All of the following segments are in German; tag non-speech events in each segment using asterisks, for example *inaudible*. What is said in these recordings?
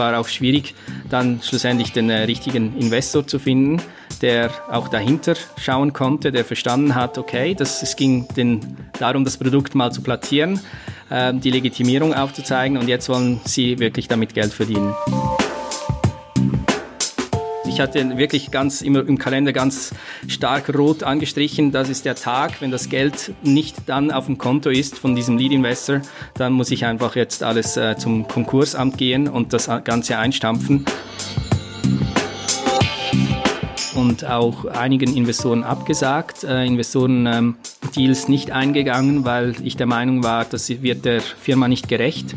war auch schwierig, dann schlussendlich den äh, richtigen Investor zu finden, der auch dahinter schauen konnte, der verstanden hat, okay, das, es ging den, darum, das Produkt mal zu platzieren, äh, die Legitimierung aufzuzeigen und jetzt wollen sie wirklich damit Geld verdienen. Ich hatte wirklich ganz immer im Kalender ganz stark rot angestrichen. Das ist der Tag, wenn das Geld nicht dann auf dem Konto ist von diesem Lead Investor, dann muss ich einfach jetzt alles äh, zum Konkursamt gehen und das Ganze einstampfen und auch einigen Investoren abgesagt, äh, Investoren ähm, Deals nicht eingegangen, weil ich der Meinung war, das wird der Firma nicht gerecht.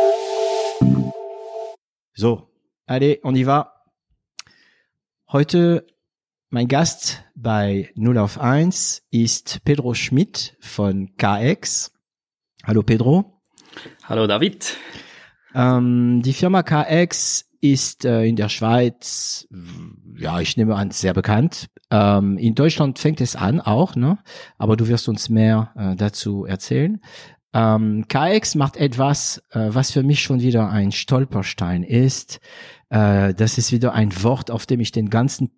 So, allez, on y va. Heute mein Gast bei 0 auf 1 ist Pedro Schmidt von KX. Hallo Pedro. Hallo David. Ähm, die Firma KX ist äh, in der Schweiz, ja, ich nehme an, sehr bekannt. Ähm, in Deutschland fängt es an auch, ne? Aber du wirst uns mehr äh, dazu erzählen. Ähm, KX macht etwas, äh, was für mich schon wieder ein Stolperstein ist. Äh, das ist wieder ein Wort, auf dem ich den ganzen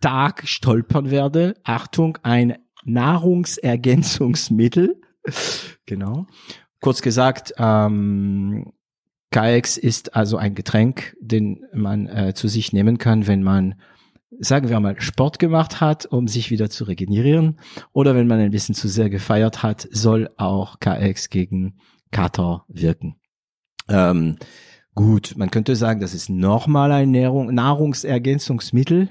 Tag stolpern werde. Achtung, ein Nahrungsergänzungsmittel. *laughs* genau. Kurz gesagt, ähm, KX ist also ein Getränk, den man äh, zu sich nehmen kann, wenn man sagen wir mal, Sport gemacht hat, um sich wieder zu regenerieren, oder wenn man ein bisschen zu sehr gefeiert hat, soll auch KX gegen Kater wirken. Ähm, gut, man könnte sagen, das ist nochmal ein Nahrung, Nahrungsergänzungsmittel,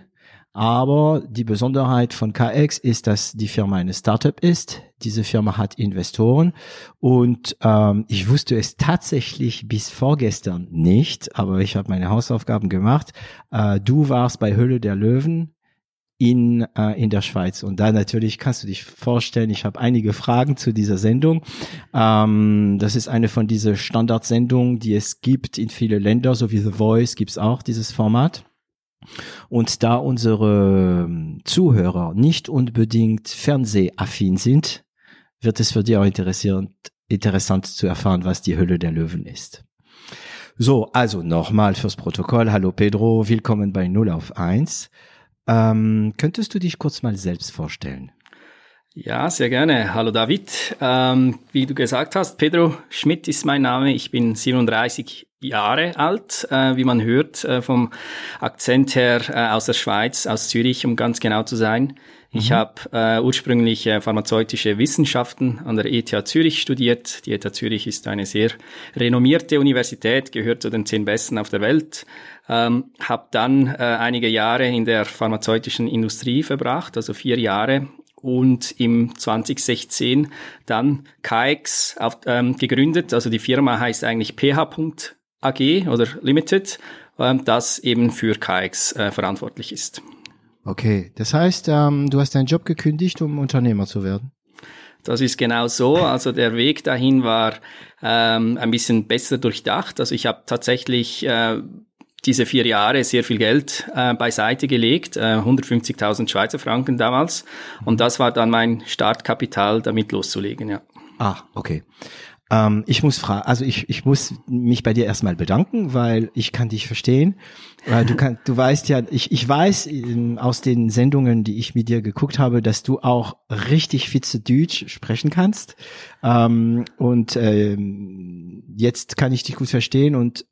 aber die Besonderheit von KX ist, dass die Firma eine Startup ist. Diese Firma hat Investoren und ähm, ich wusste es tatsächlich bis vorgestern nicht, aber ich habe meine Hausaufgaben gemacht. Äh, du warst bei Hölle der Löwen in, äh, in der Schweiz. Und da natürlich kannst du dich vorstellen, ich habe einige Fragen zu dieser Sendung. Ähm, das ist eine von diesen Standardsendungen, die es gibt in viele Länder, so wie The Voice gibt's auch dieses Format. Und da unsere ähm, Zuhörer nicht unbedingt fernsehaffin sind, wird es für dich auch interessant, interessant zu erfahren, was die Hölle der Löwen ist. So, also nochmal fürs Protokoll. Hallo Pedro, willkommen bei 0 auf 1. Ähm, könntest du dich kurz mal selbst vorstellen? Ja, sehr gerne. Hallo David. Ähm, wie du gesagt hast, Pedro Schmidt ist mein Name. Ich bin 37 Jahre alt, äh, wie man hört, äh, vom Akzent her äh, aus der Schweiz, aus Zürich, um ganz genau zu sein. Ich mhm. habe äh, ursprünglich äh, pharmazeutische Wissenschaften an der ETH Zürich studiert. Die ETH Zürich ist eine sehr renommierte Universität, gehört zu den zehn besten auf der Welt. Ähm, habe dann äh, einige Jahre in der pharmazeutischen Industrie verbracht, also vier Jahre und im 2016 dann KX auf, ähm, gegründet. Also die Firma heißt eigentlich ph. AG oder Limited, ähm, das eben für KX äh, verantwortlich ist. Okay, das heißt, ähm, du hast deinen Job gekündigt, um Unternehmer zu werden? Das ist genau so. Also der Weg dahin war ähm, ein bisschen besser durchdacht. Also ich habe tatsächlich äh, diese vier Jahre sehr viel Geld äh, beiseite gelegt, äh, 150.000 Schweizer Franken damals. Und das war dann mein Startkapital, damit loszulegen, ja. Ah, okay. Ähm, ich muss fragen, also ich, ich muss mich bei dir erstmal bedanken, weil ich kann dich verstehen. Weil du kannst, du weißt ja, ich, ich weiß in, aus den Sendungen, die ich mit dir geguckt habe, dass du auch richtig fitze Deutsch sprechen kannst. Ähm, und ähm, jetzt kann ich dich gut verstehen und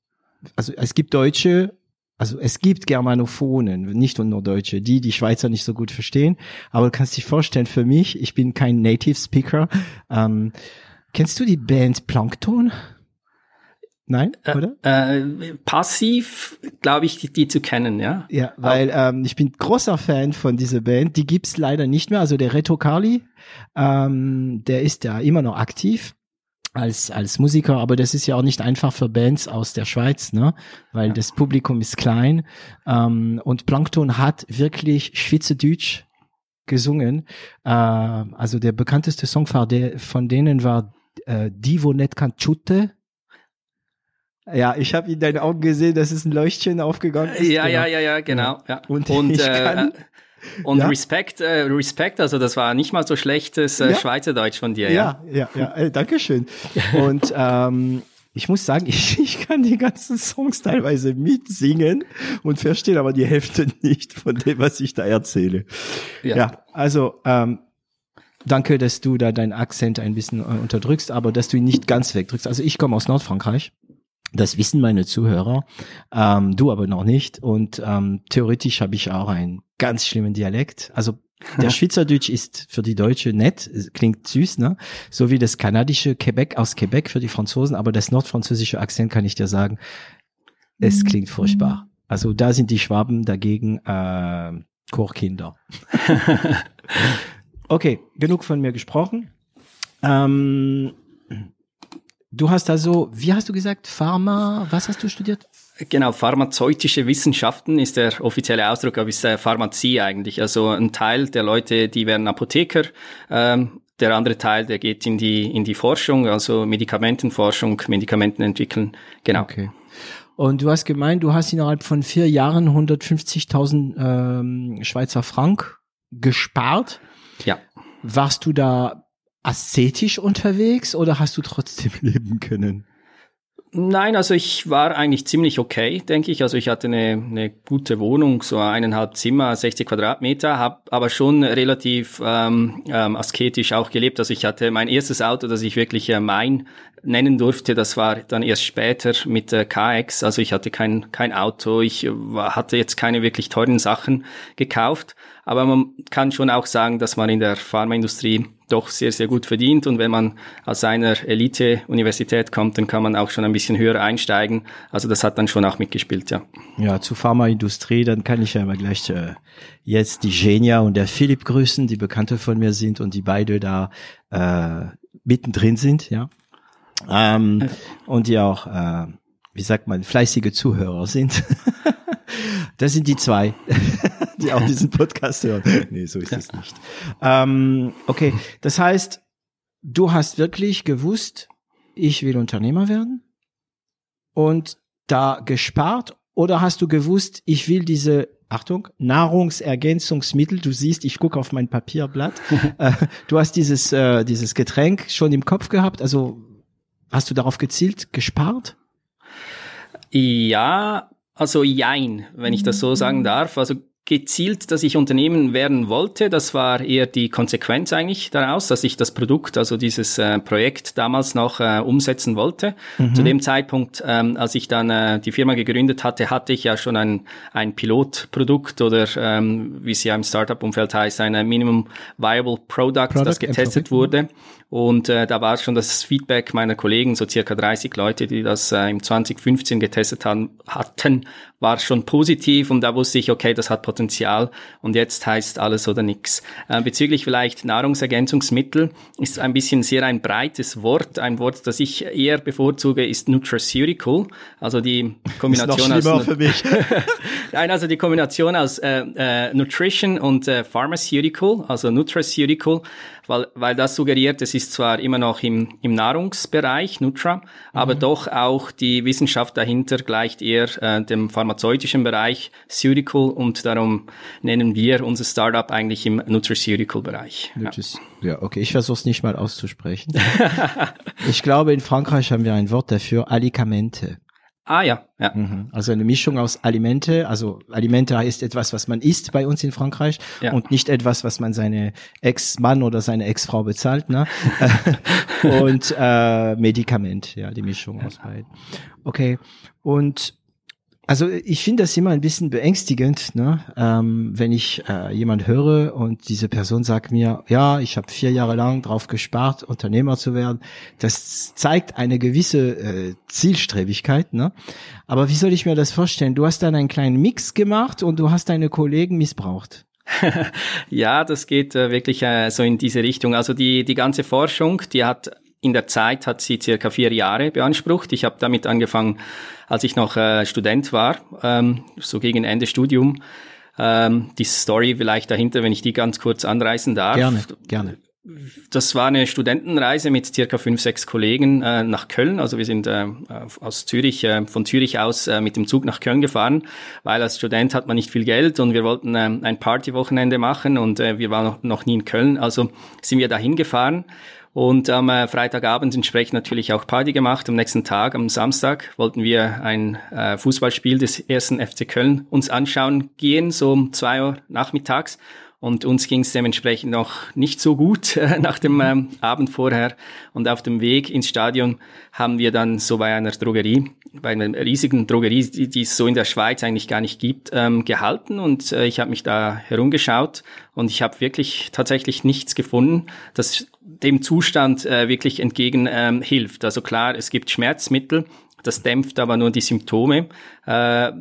also es gibt Deutsche, also es gibt Germanophonen, nicht nur Deutsche, die die Schweizer nicht so gut verstehen. Aber du kannst dich vorstellen, für mich, ich bin kein Native Speaker. Ähm, Kennst du die Band Plankton? Nein, äh, oder? Äh, passiv glaube ich, die, die, zu kennen, ja. Ja, weil ähm, ich bin großer Fan von dieser Band. Die gibt's leider nicht mehr. Also der Reto Carli, ähm, der ist ja immer noch aktiv. Als als Musiker, aber das ist ja auch nicht einfach für Bands aus der Schweiz, ne? Weil ja. das Publikum ist klein ähm, und Plankton hat wirklich Schweizerdeutsch gesungen. Äh, also der bekannteste Song von denen war äh, Die, wo net kann Chute. Ja, ich habe in deinen Augen gesehen, dass es ein Leuchtchen aufgegangen ist. Ja, genau. ja, ja, ja, genau. Ja. Und, und äh, und ja. Respekt, äh, Respekt, also das war nicht mal so schlechtes äh, ja. Schweizerdeutsch von dir. Ja, ja, ja, ja äh, danke schön. Und *laughs* ähm, ich muss sagen, ich, *laughs* ich kann die ganzen Songs teilweise mitsingen und verstehe aber die Hälfte nicht von dem, was ich da erzähle. Ja, ja also ähm, danke, dass du da deinen Akzent ein bisschen äh, unterdrückst, aber dass du ihn nicht ganz wegdrückst. Also ich komme aus Nordfrankreich. Das wissen meine Zuhörer, ähm, du aber noch nicht. Und ähm, theoretisch habe ich auch einen ganz schlimmen Dialekt. Also *laughs* der Schweizerdeutsch ist für die Deutsche nett, klingt süß, ne? So wie das kanadische Quebec aus Quebec für die Franzosen, aber das nordfranzösische Akzent kann ich dir sagen, es klingt furchtbar. Also da sind die Schwaben dagegen äh, Chorkinder. *laughs* okay, genug von mir gesprochen. Ähm, Du hast also, wie hast du gesagt, Pharma, was hast du studiert? Genau, pharmazeutische Wissenschaften ist der offizielle Ausdruck, aber ist äh, Pharmazie eigentlich. Also ein Teil der Leute, die werden Apotheker, ähm, der andere Teil, der geht in die, in die Forschung, also Medikamentenforschung, Medikamenten entwickeln. Genau. Okay. Und du hast gemeint, du hast innerhalb von vier Jahren 150.000 ähm, Schweizer Frank gespart. Ja. Warst du da aszetisch unterwegs oder hast du trotzdem *laughs* leben können? Nein, also ich war eigentlich ziemlich okay, denke ich. Also ich hatte eine, eine gute Wohnung, so eineinhalb Zimmer, 60 Quadratmeter, habe aber schon relativ ähm, ähm, asketisch auch gelebt. Also ich hatte mein erstes Auto, das ich wirklich äh, mein nennen durfte, das war dann erst später mit äh, KX. Also ich hatte kein, kein Auto, ich äh, hatte jetzt keine wirklich teuren Sachen gekauft. Aber man kann schon auch sagen, dass man in der Pharmaindustrie doch sehr, sehr gut verdient. Und wenn man aus einer Elite-Universität kommt, dann kann man auch schon ein bisschen höher einsteigen. Also das hat dann schon auch mitgespielt, ja. Ja, zur Pharmaindustrie, dann kann ich ja immer gleich äh, jetzt die Genia und der Philipp grüßen, die Bekannte von mir sind und die beide da äh, mittendrin sind, ja. Ähm, und die auch, äh, wie sagt man, fleißige Zuhörer sind. *laughs* das sind die zwei *laughs* die auch diesen Podcast hören. Nee, so ist es nicht. Ähm, okay, das heißt, du hast wirklich gewusst, ich will Unternehmer werden und da gespart oder hast du gewusst, ich will diese Achtung, Nahrungsergänzungsmittel. Du siehst, ich gucke auf mein Papierblatt. *laughs* äh, du hast dieses, äh, dieses Getränk schon im Kopf gehabt. Also hast du darauf gezielt gespart? Ja, also jein, wenn ich das so sagen darf. Also gezielt, dass ich Unternehmen werden wollte. Das war eher die Konsequenz eigentlich daraus, dass ich das Produkt, also dieses äh, Projekt damals noch äh, umsetzen wollte. Mhm. Zu dem Zeitpunkt, ähm, als ich dann äh, die Firma gegründet hatte, hatte ich ja schon ein, ein Pilotprodukt oder ähm, wie es ja im Startup-Umfeld heißt, ein Minimum Viable Product, Product das getestet wurde. Und äh, da war schon das Feedback meiner Kollegen, so circa 30 Leute, die das äh, im 2015 getestet haben, hatten, war schon positiv und da wusste ich, okay, das hat Potenzial und jetzt heißt alles oder nix. Äh, bezüglich vielleicht Nahrungsergänzungsmittel ist ein bisschen sehr ein breites Wort. Ein Wort, das ich eher bevorzuge, ist Nutraceutical, also die Kombination ist noch aus für mich. *laughs* Nein, also die Kombination aus äh, äh, Nutrition und äh, Pharmaceutical, also Nutraceutical weil, weil das suggeriert, es ist zwar immer noch im, im Nahrungsbereich, Nutra, aber mhm. doch auch die Wissenschaft dahinter gleicht eher äh, dem pharmazeutischen Bereich, Ceutical, und darum nennen wir unser Startup eigentlich im Nutraceutical-Bereich. Ja. ja, okay, ich versuche es nicht mal auszusprechen. *laughs* ich glaube, in Frankreich haben wir ein Wort dafür, Alikamente. Ah ja, ja. Mhm. Also eine Mischung aus Alimente. Also Alimente ist etwas, was man isst bei uns in Frankreich ja. und nicht etwas, was man seine Ex-Mann oder seine Ex-Frau bezahlt. Ne? *laughs* und äh, Medikament, ja, die Mischung ja. aus beiden. Okay. Und also ich finde das immer ein bisschen beängstigend, ne? ähm, wenn ich äh, jemand höre und diese Person sagt mir, ja, ich habe vier Jahre lang drauf gespart, Unternehmer zu werden. Das zeigt eine gewisse äh, Zielstrebigkeit. Ne? Aber wie soll ich mir das vorstellen? Du hast dann einen kleinen Mix gemacht und du hast deine Kollegen missbraucht. *laughs* ja, das geht äh, wirklich äh, so in diese Richtung. Also die, die ganze Forschung, die hat in der Zeit hat sie circa vier Jahre beansprucht. Ich habe damit angefangen, als ich noch äh, Student war, ähm, so gegen Ende Studium. Ähm, die Story vielleicht dahinter, wenn ich die ganz kurz anreißen darf. Gerne, gerne. Das war eine Studentenreise mit circa fünf, sechs Kollegen äh, nach Köln. Also wir sind äh, aus Zürich, äh, von Zürich aus äh, mit dem Zug nach Köln gefahren, weil als Student hat man nicht viel Geld und wir wollten äh, ein Partywochenende machen und äh, wir waren noch, noch nie in Köln. Also sind wir dahin gefahren und am äh, Freitagabend entsprechend natürlich auch Party gemacht. Am nächsten Tag, am Samstag, wollten wir ein äh, Fußballspiel des ersten FC Köln uns anschauen gehen, so um zwei Uhr nachmittags. Und uns ging es dementsprechend noch nicht so gut *laughs* äh, nach dem ähm, Abend vorher. Und auf dem Weg ins Stadion haben wir dann so bei einer Drogerie, bei einer riesigen Drogerie, die, die es so in der Schweiz eigentlich gar nicht gibt, ähm, gehalten. Und äh, ich habe mich da herumgeschaut und ich habe wirklich tatsächlich nichts gefunden, das dem Zustand äh, wirklich entgegen ähm, hilft. Also klar, es gibt Schmerzmittel, das dämpft aber nur die Symptome. Äh,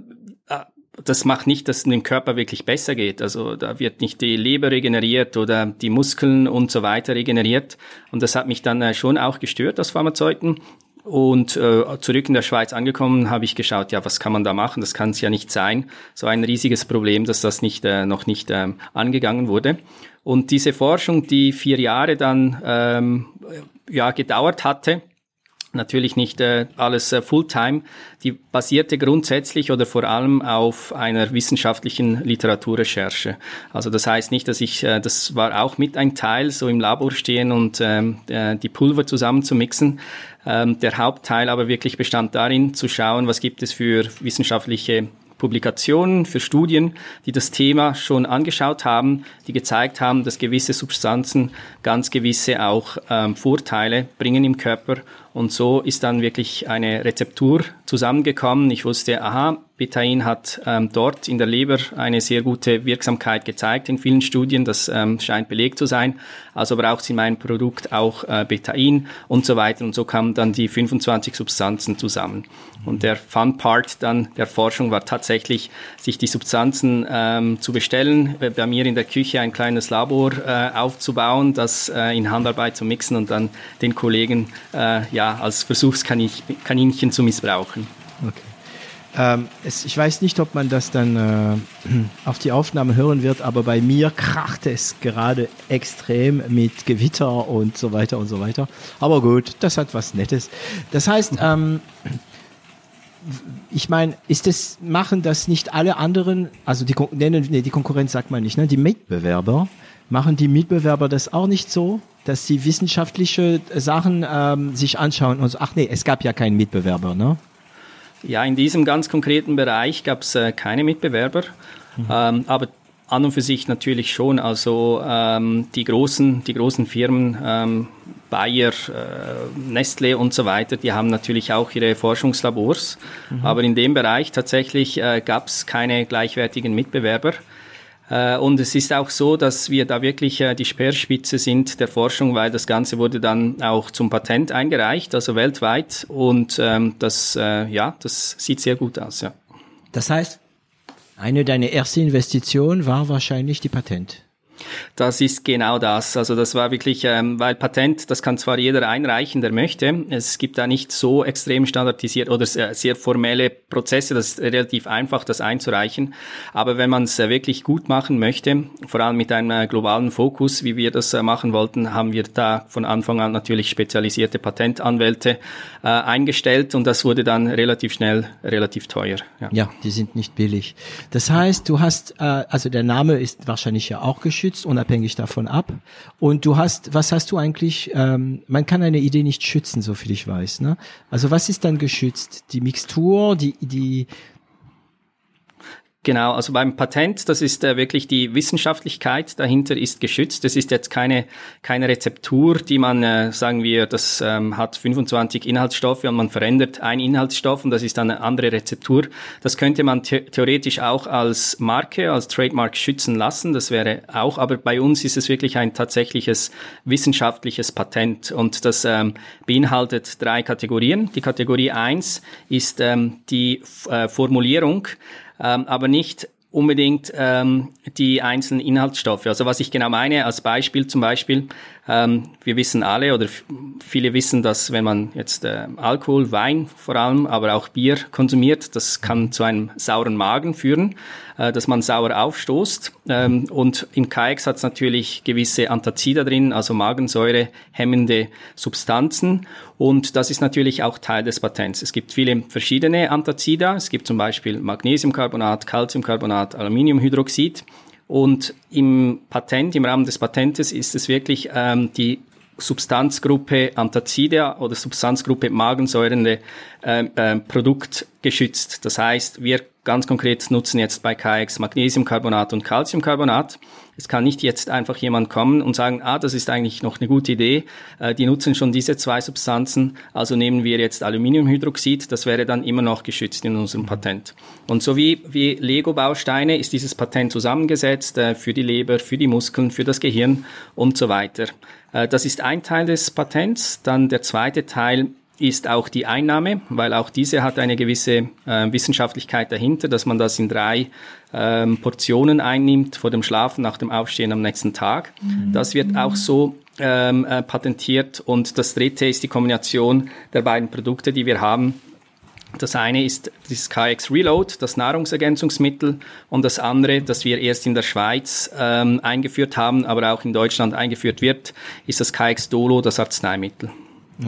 das macht nicht, dass es dem Körper wirklich besser geht. Also da wird nicht die Leber regeneriert oder die Muskeln und so weiter regeneriert. Und das hat mich dann äh, schon auch gestört als Pharmazeuten. Und äh, zurück in der Schweiz angekommen, habe ich geschaut, ja, was kann man da machen? Das kann es ja nicht sein. So ein riesiges Problem, dass das nicht äh, noch nicht ähm, angegangen wurde. Und diese Forschung, die vier Jahre dann ähm, ja gedauert hatte, natürlich nicht äh, alles äh, Fulltime. Die basierte grundsätzlich oder vor allem auf einer wissenschaftlichen Literaturrecherche. Also das heißt nicht, dass ich, äh, das war auch mit ein Teil, so im Labor stehen und ähm, äh, die Pulver zusammen zu mixen. Ähm, der Hauptteil aber wirklich bestand darin, zu schauen, was gibt es für wissenschaftliche Publikationen, für Studien, die das Thema schon angeschaut haben, die gezeigt haben, dass gewisse Substanzen ganz gewisse auch ähm, Vorteile bringen im Körper. Und so ist dann wirklich eine Rezeptur zusammengekommen. Ich wusste, aha, Betain hat ähm, dort in der Leber eine sehr gute Wirksamkeit gezeigt in vielen Studien. Das ähm, scheint belegt zu sein. Also braucht es in meinem Produkt auch äh, Betain und so weiter. Und so kamen dann die 25 Substanzen zusammen. Und der Fun Part dann der Forschung war tatsächlich, sich die Substanzen ähm, zu bestellen, bei mir in der Küche ein kleines Labor äh, aufzubauen, das äh, in Handarbeit zu mixen und dann den Kollegen äh, ja als Versuchskaninchen zu missbrauchen. Okay. Ähm, es, ich weiß nicht, ob man das dann äh, *clears throat* auf die Aufnahme hören wird, aber bei mir kracht es gerade extrem mit Gewitter und so weiter und so weiter. Aber gut, das hat was Nettes. Das heißt, *laughs* ähm, ich meine, ist es, machen das nicht alle anderen, also die, nee, nee, die Konkurrenz sagt man nicht, ne? die Mitbewerber, machen die Mitbewerber das auch nicht so, dass sie wissenschaftliche Sachen ähm, sich anschauen und so, ach nee, es gab ja keinen Mitbewerber, ne? Ja, in diesem ganz konkreten Bereich gab es äh, keine Mitbewerber, mhm. ähm, aber an und für sich natürlich schon. Also ähm, die großen, die großen Firmen, ähm, Bayer, äh, Nestle und so weiter, die haben natürlich auch ihre Forschungslabors. Mhm. Aber in dem Bereich tatsächlich äh, gab es keine gleichwertigen Mitbewerber. Äh, und es ist auch so, dass wir da wirklich äh, die Speerspitze sind der Forschung, weil das Ganze wurde dann auch zum Patent eingereicht, also weltweit. Und ähm, das, äh, ja, das sieht sehr gut aus, ja. Das heißt, eine deiner ersten Investitionen war wahrscheinlich die Patent. Das ist genau das. Also das war wirklich, ähm, weil Patent, das kann zwar jeder einreichen, der möchte. Es gibt da nicht so extrem standardisiert oder sehr, sehr formelle Prozesse. Das ist relativ einfach, das einzureichen. Aber wenn man es äh, wirklich gut machen möchte, vor allem mit einem äh, globalen Fokus, wie wir das äh, machen wollten, haben wir da von Anfang an natürlich spezialisierte Patentanwälte äh, eingestellt und das wurde dann relativ schnell relativ teuer. Ja, ja die sind nicht billig. Das heißt, du hast, äh, also der Name ist wahrscheinlich ja auch geschützt geschützt, unabhängig davon ab. Und du hast, was hast du eigentlich, ähm, man kann eine Idee nicht schützen, so viel ich weiß. Ne? Also was ist dann geschützt? Die Mixtur, die, die, Genau, also beim Patent, das ist äh, wirklich die Wissenschaftlichkeit dahinter ist geschützt. Das ist jetzt keine, keine Rezeptur, die man, äh, sagen wir, das ähm, hat 25 Inhaltsstoffe und man verändert einen Inhaltsstoff und das ist dann eine andere Rezeptur. Das könnte man the theoretisch auch als Marke, als Trademark schützen lassen. Das wäre auch, aber bei uns ist es wirklich ein tatsächliches wissenschaftliches Patent und das ähm, beinhaltet drei Kategorien. Die Kategorie eins ist ähm, die äh, Formulierung, ähm, aber nicht unbedingt ähm, die einzelnen Inhaltsstoffe. Also was ich genau meine, als Beispiel zum Beispiel, Ähm, wir wissen alle oder viele wissen, dass wenn man jetzt äh, Alkohol, Wein vor allem, aber auch Bier konsumiert, das kann zu einem sauren Magen führen, äh, dass man sauer aufstoßt. Ähm, und in Kajaks hat es natürlich gewisse Antazida drin, also Magensäure hemmende Substanzen. Und das ist natürlich auch Teil des Patents. Es gibt viele verschiedene Antazida. Es gibt zum Beispiel Magnesiumcarbonat, Calciumcarbonat, Aluminiumhydroxid. Und im Patent, im Rahmen des Patentes ist es wirklich ähm, die Substanzgruppe Antazida oder Substanzgruppe magensäurende äh, äh, Produkt geschützt. Das heißt, wir ganz konkret nutzen jetzt bei KX Magnesiumcarbonat und Calciumcarbonat. Es kann nicht jetzt einfach jemand kommen und sagen, ah, das ist eigentlich noch eine gute Idee. Äh, die nutzen schon diese zwei Substanzen, also nehmen wir jetzt Aluminiumhydroxid. Das wäre dann immer noch geschützt in unserem Patent. Und so wie, wie Lego-Bausteine ist dieses Patent zusammengesetzt äh, für die Leber, für die Muskeln, für das Gehirn und so weiter. Äh, das ist ein Teil des Patents. Dann der zweite Teil ist auch die Einnahme, weil auch diese hat eine gewisse äh, Wissenschaftlichkeit dahinter, dass man das in drei ähm, Portionen einnimmt, vor dem Schlafen, nach dem Aufstehen am nächsten Tag. Mhm. Das wird auch so ähm, äh, patentiert. Und das dritte ist die Kombination der beiden Produkte, die wir haben. Das eine ist das KX Reload, das Nahrungsergänzungsmittel, und das andere, das wir erst in der Schweiz ähm, eingeführt haben, aber auch in Deutschland eingeführt wird, ist das KX Dolo, das Arzneimittel.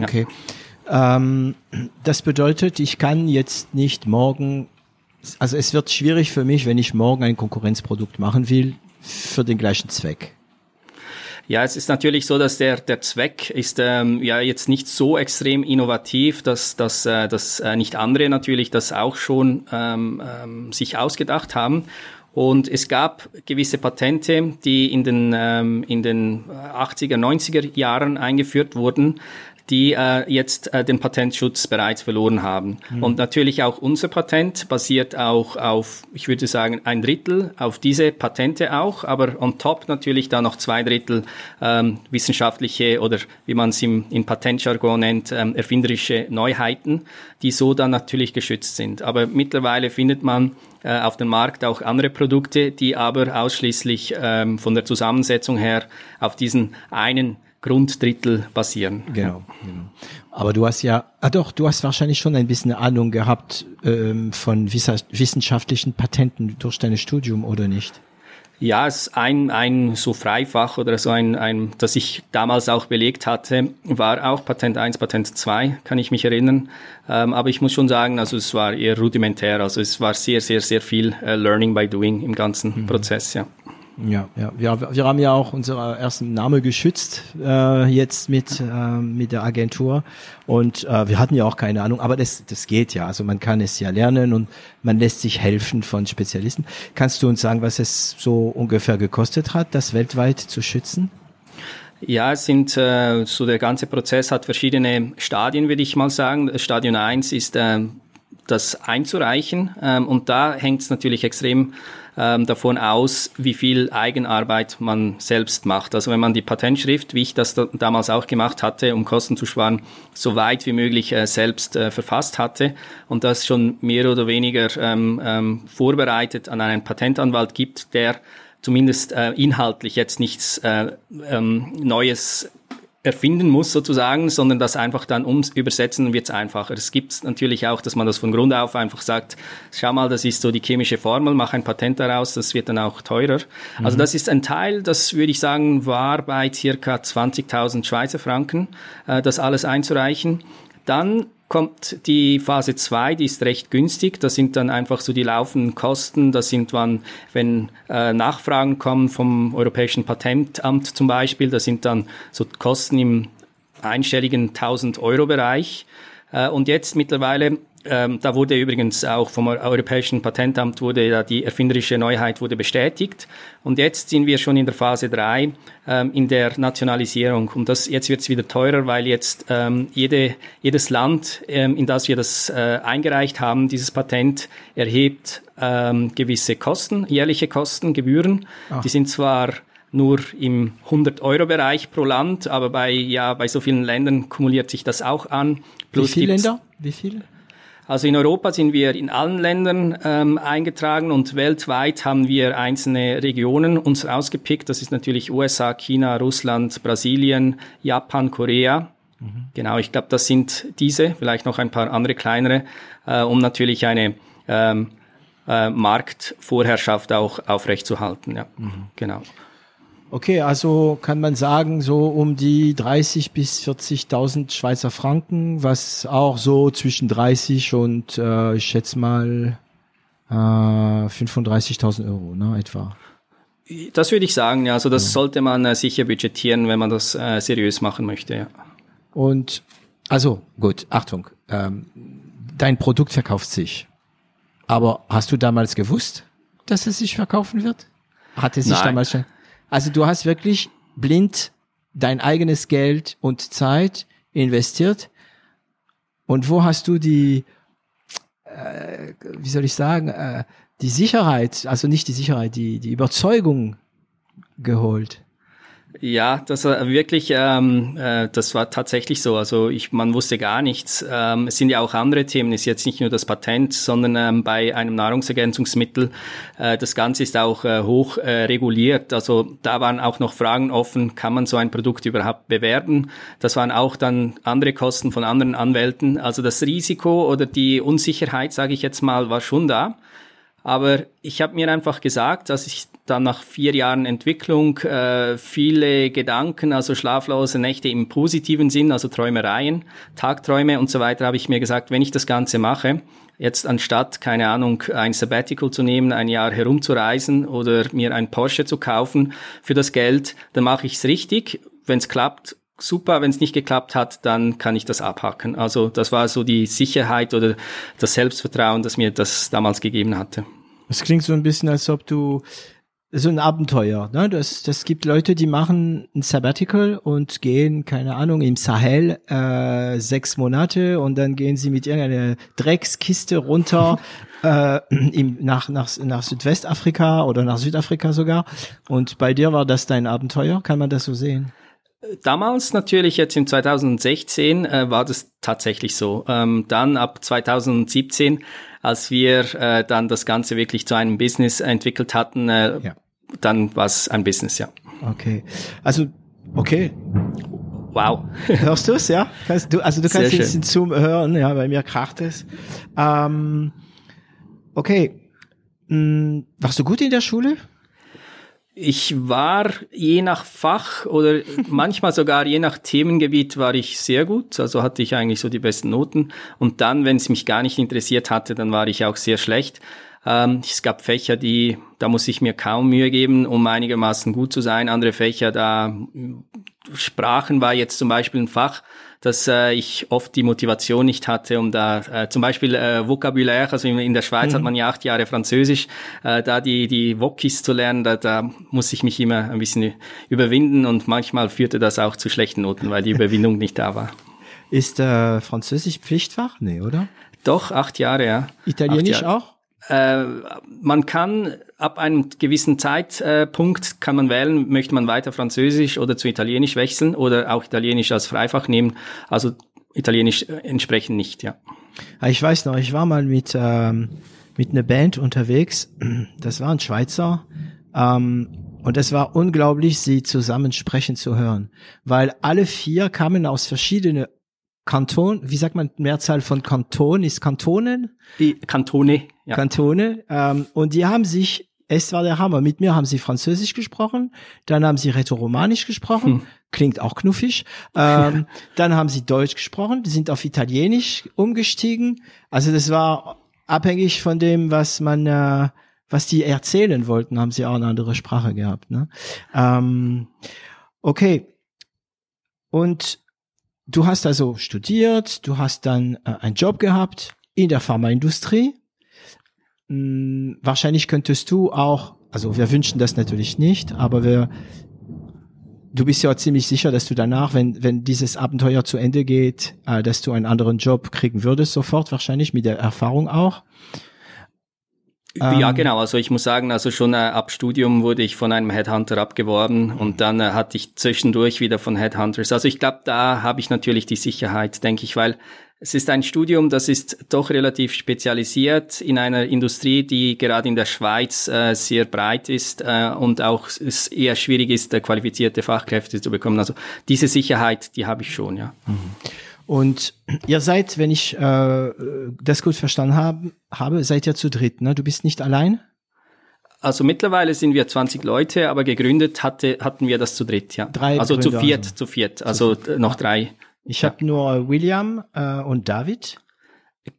Okay. Ja. Ähm, das bedeutet, ich kann jetzt nicht morgen also es wird schwierig für mich, wenn ich morgen ein Konkurrenzprodukt machen will für den gleichen Zweck. Ja, es ist natürlich so, dass der, der Zweck ist ähm, ja jetzt nicht so extrem innovativ, dass, dass, äh, dass äh, nicht andere natürlich das auch schon ähm, ähm, sich ausgedacht haben. Und es gab gewisse Patente, die in den, ähm, in den 80er, 90er Jahren eingeführt wurden, die äh, jetzt äh, den Patentschutz bereits verloren haben. Mhm. Und natürlich auch unser Patent basiert auch auf, ich würde sagen, ein Drittel auf diese Patente auch, aber on top natürlich da noch zwei Drittel ähm, wissenschaftliche oder wie man es im, in Patentjargon nennt, ähm, erfinderische Neuheiten, die so dann natürlich geschützt sind. Aber mittlerweile findet man äh, auf dem Markt auch andere Produkte, die aber ausschließlich ähm, von der Zusammensetzung her auf diesen einen Grunddrittel basieren. Genau, genau. Aber du hast ja, ah doch, du hast wahrscheinlich schon ein bisschen Ahnung gehabt ähm, von wissenschaftlichen Patenten durch dein Studium oder nicht? Ja, es ist ein, ein so Freifach oder so ein, ein, das ich damals auch belegt hatte, war auch Patent 1, Patent 2, kann ich mich erinnern. Ähm, aber ich muss schon sagen, also es war eher rudimentär, also es war sehr, sehr, sehr viel äh, Learning by Doing im ganzen mhm. Prozess, ja. Ja, ja. Wir, wir haben ja auch unsere ersten Name geschützt äh, jetzt mit äh, mit der Agentur und äh, wir hatten ja auch keine Ahnung, aber das das geht ja. Also man kann es ja lernen und man lässt sich helfen von Spezialisten. Kannst du uns sagen, was es so ungefähr gekostet hat, das weltweit zu schützen? Ja, es sind äh, so der ganze Prozess hat verschiedene Stadien, würde ich mal sagen. Stadion 1 ist äh, das einzureichen ähm, und da hängt es natürlich extrem ähm, davon aus, wie viel Eigenarbeit man selbst macht. Also wenn man die Patentschrift, wie ich das da, damals auch gemacht hatte, um Kosten zu sparen, so weit wie möglich äh, selbst äh, verfasst hatte und das schon mehr oder weniger ähm, ähm, vorbereitet an einen Patentanwalt gibt, der zumindest äh, inhaltlich jetzt nichts äh, ähm, Neues erfinden muss sozusagen, sondern das einfach dann ums übersetzen wird es einfacher. Es gibt natürlich auch, dass man das von Grund auf einfach sagt, schau mal, das ist so die chemische Formel, mach ein Patent daraus, das wird dann auch teurer. Mhm. Also das ist ein Teil, das würde ich sagen, war bei circa 20.000 Schweizer Franken, äh, das alles einzureichen. Dann kommt die Phase 2, die ist recht günstig. Das sind dann einfach so die laufenden Kosten. Das sind wann, wenn äh, Nachfragen kommen vom Europäischen Patentamt zum Beispiel, das sind dann so Kosten im einstelligen 1000 Euro Bereich. Äh, und jetzt mittlerweile ähm, da wurde übrigens auch vom Europäischen Patentamt wurde ja die erfinderische Neuheit wurde bestätigt. Und jetzt sind wir schon in der Phase 3 ähm, in der Nationalisierung. Und das, jetzt wird es wieder teurer, weil jetzt ähm, jede, jedes Land, ähm, in das wir das äh, eingereicht haben, dieses Patent, erhebt ähm, gewisse Kosten, jährliche Kosten, Gebühren. Ach. Die sind zwar nur im 100-Euro-Bereich pro Land, aber bei, ja, bei so vielen Ländern kumuliert sich das auch an. Plus Wie viele Länder? Wie viele? Also in Europa sind wir in allen Ländern ähm, eingetragen und weltweit haben wir einzelne Regionen uns ausgepickt. Das ist natürlich USA, China, Russland, Brasilien, Japan, Korea. Mhm. Genau, ich glaube, das sind diese, vielleicht noch ein paar andere kleinere, äh, um natürlich eine ähm, äh, Marktvorherrschaft auch aufrechtzuerhalten. Ja, mhm. genau. Okay, also kann man sagen, so um die 30 bis 40.000 Schweizer Franken, was auch so zwischen 30 und äh, ich schätze mal äh, 35.000 Euro, ne, etwa. Das würde ich sagen, ja. Also das ja. sollte man äh, sicher budgetieren, wenn man das äh, seriös machen möchte, ja. Und also gut, Achtung, ähm, dein Produkt verkauft sich. Aber hast du damals gewusst, dass es sich verkaufen wird? Hat es sich Nein. damals schon? Also du hast wirklich blind dein eigenes Geld und Zeit investiert. Und wo hast du die, äh, wie soll ich sagen, äh, die Sicherheit, also nicht die Sicherheit, die, die Überzeugung geholt? Ja, das war wirklich, ähm, äh, das war tatsächlich so. Also ich, man wusste gar nichts. Ähm, es sind ja auch andere Themen. Es ist jetzt nicht nur das Patent, sondern ähm, bei einem Nahrungsergänzungsmittel äh, das Ganze ist auch äh, hoch äh, reguliert. Also da waren auch noch Fragen offen: Kann man so ein Produkt überhaupt bewerben? Das waren auch dann andere Kosten von anderen Anwälten. Also das Risiko oder die Unsicherheit, sage ich jetzt mal, war schon da. Aber ich habe mir einfach gesagt, dass ich dann nach vier Jahren Entwicklung äh, viele Gedanken, also schlaflose Nächte im positiven Sinn, also Träumereien, Tagträume und so weiter, habe ich mir gesagt, wenn ich das Ganze mache, jetzt anstatt, keine Ahnung, ein Sabbatical zu nehmen, ein Jahr herumzureisen oder mir ein Porsche zu kaufen für das Geld, dann mache ich es richtig. Wenn es klappt, super. Wenn es nicht geklappt hat, dann kann ich das abhacken. Also das war so die Sicherheit oder das Selbstvertrauen, das mir das damals gegeben hatte. Es klingt so ein bisschen, als ob du so ein Abenteuer. Ne? Das, das gibt Leute, die machen ein Sabbatical und gehen, keine Ahnung, im Sahel äh, sechs Monate und dann gehen sie mit irgendeiner Dreckskiste runter *laughs* äh, im, nach, nach, nach Südwestafrika oder nach Südafrika sogar. Und bei dir war das dein Abenteuer, kann man das so sehen? Damals natürlich, jetzt im 2016, äh, war das tatsächlich so. Ähm, dann ab 2017, als wir äh, dann das Ganze wirklich zu einem Business entwickelt hatten, äh, ja. dann war es ein Business, ja. Okay. Also, okay. Wow. *laughs* Hörst du es, ja? Kannst du, also du kannst jetzt den Zoom hören, ja, bei mir kracht es. Ähm, okay. Hm, warst du gut in der Schule? Ich war je nach Fach oder *laughs* manchmal sogar je nach Themengebiet war ich sehr gut. Also hatte ich eigentlich so die besten Noten. Und dann, wenn es mich gar nicht interessiert hatte, dann war ich auch sehr schlecht. Ähm, es gab Fächer, die, da muss ich mir kaum Mühe geben, um einigermaßen gut zu sein. Andere Fächer, da Sprachen war jetzt zum Beispiel ein Fach, dass äh, ich oft die Motivation nicht hatte, um da äh, zum Beispiel äh, Vokabular, also in, in der Schweiz mhm. hat man ja acht Jahre Französisch, äh, da die die Wokis zu lernen, da, da muss ich mich immer ein bisschen überwinden und manchmal führte das auch zu schlechten Noten, weil die Überwindung nicht da war. Ist äh, Französisch Pflichtfach? Nee, oder? Doch, acht Jahre, ja. Italienisch Jahre. auch? Äh, man kann ab einem gewissen Zeitpunkt kann man wählen, möchte man weiter Französisch oder zu Italienisch wechseln oder auch Italienisch als Freifach nehmen. Also Italienisch entsprechend nicht, ja. Ah, ich weiß noch, ich war mal mit ähm, mit einer Band unterwegs. Das waren Schweizer. Ähm, und es war unglaublich, sie zusammen sprechen zu hören, weil alle vier kamen aus verschiedenen Kanton, wie sagt man Mehrzahl von Kanton, ist Kantonen? Die Kantone, ja. Kantone. Ähm, und die haben sich, es war der Hammer. Mit mir haben sie Französisch gesprochen, dann haben sie Rätoromanisch gesprochen, hm. klingt auch knuffig. Ähm, *laughs* dann haben sie Deutsch gesprochen, sind auf Italienisch umgestiegen. Also das war abhängig von dem, was man, äh, was die erzählen wollten, haben sie auch eine andere Sprache gehabt. Ne? Ähm, okay. Und du hast also studiert, du hast dann äh, einen Job gehabt in der Pharmaindustrie. Hm, wahrscheinlich könntest du auch, also wir wünschen das natürlich nicht, aber wir, du bist ja ziemlich sicher, dass du danach, wenn, wenn dieses Abenteuer zu Ende geht, äh, dass du einen anderen Job kriegen würdest, sofort wahrscheinlich mit der Erfahrung auch. Ja, ähm, genau. Also ich muss sagen, also schon äh, ab Studium wurde ich von einem Headhunter abgeworben und dann äh, hatte ich zwischendurch wieder von Headhunters. Also ich glaube, da habe ich natürlich die Sicherheit, denke ich, weil Es ist ein Studium, das ist doch relativ spezialisiert in einer Industrie, die gerade in der Schweiz äh, sehr breit ist äh, und auch es eher schwierig ist, äh, qualifizierte Fachkräfte zu bekommen. Also diese Sicherheit, die habe ich schon, ja. Mhm. Und ihr seid, wenn ich äh, das gut verstanden habe, habe, seid ihr zu dritt, ne? Du bist nicht allein? Also mittlerweile sind wir 20 Leute, aber gegründet hatte, hatten wir das zu dritt, ja. Drei also Gründer zu viert, also. zu viert, also viert. noch drei. Ich Ja. habe nur William äh, und David.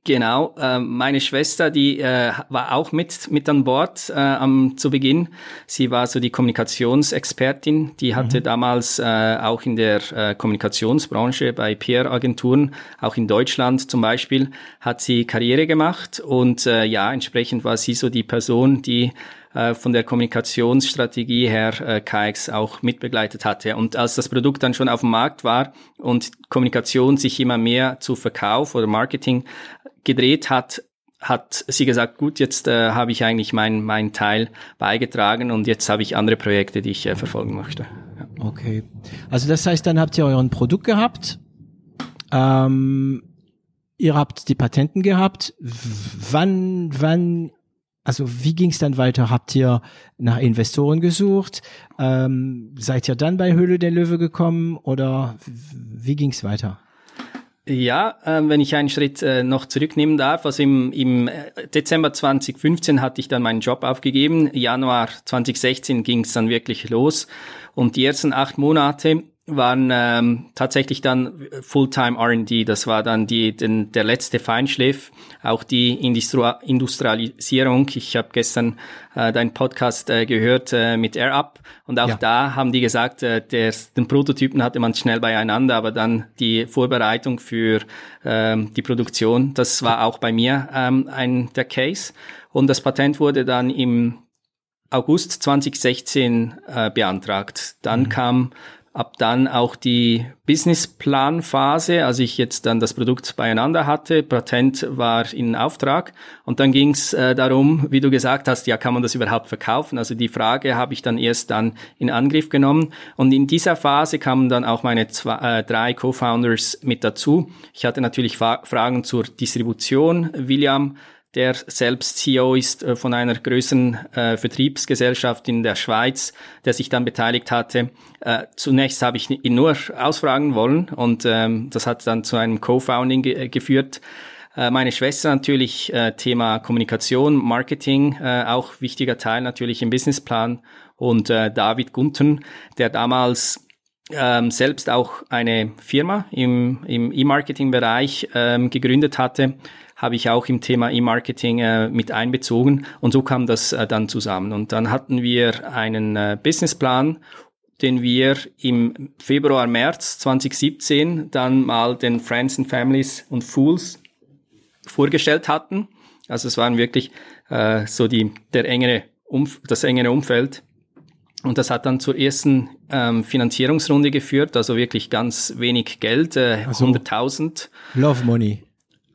Genau, äh, meine Schwester, die äh, war auch mit mit an Bord äh, am zu Beginn. Sie war so die Kommunikationsexpertin. Die hatte damals äh, auch in der äh, Kommunikationsbranche bei PR-Agenturen, auch in Deutschland zum Beispiel, hat sie Karriere gemacht und äh, ja, entsprechend war sie so die Person, die äh, von der Kommunikationsstrategie her äh, KX auch mitbegleitet hatte. Und als das Produkt dann schon auf dem Markt war und Kommunikation sich immer mehr zu Verkauf oder Marketing gedreht hat, hat sie gesagt, gut, jetzt äh, habe ich eigentlich meinen mein Teil beigetragen und jetzt habe ich andere Projekte, die ich äh, verfolgen möchte. Ja. Okay. Also das heißt, dann habt ihr euren Produkt gehabt. Ähm, ihr habt die Patenten gehabt. Wann, wann, also wie ging es dann weiter? Habt ihr nach Investoren gesucht? Ähm, seid ihr dann bei Höhle der Löwe gekommen oder wie ging es weiter? Ja, äh, wenn ich einen Schritt äh, noch zurücknehmen darf, also im, im äh, Dezember 2015 hatte ich dann meinen Job aufgegeben, Januar 2016 ging es dann wirklich los und die ersten acht Monate waren ähm, tatsächlich dann Fulltime R&D, das war dann die, den, der letzte Feinschliff, auch die Industru Industrialisierung. Ich habe gestern äh, deinen Podcast äh, gehört äh, mit AirUp und auch Ja. da haben die gesagt, äh, der, den Prototypen hatte man schnell beieinander, aber dann die Vorbereitung für ähm, die Produktion, das war auch bei mir ähm, ein der Case. Und das Patent wurde dann im August 2016 äh, beantragt. Dann kam ab dann auch die Businessplanphase, als ich jetzt dann das Produkt beieinander hatte. Patent war in Auftrag und dann ging es äh, darum, wie du gesagt hast, ja, kann man das überhaupt verkaufen? Also die Frage habe ich dann erst dann in Angriff genommen und in dieser Phase kamen dann auch meine zwei, äh, drei Co-Founders mit dazu. Ich hatte natürlich Fa Fragen zur Distribution. William der selbst CEO ist äh, von einer größeren äh, Vertriebsgesellschaft in der Schweiz, der sich dann beteiligt hatte. Äh, zunächst habe ich ihn nur ausfragen wollen und ähm, das hat dann zu einem Co-Founding ge geführt. Äh, meine Schwester natürlich äh, Thema Kommunikation, Marketing, auch wichtiger Teil natürlich im Businessplan und David Gunten, der damals ähm, selbst auch eine Firma im, im E-Marketing-Bereich ähm, gegründet hatte, habe ich auch im Thema E-Marketing äh, mit einbezogen und so kam das äh, dann zusammen. Und dann hatten wir einen äh, Businessplan, den wir im Februar, März 2017 dann mal den Friends and Families und Fools vorgestellt hatten. Also es waren wirklich äh, so die der engere Umf das engere Umfeld. Und das hat dann zur ersten ähm, Finanzierungsrunde geführt, also wirklich ganz wenig Geld, äh, Also- 100.000. Love Money.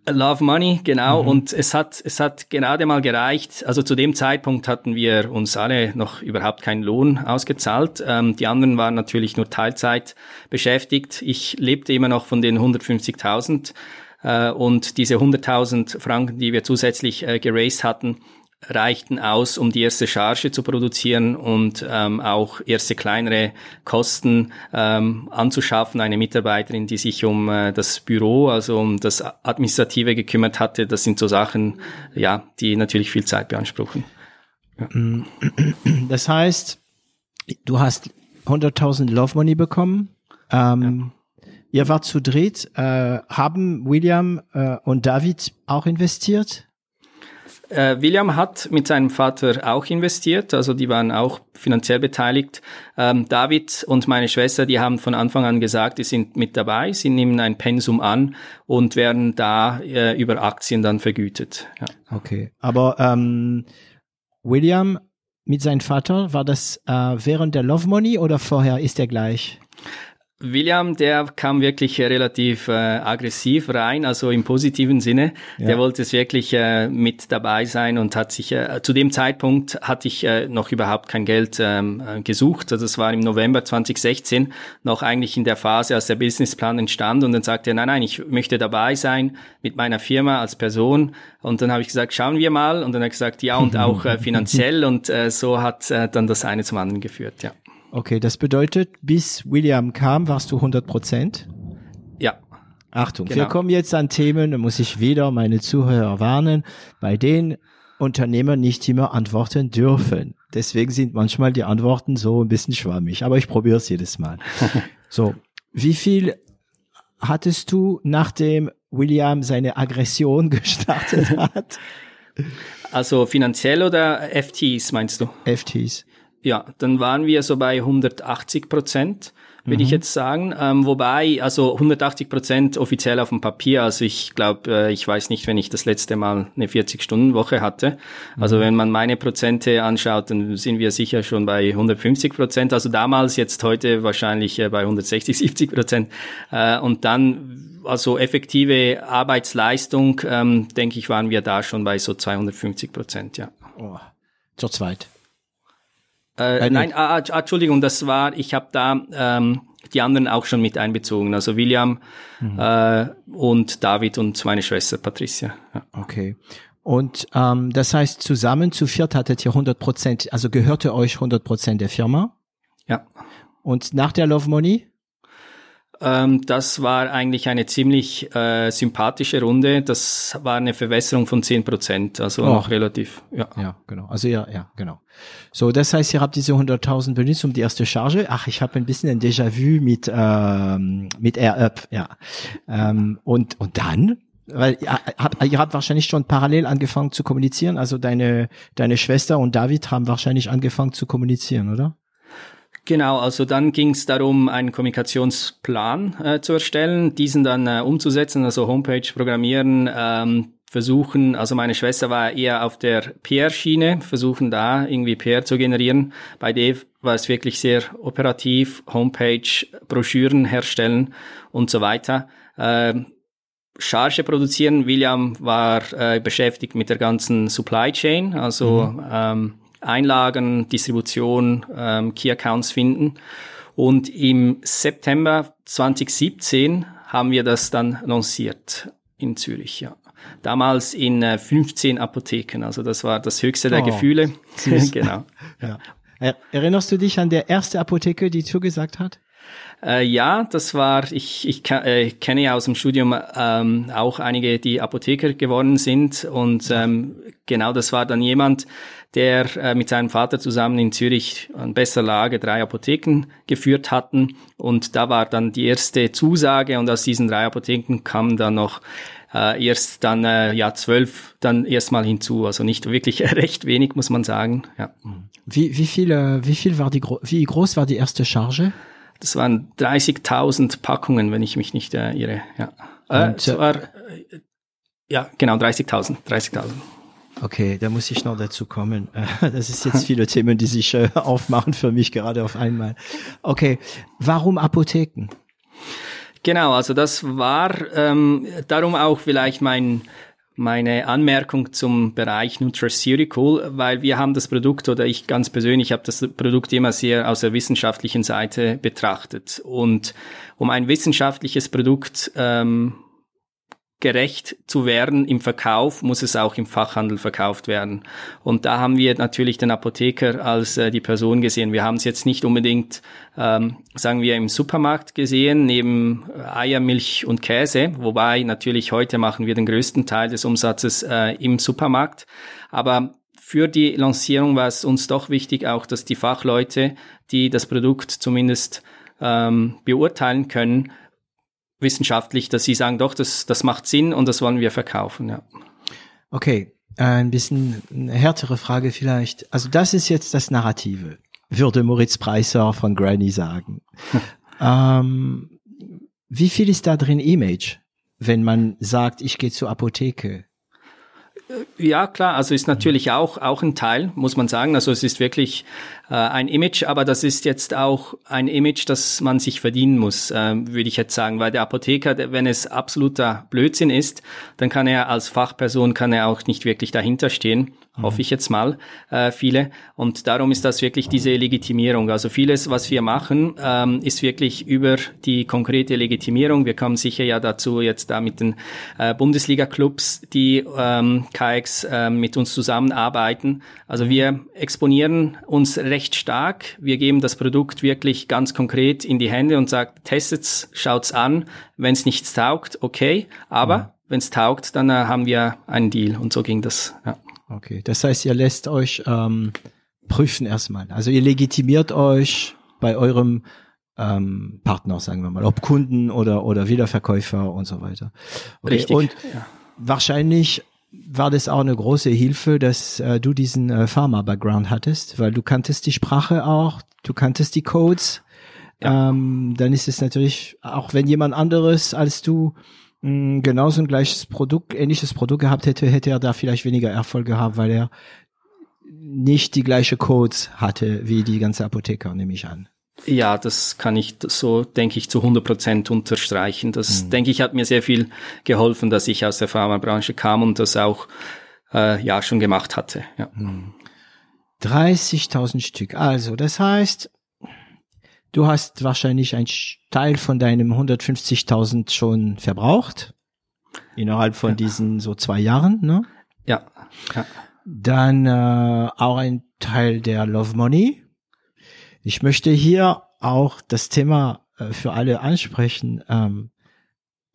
Love Money, genau. Und es hat, es hat gerade mal gereicht. Also zu dem Zeitpunkt hatten wir uns alle noch überhaupt keinen Lohn ausgezahlt. Ähm, die anderen waren natürlich nur Teilzeit beschäftigt. Ich lebte immer noch von den 150.000. Äh, und diese 100.000 Franken, die wir zusätzlich äh, geraced hatten, reichten aus, um die erste Charge zu produzieren und ähm, auch erste kleinere Kosten ähm, anzuschaffen. Eine Mitarbeiterin, die sich um äh, das Büro, also um das Administrative gekümmert hatte. Das sind so Sachen, ja, die natürlich viel Zeit beanspruchen. *clears throat* Das heißt, du hast 100.000 Love Money bekommen. Ähm, Ihr wart zu dritt. Äh, haben William äh, und David auch investiert? Äh, William hat mit seinem Vater auch investiert, also die waren auch finanziell beteiligt. Ähm, David und meine Schwester, die haben von Anfang an gesagt, die sind mit dabei, sie nehmen ein Pensum an und werden da äh, über Aktien dann vergütet. Ja. Okay. Aber ähm, William mit seinem Vater, war das äh, während der Love Money oder vorher ist er gleich? William, der kam wirklich äh, relativ äh, aggressiv rein, also im positiven Sinne. Ja. Der wollte es wirklich äh, mit dabei sein und hat sich, äh, zu dem Zeitpunkt hatte ich äh, noch überhaupt kein Geld ähm, äh, gesucht. Also das war im November 2016, noch eigentlich in der Phase, als der Businessplan entstand. Und dann sagte er, nein, nein, ich möchte dabei sein mit meiner Firma als Person. Und dann habe ich gesagt, schauen wir mal. Und dann hat er gesagt, ja, und *laughs* auch äh, finanziell. Und äh, so hat äh, dann das eine zum anderen geführt, ja. Okay, das bedeutet, bis William kam, warst du 100 Prozent? Ja. Achtung, genau. wir kommen jetzt an Themen, da muss ich wieder meine Zuhörer warnen, bei denen Unternehmer nicht immer antworten dürfen. Deswegen sind manchmal die Antworten so ein bisschen schwammig, aber ich probiere es jedes Mal. *laughs* so, wie viel hattest du, nachdem William seine Aggression *laughs* gestartet hat? Also finanziell oder FTs meinst du? FTs. Ja, dann waren wir so bei 180 Prozent, würde mhm. ich jetzt sagen. Ähm, wobei, also 180 Prozent offiziell auf dem Papier. Also ich glaube, äh, ich weiß nicht, wenn ich das letzte Mal eine 40-Stunden-Woche hatte. Also mhm. wenn man meine Prozente anschaut, dann sind wir sicher schon bei 150 Prozent. Also damals, jetzt heute wahrscheinlich äh, bei 160, 70 Prozent. Äh, und dann also effektive Arbeitsleistung, ähm, denke ich, waren wir da schon bei so 250 Prozent, ja. Oh, zur zweit. Äh, nein, ah, ah, Entschuldigung, das war, ich habe da ähm, die anderen auch schon mit einbezogen, also William mhm. äh, und David und meine Schwester Patricia. Ja. Okay. Und ähm, das heißt, zusammen zu viert hattet ihr 100 Prozent, also gehörte euch 100 Prozent der Firma? Ja. Und nach der Love Money? Ähm, das war eigentlich eine ziemlich äh, sympathische Runde. Das war eine Verwässerung von zehn Prozent, also oh. noch relativ. Ja. ja, genau. Also ja, ja, genau. So, das heißt, ihr habt diese 100.000 benutzt um die erste Charge. Ach, ich habe ein bisschen ein Déjà-vu mit ähm, mit AirUp, ja. Ähm, und und dann weil ihr habt, ihr habt wahrscheinlich schon parallel angefangen zu kommunizieren. Also deine deine Schwester und David haben wahrscheinlich angefangen zu kommunizieren, oder? Genau, also dann ging es darum, einen Kommunikationsplan äh, zu erstellen, diesen dann äh, umzusetzen, also Homepage programmieren, ähm, versuchen, also meine Schwester war eher auf der PR-Schiene, versuchen da irgendwie PR zu generieren. Bei Dave war es wirklich sehr operativ, Homepage, Broschüren herstellen und so weiter. Äh, Charge produzieren. William war äh, beschäftigt mit der ganzen Supply Chain, also mhm. ähm, Einlagen, Distribution, ähm, Key Accounts finden. Und im September 2017 haben wir das dann lanciert in Zürich, ja. Damals in äh, 15 Apotheken, also das war das höchste der oh, Gefühle. *laughs* *laughs* genau. Ja. Erinnerst du dich an der erste Apotheke, die zugesagt hat? Äh, ja, das war, ich, ich äh, kenne ja aus dem Studium ähm, auch einige, die Apotheker geworden sind und ähm, genau das war dann jemand, der äh, mit seinem Vater zusammen in Zürich an besser Lage drei Apotheken geführt hatten und da war dann die erste Zusage und aus diesen drei Apotheken kam dann noch äh, erst dann äh, ja zwölf dann erstmal hinzu, also nicht wirklich *laughs* recht wenig muss man sagen. Ja. Wie wie viel äh, wie viel war die wie groß war die erste Charge? Das waren 30.000 Packungen, wenn ich mich nicht äh, irre. Ja, äh, Und, war, ja genau 30.000. 30.000. Okay, da muss ich noch dazu kommen. *laughs* Das ist jetzt viele Themen, die sich äh, aufmachen für mich gerade auf einmal. Okay, warum Apotheken? Genau, also das war ähm, darum auch vielleicht mein meine Anmerkung zum Bereich Nutraceutical, weil wir haben das Produkt oder ich ganz persönlich habe das Produkt immer sehr aus der wissenschaftlichen Seite betrachtet. Und um ein wissenschaftliches Produkt ähm, gerecht zu werden im Verkauf, muss es auch im Fachhandel verkauft werden. Und da haben wir natürlich den Apotheker als äh, die Person gesehen. Wir haben es jetzt nicht unbedingt, ähm, sagen wir, im Supermarkt gesehen, neben Eier, Milch und Käse, wobei natürlich heute machen wir den größten Teil des Umsatzes äh, im Supermarkt. Aber für die Lancierung war es uns doch wichtig auch, dass die Fachleute, die das Produkt zumindest ähm, beurteilen können, wissenschaftlich, dass sie sagen, doch, das, das macht Sinn und das wollen wir verkaufen, ja. Okay, ein bisschen eine härtere Frage vielleicht. Also das ist jetzt das Narrative, würde Moritz Preiser von Granny sagen. *laughs* ähm, wie viel ist da drin Image, wenn man sagt, ich gehe zur Apotheke? Ja, klar, also ist natürlich auch, auch ein Teil, muss man sagen. Also es ist wirklich äh, ein Image, aber das ist jetzt auch ein Image, das man sich verdienen muss, äh, würde ich jetzt sagen, weil der Apotheker, wenn es absoluter Blödsinn ist, dann kann er als Fachperson kann er auch nicht wirklich dahinter stehen hoffe ich jetzt mal, äh, viele. Und darum ist das wirklich diese Legitimierung. Also vieles, was wir machen, ähm, ist wirklich über die konkrete Legitimierung. Wir kommen sicher ja dazu jetzt da mit den äh, Bundesliga-Clubs, die ähm, KX äh, mit uns zusammenarbeiten. Also wir exponieren uns recht stark. Wir geben das Produkt wirklich ganz konkret in die Hände und sagen, testet's, schaut's an. Wenn es nichts taugt, okay. Aber mhm. wenn es taugt, dann äh, haben wir einen Deal. Und so ging das. Ja. Okay, das heißt, ihr lässt euch ähm, prüfen erstmal. Also ihr legitimiert euch bei eurem ähm, Partner, sagen wir mal, ob Kunden oder oder Wiederverkäufer und so weiter. Okay. Richtig. Und ja. wahrscheinlich war das auch eine große Hilfe, dass äh, du diesen äh, Pharma-Background hattest, weil du kanntest die Sprache auch, du kanntest die Codes. Ja. Ähm, dann ist es natürlich, auch wenn jemand anderes als du mh, genauso ein gleiches Produkt, ähnliches Produkt gehabt hätte, hätte er da vielleicht weniger Erfolg gehabt, weil er nicht die gleiche Codes hatte wie die ganze Apotheker, nehme ich an. Ja, das kann ich so, denke ich, zu 100 Prozent unterstreichen. Das, mhm. denke ich, hat mir sehr viel geholfen, dass ich aus der Pharmabranche kam und das auch äh, ja schon gemacht hatte. Ja. Mhm. 30.000 Stück. Also, das heißt, Du hast wahrscheinlich ein Teil von deinem 150.000 schon verbraucht. Innerhalb von ja. diesen so zwei Jahren, ne? Ja. ja. Dann äh, auch ein Teil der Love Money. Ich möchte hier auch das Thema äh, für alle ansprechen. Ähm,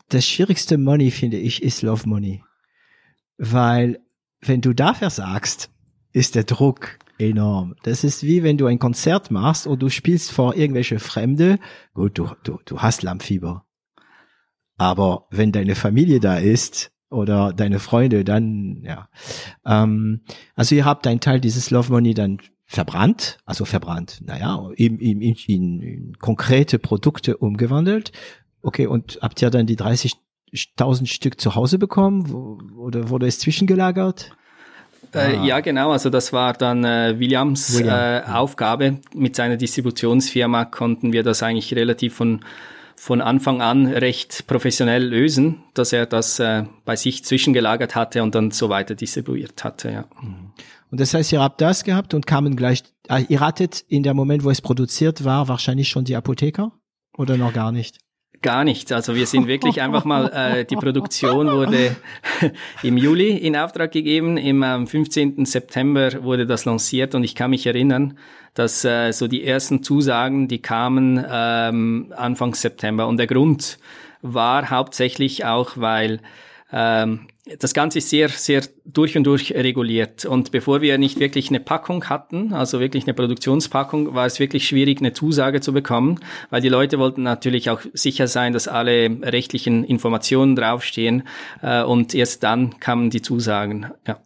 das schwierigste Money, finde ich, ist Love Money. Weil wenn du da versagst, ist der Druck enorm. Das ist wie wenn du ein Konzert machst und du spielst vor irgendwelche Fremde. Gut, du, du, du hast Lammfieber. Aber wenn deine Familie da ist oder deine Freunde, dann, ja. Ähm, also ihr habt einen Teil dieses Love Money dann verbrannt, also verbrannt, naja, in, in, in, in konkrete Produkte umgewandelt. Okay, und habt ihr dann die 30.000 Stück zu Hause bekommen oder wurde es zwischengelagert? Äh, ah. ja, genau. Also das war dann äh, Williams William. äh, Aufgabe. Mit seiner Distributionsfirma konnten wir das eigentlich relativ von von Anfang an recht professionell lösen, dass er das äh, bei sich zwischengelagert hatte und dann so weiter distribuiert hatte. Ja. Mhm. Und das heißt, ihr habt das gehabt und kamen gleich. Äh, ihr hattet in der Moment, wo es produziert war, wahrscheinlich schon die Apotheker oder noch gar nicht? Gar nichts. Also wir sind wirklich einfach mal, äh, die Produktion wurde *laughs* im Juli in Auftrag gegeben. Im ähm, 15. September wurde das lanciert und ich kann mich erinnern, dass äh, so die ersten Zusagen, die kamen ähm, Anfang September. Und der Grund war hauptsächlich auch, weil ähm, das Ganze ist sehr, sehr durch und durch reguliert. Und bevor wir nicht wirklich eine Packung hatten, also wirklich eine Produktionspackung, war es wirklich schwierig, eine Zusage zu bekommen, weil die Leute wollten natürlich auch sicher sein, dass alle rechtlichen Informationen draufstehen. Äh, und erst dann kamen die Zusagen. Ja.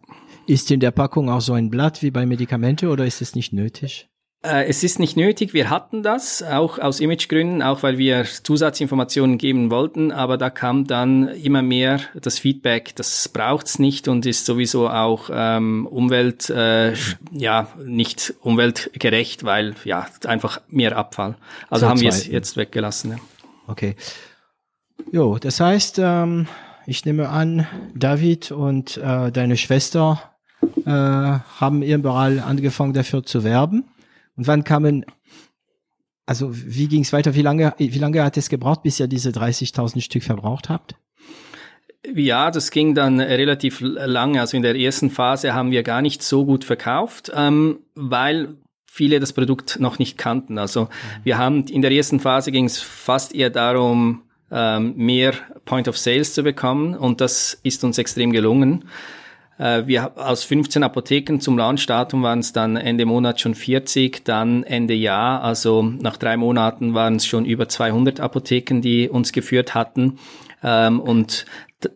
Ist in der Packung auch so ein Blatt wie bei Medikamente oder ist es nicht nötig? Äh, es ist nicht nötig, wir hatten das, auch aus Imagegründen, auch weil wir Zusatzinformationen geben wollten, aber da kam dann immer mehr das Feedback, das braucht's nicht und ist sowieso auch ähm, Umwelt, äh, ja, nicht umweltgerecht, weil ja, einfach mehr Abfall. Also so haben wir es jetzt weggelassen. Ja. Okay. Jo, das heißt, ähm, ich nehme an, David und äh, deine Schwester äh, haben überall angefangen dafür zu werben. Und wann kamen, also wie ging es weiter? Wie lange, wie lange hat es gebraucht, bis ihr diese 30.000 Stück verbraucht habt? Ja, das ging dann relativ lange. Also in der ersten Phase haben wir gar nicht so gut verkauft, ähm, weil viele das Produkt noch nicht kannten. Also wir haben in der ersten Phase ging es fast eher darum, ähm, mehr Point of Sales zu bekommen und das ist uns extrem gelungen. Äh, wir aus 15 Apotheken zum Launchdatum waren es dann Ende Monat schon 40, dann Ende Jahr, also nach drei Monaten waren es schon über 200 Apotheken, die uns geführt hatten. Ähm, und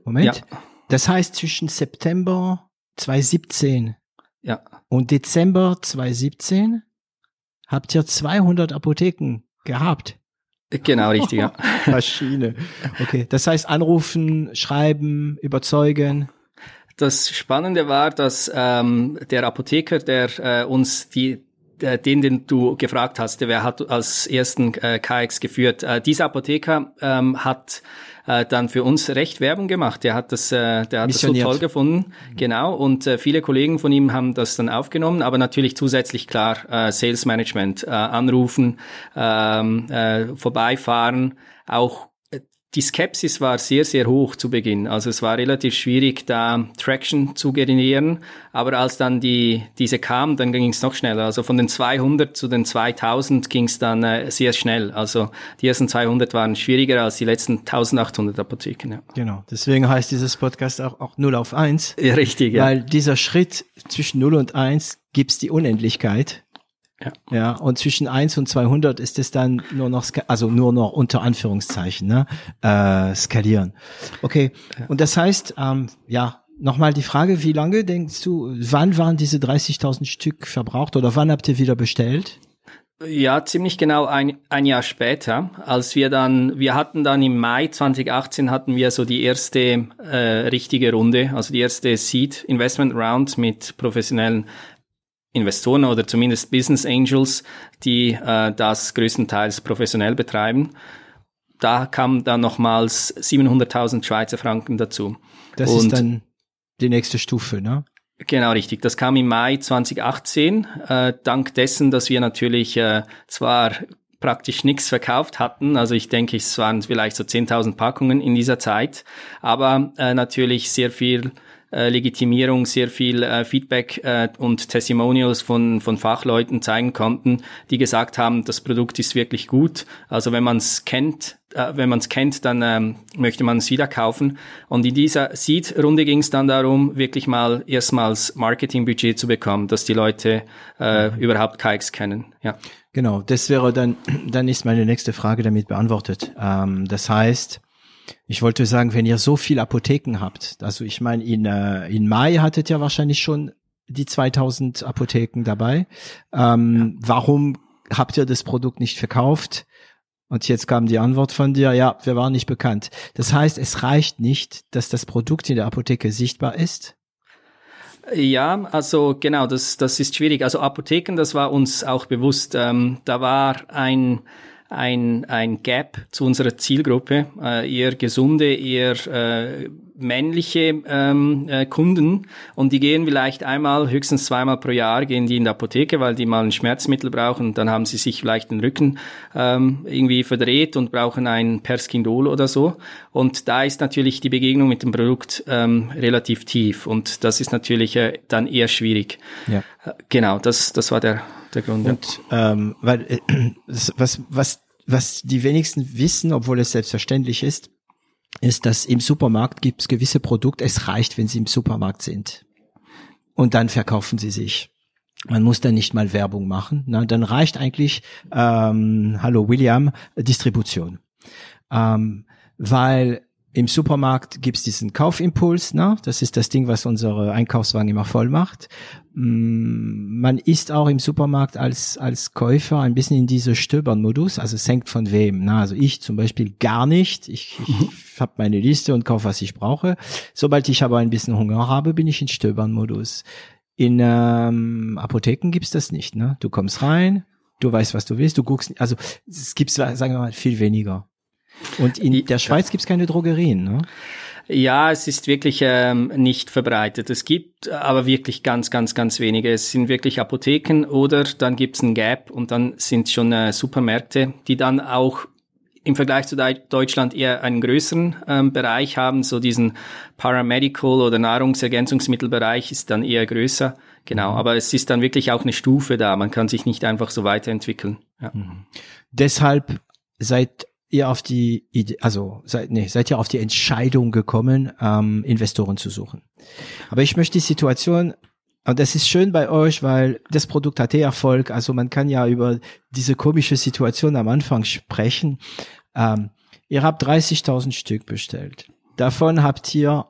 Moment, ja. das heißt zwischen September 2017 ja. und Dezember 2017 habt ihr 200 Apotheken gehabt. Genau, richtig, ja. *laughs* Maschine. Okay, das heißt anrufen, schreiben, überzeugen. Das Spannende war, dass ähm, der Apotheker, der äh, uns die äh, den, den du gefragt hast, wer hat als ersten äh, KX geführt. Äh, dieser Apotheker ähm, hat äh, dann für uns recht Werbung gemacht. Der hat das, äh, der hat das so toll gefunden, genau. Und äh, viele Kollegen von ihm haben das dann aufgenommen, aber natürlich zusätzlich klar äh, Sales Management, äh, anrufen, ähm, äh, vorbeifahren, auch die Skepsis war sehr, sehr hoch zu Beginn. Also es war relativ schwierig, da Traction zu generieren. Aber als dann die, diese kam, dann ging es noch schneller. Also von den 200 zu den 2000 ging es dann äh, sehr schnell. Also die ersten 200 waren schwieriger als die letzten 1800 Apotheken. Ja. Genau. Deswegen heißt dieses Podcast auch, auch 0 auf 1. Ja, richtig. Ja. Weil dieser Schritt zwischen 0 und 1 gibt's die Unendlichkeit. Ja. ja, und zwischen 1 und 200 ist es dann nur noch, also nur noch unter Anführungszeichen, ne, äh, skalieren. Okay, ja. und das heißt, ähm, ja, nochmal die Frage, wie lange denkst du, wann waren diese 30.000 Stück verbraucht oder wann habt ihr wieder bestellt? Ja, ziemlich genau ein, ein Jahr später, als wir dann, wir hatten dann im Mai 2018 hatten wir so die erste äh, richtige Runde, also die erste Seed Investment Round mit professionellen Investoren oder zumindest Business Angels, die äh, das größtenteils professionell betreiben. Da kam dann nochmals 700.000 Schweizer Franken dazu. Das Und ist dann die nächste Stufe, ne? Genau, richtig. Das kam im Mai 2018, äh, dank dessen, dass wir natürlich äh, zwar praktisch nichts verkauft hatten. Also ich denke, es waren vielleicht so 10.000 Packungen in dieser Zeit, aber äh, natürlich sehr viel äh, Legitimierung sehr viel äh, Feedback äh, und Testimonials von, von Fachleuten zeigen konnten, die gesagt haben, das Produkt ist wirklich gut. Also wenn man es kennt, äh, wenn man es kennt, dann ähm, möchte man es wieder kaufen. Und in dieser Seed-Runde ging es dann darum, wirklich mal erstmals Marketingbudget zu bekommen, dass die Leute äh, mhm. überhaupt KX kennen. Ja. Genau, das wäre dann, dann ist meine nächste Frage damit beantwortet. Ähm, das heißt, ich wollte sagen, wenn ihr so viel Apotheken habt, also ich meine, in, äh, in Mai hattet ihr wahrscheinlich schon die 2000 Apotheken dabei. Ähm, ja. Warum habt ihr das Produkt nicht verkauft? Und jetzt kam die Antwort von dir, ja, wir waren nicht bekannt. Das heißt, es reicht nicht, dass das Produkt in der Apotheke sichtbar ist. Ja, also genau, das, das ist schwierig. Also Apotheken, das war uns auch bewusst. Ähm, da war ein ein, ein Gap zu unserer Zielgruppe, äh, eher gesunde, eher äh, männliche ähm, äh, Kunden und die gehen vielleicht einmal, höchstens zweimal pro Jahr gehen die in die Apotheke, weil die mal ein Schmerzmittel brauchen und dann haben sie sich vielleicht den Rücken ähm, irgendwie verdreht und brauchen ein Perskindol oder so und da ist natürlich die Begegnung mit dem Produkt ähm, relativ tief und das ist natürlich äh, dann eher schwierig. Ja. Äh, genau, das, das war der der Grund. Und ähm, weil äh, *clears throat* was was was die wenigsten wissen, obwohl es selbstverständlich ist, ist, dass im Supermarkt gibt es gewisse Produkte. Es reicht, wenn sie im Supermarkt sind und dann verkaufen sie sich. Man muss dann nicht mal Werbung machen. Na, dann reicht eigentlich, ähm, hallo William, Distribution. Ähm, weil im Supermarkt gibt's diesen Kaufimpuls, ne? das ist das Ding, was unsere Einkaufswagen immer voll macht. Mm, man ist auch im Supermarkt als, als Käufer ein bisschen in diese Stöbern-Modus, also es hängt von wem. Ne? Also ich zum Beispiel gar nicht. Ich, ich mhm. habe meine Liste und kaufe, was ich brauche. Sobald ich aber ein bisschen Hunger habe, bin ich in Stöbern-Modus. In ähm, Apotheken gibt's das nicht. Ne? Du kommst rein, du weißt, was du willst, du guckst, also es gibt, sagen wir mal, viel weniger. Und in der Schweiz gibt's keine Drogerien, ne? Ja, es ist wirklich ähm, nicht verbreitet. Es gibt aber wirklich ganz, ganz, ganz wenige. Es sind wirklich Apotheken oder dann gibt's ein Gap und dann sind schon äh, Supermärkte, die dann auch im Vergleich zu Deutschland eher einen größeren ähm, Bereich haben. So diesen Paramedical oder Nahrungsergänzungsmittelbereich ist dann eher größer. Genau, mhm. aber es ist dann wirklich auch eine Stufe da. Man kann sich nicht einfach so weiterentwickeln. Ja. Mhm. Deshalb seit ihr auf die Idee, also seid, nee, seid ihr auf die Entscheidung gekommen, ähm, Investoren zu suchen. Aber ich möchte die Situation, und das ist schön bei euch, weil das Produkt hatte Erfolg, also man kann ja über diese komische Situation am Anfang sprechen. Ähm, ihr habt 30.000 Stück bestellt. Davon habt ihr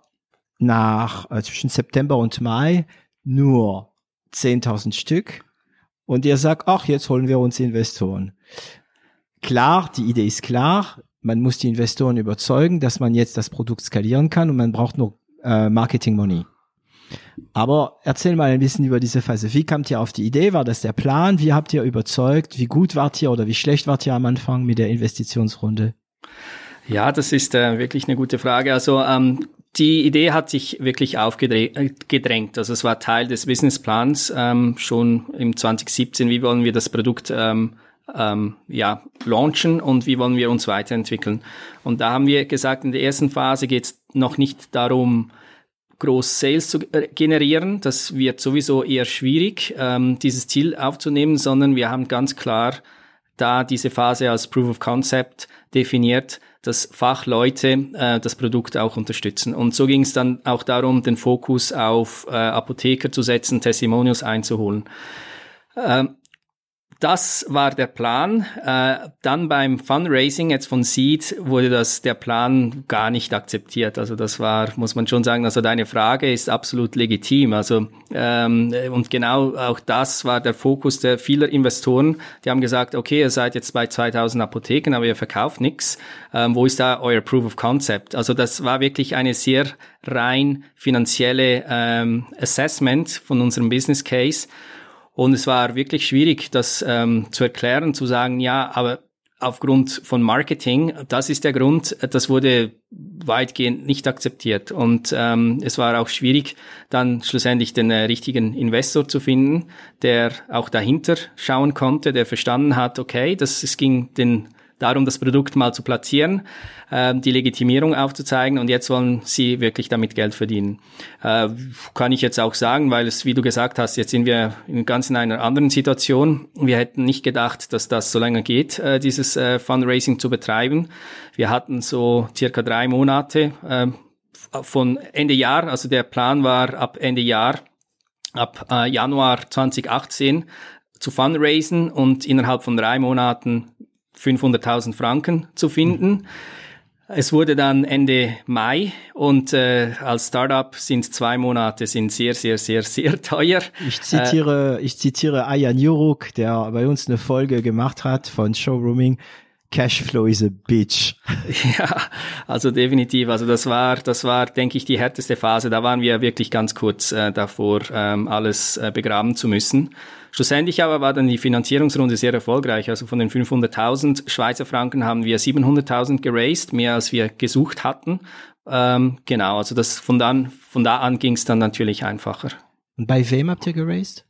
nach äh, zwischen September und Mai nur 10.000 Stück. Und ihr sagt, ach, jetzt holen wir uns Investoren klar, die Idee ist klar. Man muss die Investoren überzeugen, dass man jetzt das Produkt skalieren kann und man braucht nur äh, Marketing Money. Aber erzähl mal ein bisschen über diese Phase. Wie kamt ihr auf die Idee? War das der Plan? Wie habt ihr überzeugt? Wie gut wart ihr oder wie schlecht wart ihr am Anfang mit der Investitionsrunde? Ja, das ist äh, wirklich eine gute Frage. Also ähm, die Idee hat sich wirklich aufgedrängt. Also es war Teil des Businessplans ähm, schon im 2017. Wie wollen wir das Produkt ähm, ähm, ja, launchen und wie wollen wir uns weiterentwickeln? Und da haben wir gesagt, in der ersten Phase geht es noch nicht darum, groß Sales zu äh, generieren. Das wird sowieso eher schwierig, ähm, dieses Ziel aufzunehmen, sondern wir haben ganz klar da diese Phase als Proof of Concept definiert, dass Fachleute äh, das Produkt auch unterstützen. Und so ging es dann auch darum, den Fokus auf äh, Apotheker zu setzen, Testimonials einzuholen. Ähm, das war der Plan. Äh, dann beim Fundraising jetzt von Seed wurde das der Plan gar nicht akzeptiert. Also das war, muss man schon sagen, also deine Frage ist absolut legitim. Also ähm, und genau auch das war der Fokus der vieler Investoren. Die haben gesagt, okay, ihr seid jetzt bei 2000 Apotheken, aber ihr verkauft nichts. Ähm, wo ist da euer Proof of Concept? Also das war wirklich eine sehr rein finanzielle ähm, Assessment von unserem Business Case. Und es war wirklich schwierig, das ähm, zu erklären, zu sagen, ja, aber aufgrund von Marketing, das ist der Grund, das wurde weitgehend nicht akzeptiert. Und ähm, es war auch schwierig, dann schlussendlich den äh, richtigen Investor zu finden, der auch dahinter schauen konnte, der verstanden hat, okay, das, es ging den darum, das Produkt mal zu platzieren, äh, die Legitimierung aufzuzeigen und jetzt wollen sie wirklich damit Geld verdienen. Äh, kann ich jetzt auch sagen, weil es, wie du gesagt hast, jetzt sind wir ganz in einer anderen Situation. Wir hätten nicht gedacht, dass das so lange geht, äh, dieses äh, Fundraising zu betreiben. Wir hatten so circa drei Monate äh, von Ende Jahr, also der Plan war ab Ende Jahr, ab äh, Januar 2018 zu fundraisen und innerhalb von drei Monaten 500.000 Franken zu finden. Es wurde dann Ende Mai und äh, als Startup sind zwei Monate sind sehr, sehr, sehr, sehr teuer. Ich zitiere, äh, ich zitiere Ayan Juruk, der bei uns eine Folge gemacht hat von Showrooming. Cashflow is a bitch. *laughs* Ja, also definitiv. Also das war, das war, denke ich, die härteste Phase. Da waren wir wirklich ganz kurz äh, davor, ähm, alles äh, begraben zu müssen. Schlussendlich aber war dann die Finanzierungsrunde sehr erfolgreich. Also von den 500.000 Schweizer Franken haben wir 700.000 geraced, mehr als wir gesucht hatten. Ähm, genau, also das von dann, von da an ging es dann natürlich einfacher. Und bei wem habt ihr geraced?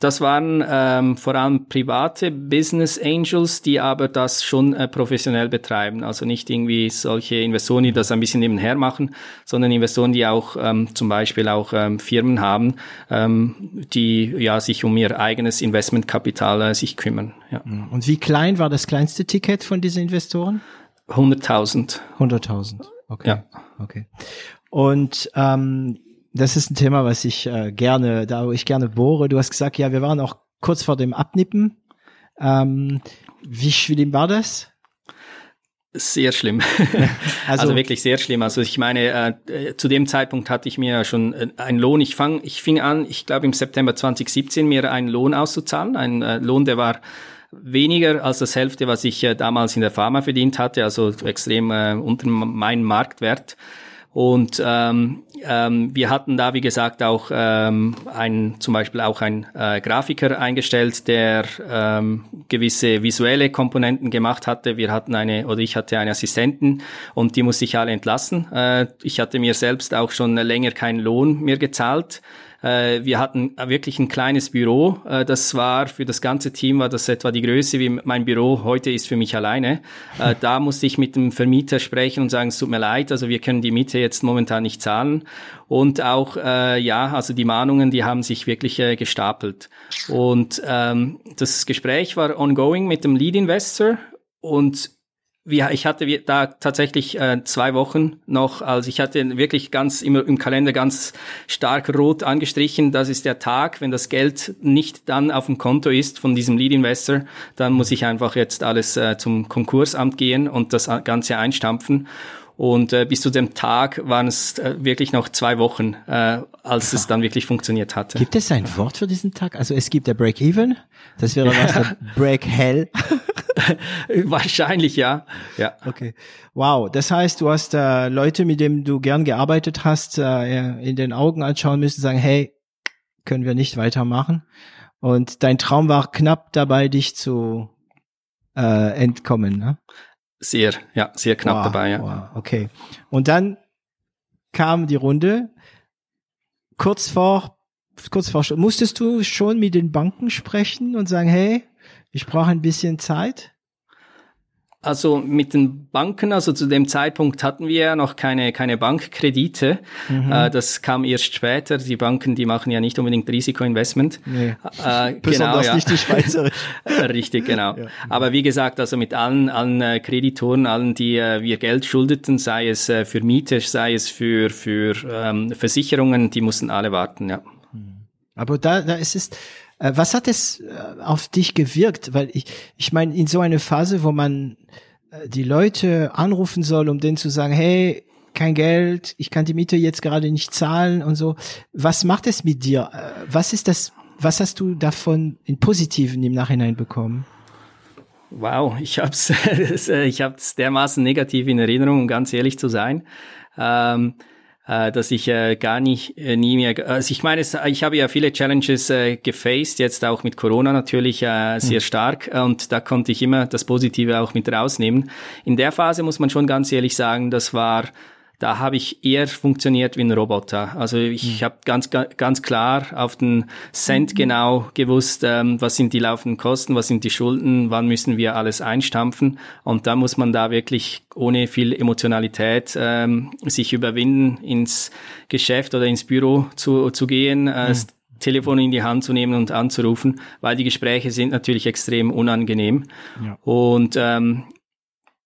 Das waren ähm, vor allem private Business Angels, die aber das schon äh, professionell betreiben. Also nicht irgendwie solche Investoren, die das ein bisschen nebenher machen, sondern Investoren, die auch ähm, zum Beispiel auch ähm, Firmen haben, ähm, die ja sich um ihr eigenes Investmentkapital äh, sich kümmern. Ja. Mhm. Und wie klein war das kleinste Ticket von diesen Investoren? 100.000. 100.000. Okay. Ja. Okay. Und ähm, das ist ein Thema, was ich äh, gerne, da wo ich gerne bohre. Du hast gesagt, ja, wir waren auch kurz vor dem Abnippen. Ähm, wie schlimm war das? Sehr schlimm. *laughs* *laughs* Also, also, wirklich sehr schlimm. Also ich meine, äh, zu dem Zeitpunkt hatte ich mir schon äh, einen Lohn. Ich fang, ich fing an, ich glaube im September 2017 mir einen Lohn auszuzahlen. Ein äh, Lohn, der war weniger als das Hälfte, was ich äh, damals in der Pharma verdient hatte, also extrem äh, unter meinem Marktwert. Und ähm, ähm, wir hatten da, wie gesagt, auch ähm, ein, zum Beispiel auch ein äh, Grafiker eingestellt, der ähm, gewisse visuelle Komponenten gemacht hatte. Wir hatten eine, oder ich hatte eine Assistenten und die musste ich alle entlassen. Äh, ich hatte mir selbst auch schon länger keinen Lohn mehr gezahlt. Äh, wir hatten wirklich ein kleines Büro. Äh, das war für das ganze Team war das etwa die Größe wie mein Büro heute ist für mich alleine. Äh, da musste ich mit dem Vermieter sprechen und sagen, es tut mir leid, also wir können die Miete jetzt momentan nicht zahlen. Und auch, äh, ja, also die Mahnungen, die haben sich wirklich äh, gestapelt. Und ähm, das Gespräch war ongoing mit dem Lead Investor und wir, ich hatte da tatsächlich äh, zwei Wochen noch, also ich hatte wirklich ganz immer im Kalender ganz stark rot angestrichen. Das ist der Tag, wenn das Geld nicht dann auf dem Konto ist von diesem Lead Investor, dann muss ich einfach jetzt alles äh, zum Konkursamt gehen und das Ganze einstampfen. Und äh, bis zu dem Tag waren es äh, wirklich noch zwei Wochen, äh, als es dann wirklich funktioniert hatte. Gibt es ein Wort für diesen Tag? Also es gibt der Break-Even, das wäre was der *laughs* Break-Hell. *laughs* Wahrscheinlich ja. Ja. Okay. Wow. Das heißt, du hast äh, Leute, mit denen du gern gearbeitet hast, äh, in den Augen anschauen müssen, sagen, hey, können wir nicht weitermachen. Und dein Traum war knapp dabei, dich zu äh, entkommen, ne? Sehr, ja, sehr knapp wow, dabei, ja. Wow, okay. Und dann kam die Runde. Kurz vor, kurz vor, musstest du schon mit den Banken sprechen und sagen, hey, ich brauche ein bisschen Zeit? Also mit den Banken, also zu dem Zeitpunkt hatten wir ja noch keine, keine Bankkredite. Mhm. Äh, das kam erst später. Die Banken, die machen ja nicht unbedingt Risikoinvestment. Nee. Äh, Besonders genau, ja. nicht die Schweizer. *laughs* Richtig, genau. Ja. Aber wie gesagt, also mit allen, allen äh, Kreditoren, allen, die äh, wir Geld schuldeten, sei es äh, für Miete, sei es für, für ähm, Versicherungen, die mussten alle warten, ja. Aber da, da ist es, was hat es äh, auf dich gewirkt? Weil ich, ich meine, in so eine Phase, wo man äh, die Leute anrufen soll, um denen zu sagen, hey, kein Geld, ich kann die Miete jetzt gerade nicht zahlen und so. Was macht es mit dir? Was ist das, was hast du davon in Positiven im Nachhinein bekommen? Wow, ich hab's, *laughs* ich hab's dermaßen negativ in Erinnerung, um ganz ehrlich zu sein. Ähm, äh, dass ich äh, gar nicht äh, nie mehr, also ich meine, ich habe ja viele Challenges äh, gefaced, jetzt auch mit Corona natürlich äh, sehr mhm. stark und da konnte ich immer das Positive auch mit rausnehmen. In der Phase muss man schon ganz ehrlich sagen, das war da habe ich eher funktioniert wie ein Roboter. Also ich mhm. habe ganz ganz klar auf den Cent mhm. genau gewusst, ähm, was sind die laufenden Kosten, was sind die Schulden, wann müssen wir alles einstampfen und da muss man da wirklich ohne viel Emotionalität ähm, sich überwinden, ins Geschäft oder ins Büro zu, zu gehen. Äh, mhm. Telefon in die Hand zu nehmen und anzurufen, weil die Gespräche sind natürlich extrem unangenehm. Ja. Und ähm,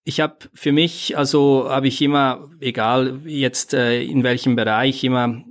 ich habe für mich, also habe ich immer, egal jetzt äh, in welchem Bereich, immer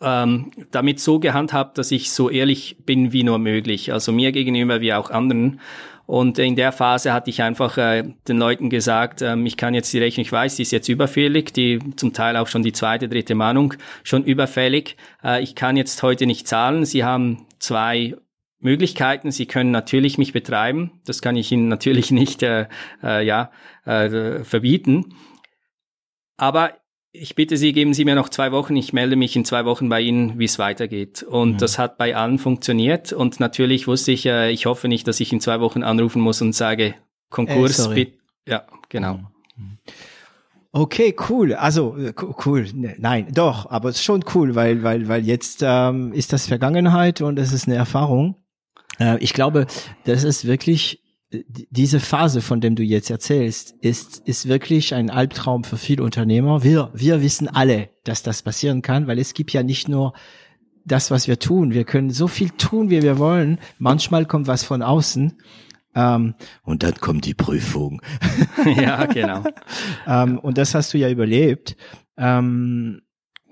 ähm, damit so gehandhabt, dass ich so ehrlich bin wie nur möglich. Also mir gegenüber wie auch anderen. Und in der Phase hatte ich einfach äh, den Leuten gesagt, ähm, ich kann jetzt die Rechnung, ich weiß, die ist jetzt überfällig, die zum Teil auch schon die zweite, dritte Mahnung schon überfällig. Äh, ich kann jetzt heute nicht zahlen. Sie haben zwei Möglichkeiten. Sie können natürlich mich betreiben. Das kann ich Ihnen *laughs* natürlich nicht äh, äh, ja, äh, verbieten. Aber ich bitte Sie, geben Sie mir noch zwei Wochen. Ich melde mich in zwei Wochen bei Ihnen, wie es weitergeht. Und mhm. das hat bei allen funktioniert. Und natürlich wusste ich, äh, ich hoffe nicht, dass ich in zwei Wochen anrufen muss und sage, Konkurs, äh, bitte. Ja, genau. Mhm. Okay, cool. Also äh, cool. Ne, nein, doch, aber es ist schon cool, weil weil weil jetzt ähm, ist das Vergangenheit und es ist eine Erfahrung. Äh, ich glaube, das ist wirklich diese Phase, von dem du jetzt erzählst, ist, ist wirklich ein Albtraum für viele Unternehmer. Wir, wir wissen alle, dass das passieren kann, weil es gibt ja nicht nur das, was wir tun. Wir können so viel tun, wie wir wollen. Manchmal kommt was von außen. Ähm, und dann kommt die Prüfung. *laughs* ja, genau. *laughs* ähm, und das hast du ja überlebt. Ähm,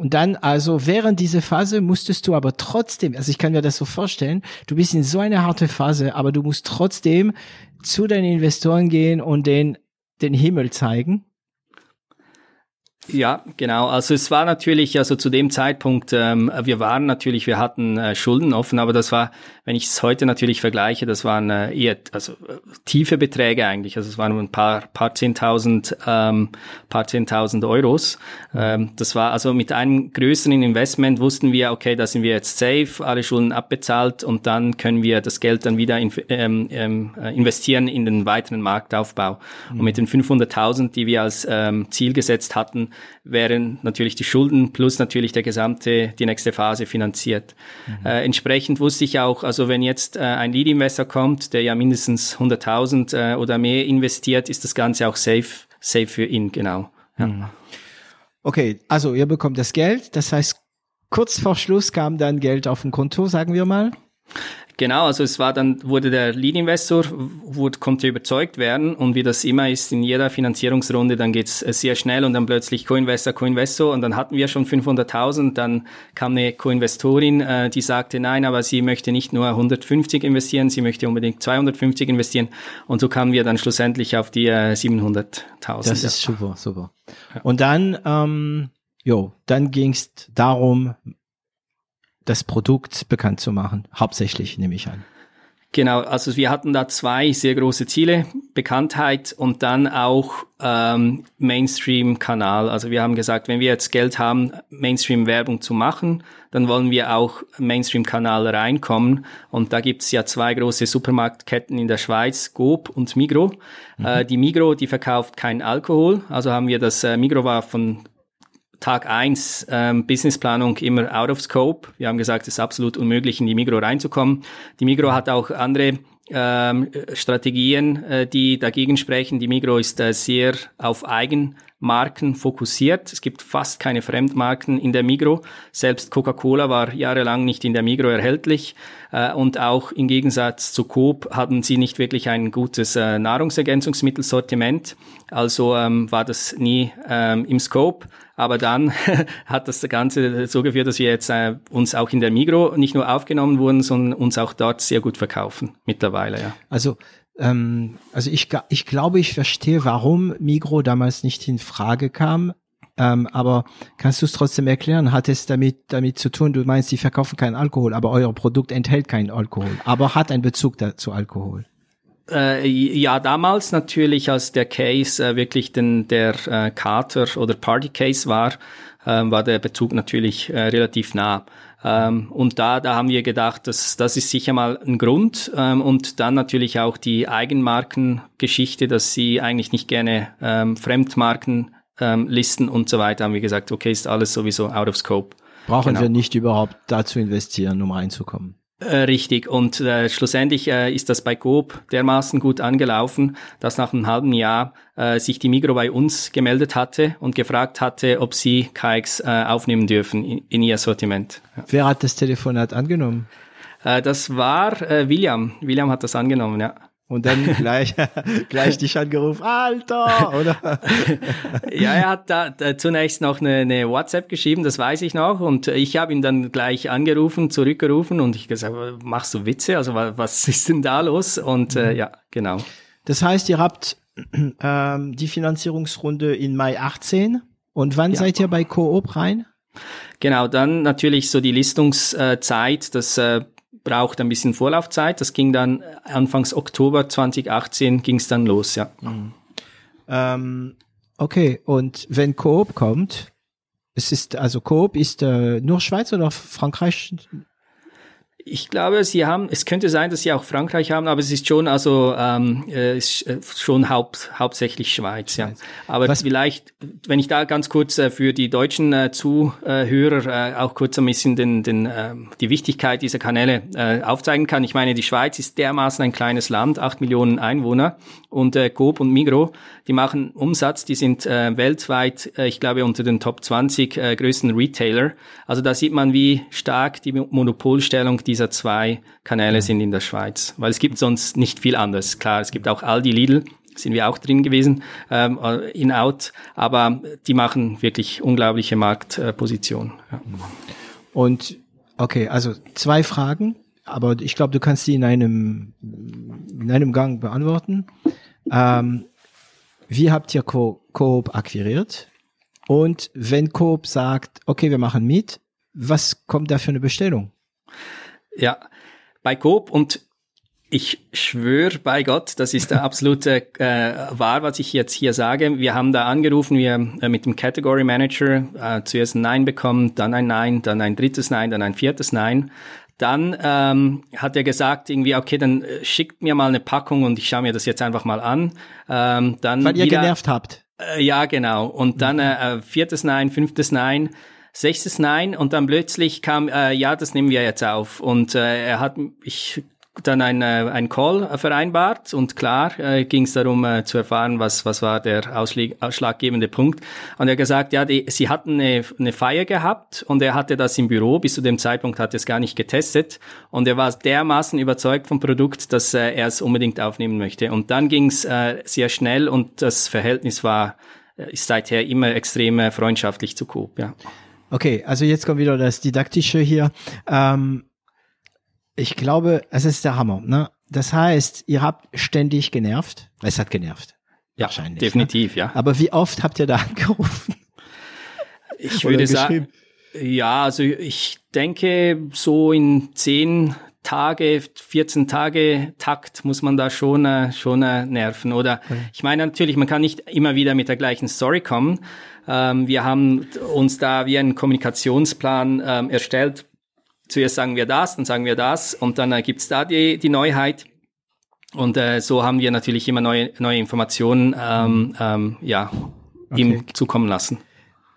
und dann, also während dieser Phase musstest du aber trotzdem, also ich kann mir das so vorstellen, du bist in so eine harte Phase, aber du musst trotzdem zu deinen Investoren gehen und den, den Himmel zeigen ja, genau. Also es war natürlich, also zu dem Zeitpunkt, ähm, wir waren natürlich, wir hatten äh, Schulden offen, aber das war, wenn ich es heute natürlich vergleiche, das waren äh, eher, also äh, tiefe Beträge eigentlich. Also es waren ein paar, paar zehntausend, ähm, paar zehntausend Euros. Ähm, das war also mit einem größeren Investment wussten wir, okay, da sind wir jetzt safe, alle Schulden abbezahlt und dann können wir das Geld dann wieder in, ähm, ähm, äh, investieren in den weiteren Marktaufbau. Mhm. Und mit den 500.000, die wir als ähm, Ziel gesetzt hatten, wären natürlich die Schulden plus natürlich der gesamte, die nächste Phase finanziert. Mhm. Äh, entsprechend wusste ich auch, also wenn jetzt äh, ein Lead-Investor kommt, der ja mindestens 100.000 äh, oder mehr investiert, ist das Ganze auch safe, safe für ihn, genau. Ja. Mhm. Okay, also ihr bekommt das Geld, das heißt, kurz vor Schluss kam dann Geld auf dem Konto, sagen wir mal. Genau, also es war dann, wurde der Lead-Investor, wurde, konnte überzeugt werden und wie das immer ist in jeder Finanzierungsrunde, dann geht's sehr schnell und dann plötzlich Co-Investor, Co-Investor und dann hatten wir schon 500.000, dann kam eine Co-Investorin, äh, die sagte, nein, aber sie möchte nicht nur 150 investieren, sie möchte unbedingt 250 investieren und so kamen wir dann schlussendlich auf die äh, 700.000. Das ist super, super. Ja. Und dann, ähm, jo, dann ging's darum, das Produkt bekannt zu machen. Hauptsächlich, nehme ich an. Genau, also wir hatten da zwei sehr große Ziele, Bekanntheit und dann auch ähm, Mainstream-Kanal. Also wir haben gesagt, wenn wir jetzt Geld haben, Mainstream-Werbung zu machen, dann wollen wir auch Mainstream-Kanal reinkommen. Und da gibt's ja zwei große Supermarktketten in der Schweiz, Coop und Migro. Mhm. Äh, die Migro, die verkauft keinen Alkohol. Also haben wir das, äh, Migro war von Tag eins ähm, Businessplanung immer out of scope. Wir haben gesagt, es ist absolut unmöglich, in die Migro reinzukommen. Die Migro hat auch andere ähm, Strategien, äh, die dagegen sprechen. Die Migro ist äh, sehr auf Eigenmarken fokussiert. Es gibt fast keine Fremdmarken in der Migro. Selbst Coca-Cola war jahrelang nicht in der Migro erhältlich. Äh, und auch im Gegensatz zu Coop hatten sie nicht wirklich ein gutes äh, Nahrungsergänzungsmittelsortiment. Also ähm, war das nie ähm, im Scope. Aber dann *laughs* hat das Ganze so geführt, dass wir jetzt äh, uns auch in der Migro nicht nur aufgenommen wurden, sondern uns auch dort sehr gut verkaufen mittlerweile. Ja. Also ähm, also ich, ich glaube, ich verstehe, warum Migro damals nicht in Frage kam. Ähm, aber kannst du es trotzdem erklären? Hat es damit damit zu tun? Du meinst, sie verkaufen keinen Alkohol, aber euer Produkt enthält keinen Alkohol, aber hat einen Bezug zu Alkohol. Äh, ja, damals natürlich, als der Case äh, wirklich den, der äh, Kater oder Party Case war, äh, war der Bezug natürlich äh, relativ nah. Ähm, und da, da haben wir gedacht, dass das ist sicher mal ein Grund. Ähm, und dann natürlich auch die Eigenmarkengeschichte, dass sie eigentlich nicht gerne ähm, Fremdmarken ähm, listen und so weiter, haben wir gesagt, okay, ist alles sowieso out of scope. Brauchen genau. wir nicht überhaupt dazu investieren, um reinzukommen. Äh, richtig. Und äh, schlussendlich äh, ist das bei Coop dermaßen gut angelaufen, dass nach einem halben Jahr äh, sich die Migro bei uns gemeldet hatte und gefragt hatte, ob sie KX äh, aufnehmen dürfen in, in ihr Sortiment. Ja. Wer hat das Telefonat angenommen? Äh, das war äh, William. William hat das angenommen, ja. Und dann *laughs* gleich, gleich dich angerufen, Alter, oder? *laughs* ja, er hat da, da zunächst noch eine, eine, WhatsApp geschrieben, das weiß ich noch. Und ich habe ihn dann gleich angerufen, zurückgerufen und ich gesagt, machst du Witze? Also was ist denn da los? Und äh, mhm. ja, genau. Das heißt, ihr habt *clears throat* ähm, die Finanzierungsrunde in Mai 18. Und wann ja. seid ihr bei Coop rein? Genau, dann natürlich so die Listungszeit, das äh, braucht ein bisschen Vorlaufzeit. Das ging dann Anfangs Oktober 2018 ging es dann los, ja. Mhm. Ähm, okay, und wenn Coop kommt, es ist also Coop ist äh, nur Schweiz oder Frankreich ich glaube, sie haben, es könnte sein, dass sie auch Frankreich haben, aber es ist schon, also ähm, äh, ist äh, schon haupt, hauptsächlich Schweiz, ja. Aber Was? vielleicht, wenn ich da ganz kurz äh, für die deutschen äh, Zuhörer äh, auch kurz ein bisschen den, den, äh, die Wichtigkeit dieser Kanäle äh, aufzeigen kann. Ich meine, die Schweiz ist dermaßen ein kleines Land, acht Millionen Einwohner und äh, Coop und Migro, die machen Umsatz, die sind äh, weltweit, äh, ich glaube, unter den Top 20 äh, größten Retailer. Also da sieht man, wie stark die Monopolstellung dieser zwei Kanäle ja. sind in der Schweiz. Weil es gibt sonst nicht viel anderes. Klar, es gibt auch Aldi, Lidl, sind wir auch drin gewesen, ähm, äh, in Out, aber die machen wirklich unglaubliche Marktposition. Ja. Und okay, also zwei Fragen, aber ich glaube, du kannst die in einem in einem Gang beantworten. Ähm, wie habt ihr Co Coop akquiriert? Und wenn Coop sagt, okay, wir machen mit, was kommt da für eine Bestellung? Ja, bei Coop und ich schwöre bei Gott, das ist der *laughs* absolute äh, wahr, was ich jetzt hier sage. Wir haben da angerufen, wir äh, mit dem Category Manager äh, zuerst ein Nein bekommen, dann ein Nein, dann ein drittes Nein, dann ein viertes Nein. Dann ähm, hat er gesagt, irgendwie, okay, dann äh, schickt mir mal eine Packung und ich schaue mir das jetzt einfach mal an. Ähm, dann Weil ihr wieder, genervt habt. Äh, ja, genau. Und dann mhm. äh, viertes Nein, fünftes Nein, sechstes Nein und dann plötzlich kam, äh, ja, das nehmen wir jetzt auf. Und äh, er hat, ich dann ein, äh, ein Call vereinbart und klar äh, ging es darum äh, zu erfahren, was, was war der ausschlaggebende Punkt. Und er hat gesagt, ja, die, sie hatten eine, eine Feier gehabt und er hatte das im Büro, bis zu dem Zeitpunkt hat er es gar nicht getestet und er war dermaßen überzeugt vom Produkt, dass äh, er es unbedingt aufnehmen möchte. Und dann ging es äh, sehr schnell und das Verhältnis war äh, ist seither immer extrem äh, freundschaftlich zu Coop, ja. Okay, also jetzt kommt wieder das Didaktische hier. Ähm ich glaube, es ist der Hammer. Ne? Das heißt, ihr habt ständig genervt. Es hat genervt. Ja, wahrscheinlich. Ne? Definitiv, ne? ja. Aber wie oft habt ihr da *laughs* angerufen? Ich würde sagen, ja, also ich denke, so in zehn Tage, 14 Tage Takt muss man da schon, äh, schon äh, nerven. Oder okay. ich meine natürlich, man kann nicht immer wieder mit der gleichen Story kommen. Ähm, wir haben uns da wie einen Kommunikationsplan ähm, erstellt. Zuerst sagen wir das, dann sagen wir das und dann äh, gibt's da die, die Neuheit. Und äh, so haben wir natürlich immer neue, neue Informationen ähm, ähm, ja, okay. ihm zukommen lassen.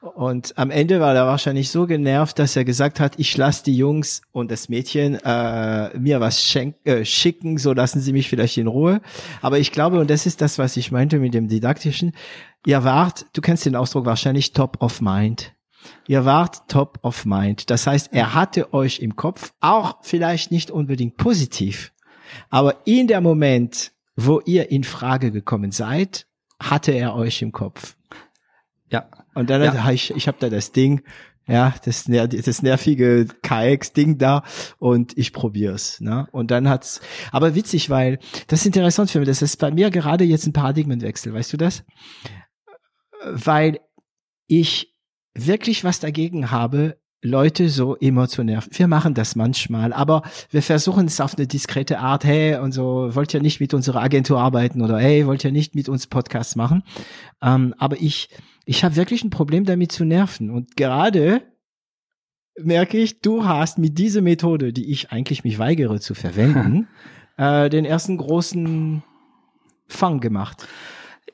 Und am Ende war er wahrscheinlich so genervt, dass er gesagt hat, ich lasse die Jungs und das Mädchen äh, mir was schenk, äh, schicken, so lassen sie mich vielleicht in Ruhe. Aber ich glaube, und das ist das, was ich meinte mit dem Didaktischen, ihr wart, du kennst den Ausdruck wahrscheinlich top of mind. Ihr wart top of mind. Das heißt, er hatte euch im Kopf, auch vielleicht nicht unbedingt positiv, aber in der Moment, wo ihr in Frage gekommen seid, hatte er euch im Kopf. Ja. Und dann ja. habe ich, ich habe da das Ding, ja, das, das nervige KX-Ding da und ich probier's. Ne? Und dann hat's, aber witzig, weil das ist interessant für mich, das ist bei mir gerade jetzt ein Paradigmenwechsel, weißt du das? Weil ich wirklich was dagegen habe, Leute so immer zu nerven. Wir machen das manchmal, aber wir versuchen es auf eine diskrete Art. Hey, und so, wollt ihr nicht mit unserer Agentur arbeiten oder hey, wollt ihr nicht mit uns Podcasts machen? Ähm, aber ich, ich habe wirklich ein Problem damit zu nerven. Und gerade merke ich, du hast mit dieser Methode, die ich eigentlich mich weigere zu verwenden, *laughs* äh, den ersten großen Fang gemacht.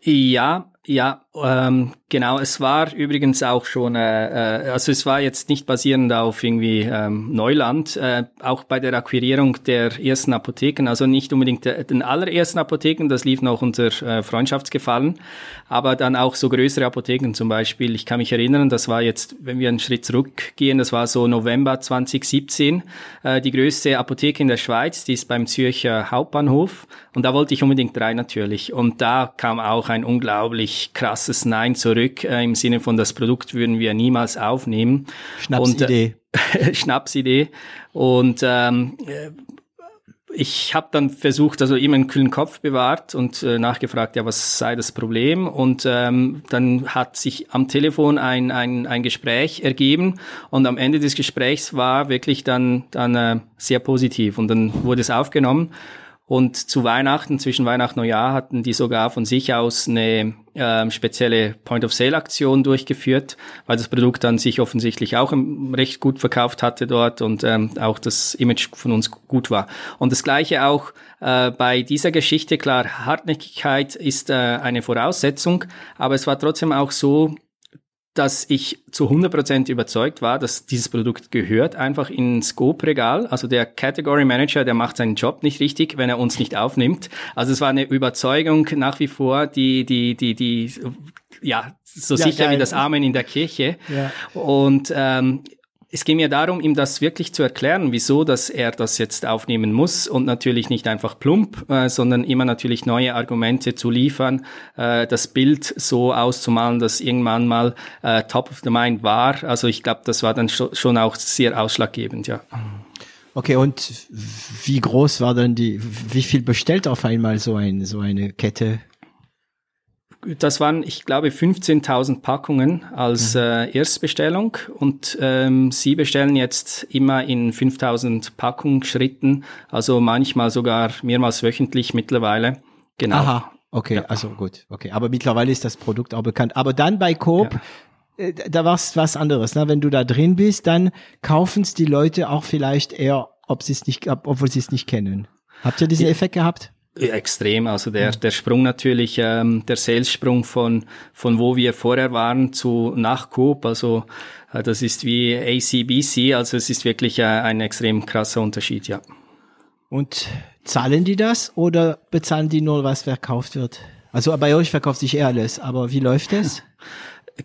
Ja, ja, ähm, genau. Es war übrigens auch schon, äh, äh, also es war jetzt nicht basierend auf irgendwie ähm, Neuland, äh, auch bei der Akquirierung der ersten Apotheken, also nicht unbedingt der, den allerersten Apotheken, das lief noch unter äh, Freundschaftsgefallen, aber dann auch so größere Apotheken zum Beispiel. Ich kann mich erinnern, das war jetzt, wenn wir einen Schritt zurückgehen, das war so November 2017, äh, die größte Apotheke in der Schweiz, die ist beim Zürcher Hauptbahnhof und da wollte ich unbedingt rein natürlich und da kam auch ein unglaublich krasses Nein zurück äh, im Sinne von das Produkt würden wir niemals aufnehmen. Schnapsidee. Und, äh, *laughs* Schnapsidee. Und ähm, äh, ich habe dann versucht, also immer einen kühlen Kopf bewahrt und äh, nachgefragt, ja, was sei das Problem? Und ähm, dann hat sich am Telefon ein, ein, ein Gespräch ergeben und am Ende des Gesprächs war wirklich dann, dann äh, sehr positiv und dann wurde es aufgenommen und zu Weihnachten, zwischen Weihnachten und Neujahr, hatten die sogar von sich aus eine ähm, spezielle Point-of-Sale-Aktion durchgeführt, weil das Produkt dann sich offensichtlich auch recht gut verkauft hatte dort und ähm, auch das Image von uns gut war. Und das gleiche auch äh, bei dieser Geschichte, klar, Hartnäckigkeit ist äh, eine Voraussetzung, aber es war trotzdem auch so, dass ich zu 100% überzeugt war, dass dieses Produkt gehört einfach ins Scope-Regal. Also der Category Manager, der macht seinen Job nicht richtig, wenn er uns nicht aufnimmt. Also es war eine Überzeugung nach wie vor, die, die, die, die, ja, so ja, sicher geil. wie das Amen in der Kirche. Ja. Und ähm, es ging mir darum, ihm das wirklich zu erklären, wieso, dass er das jetzt aufnehmen muss und natürlich nicht einfach plump, äh, sondern immer natürlich neue Argumente zu liefern, äh, das Bild so auszumalen, dass irgendwann mal äh, top of the mind war. Also ich glaube, das war dann schon auch sehr ausschlaggebend, ja. Okay, und wie groß war dann die, wie viel bestellt auf einmal so ein, so eine Kette? Das waren, ich glaube, 15.000 Packungen als mhm. äh, Erstbestellung und ähm, Sie bestellen jetzt immer in 5.000 Packungsschritten, also manchmal sogar mehrmals wöchentlich mittlerweile. Genau. Aha, okay, ja. also gut, okay. Aber mittlerweile ist das Produkt auch bekannt. Aber dann bei Coop, ja. äh, da war es was anderes. Ne? Wenn du da drin bist, dann kaufen es die Leute auch vielleicht eher, ob sie es nicht, obwohl sie es nicht kennen. Habt ihr diesen ja. Effekt gehabt? Extrem, also der, der Sprung natürlich, ähm, der Sales-Sprung von, von wo wir vorher waren zu nach Coop, also äh, das ist wie ACBC, also es ist wirklich äh, ein extrem krasser Unterschied, ja. Und zahlen die das oder bezahlen die nur, was verkauft wird? Also bei euch verkauft sich eher alles, aber wie läuft es? *laughs*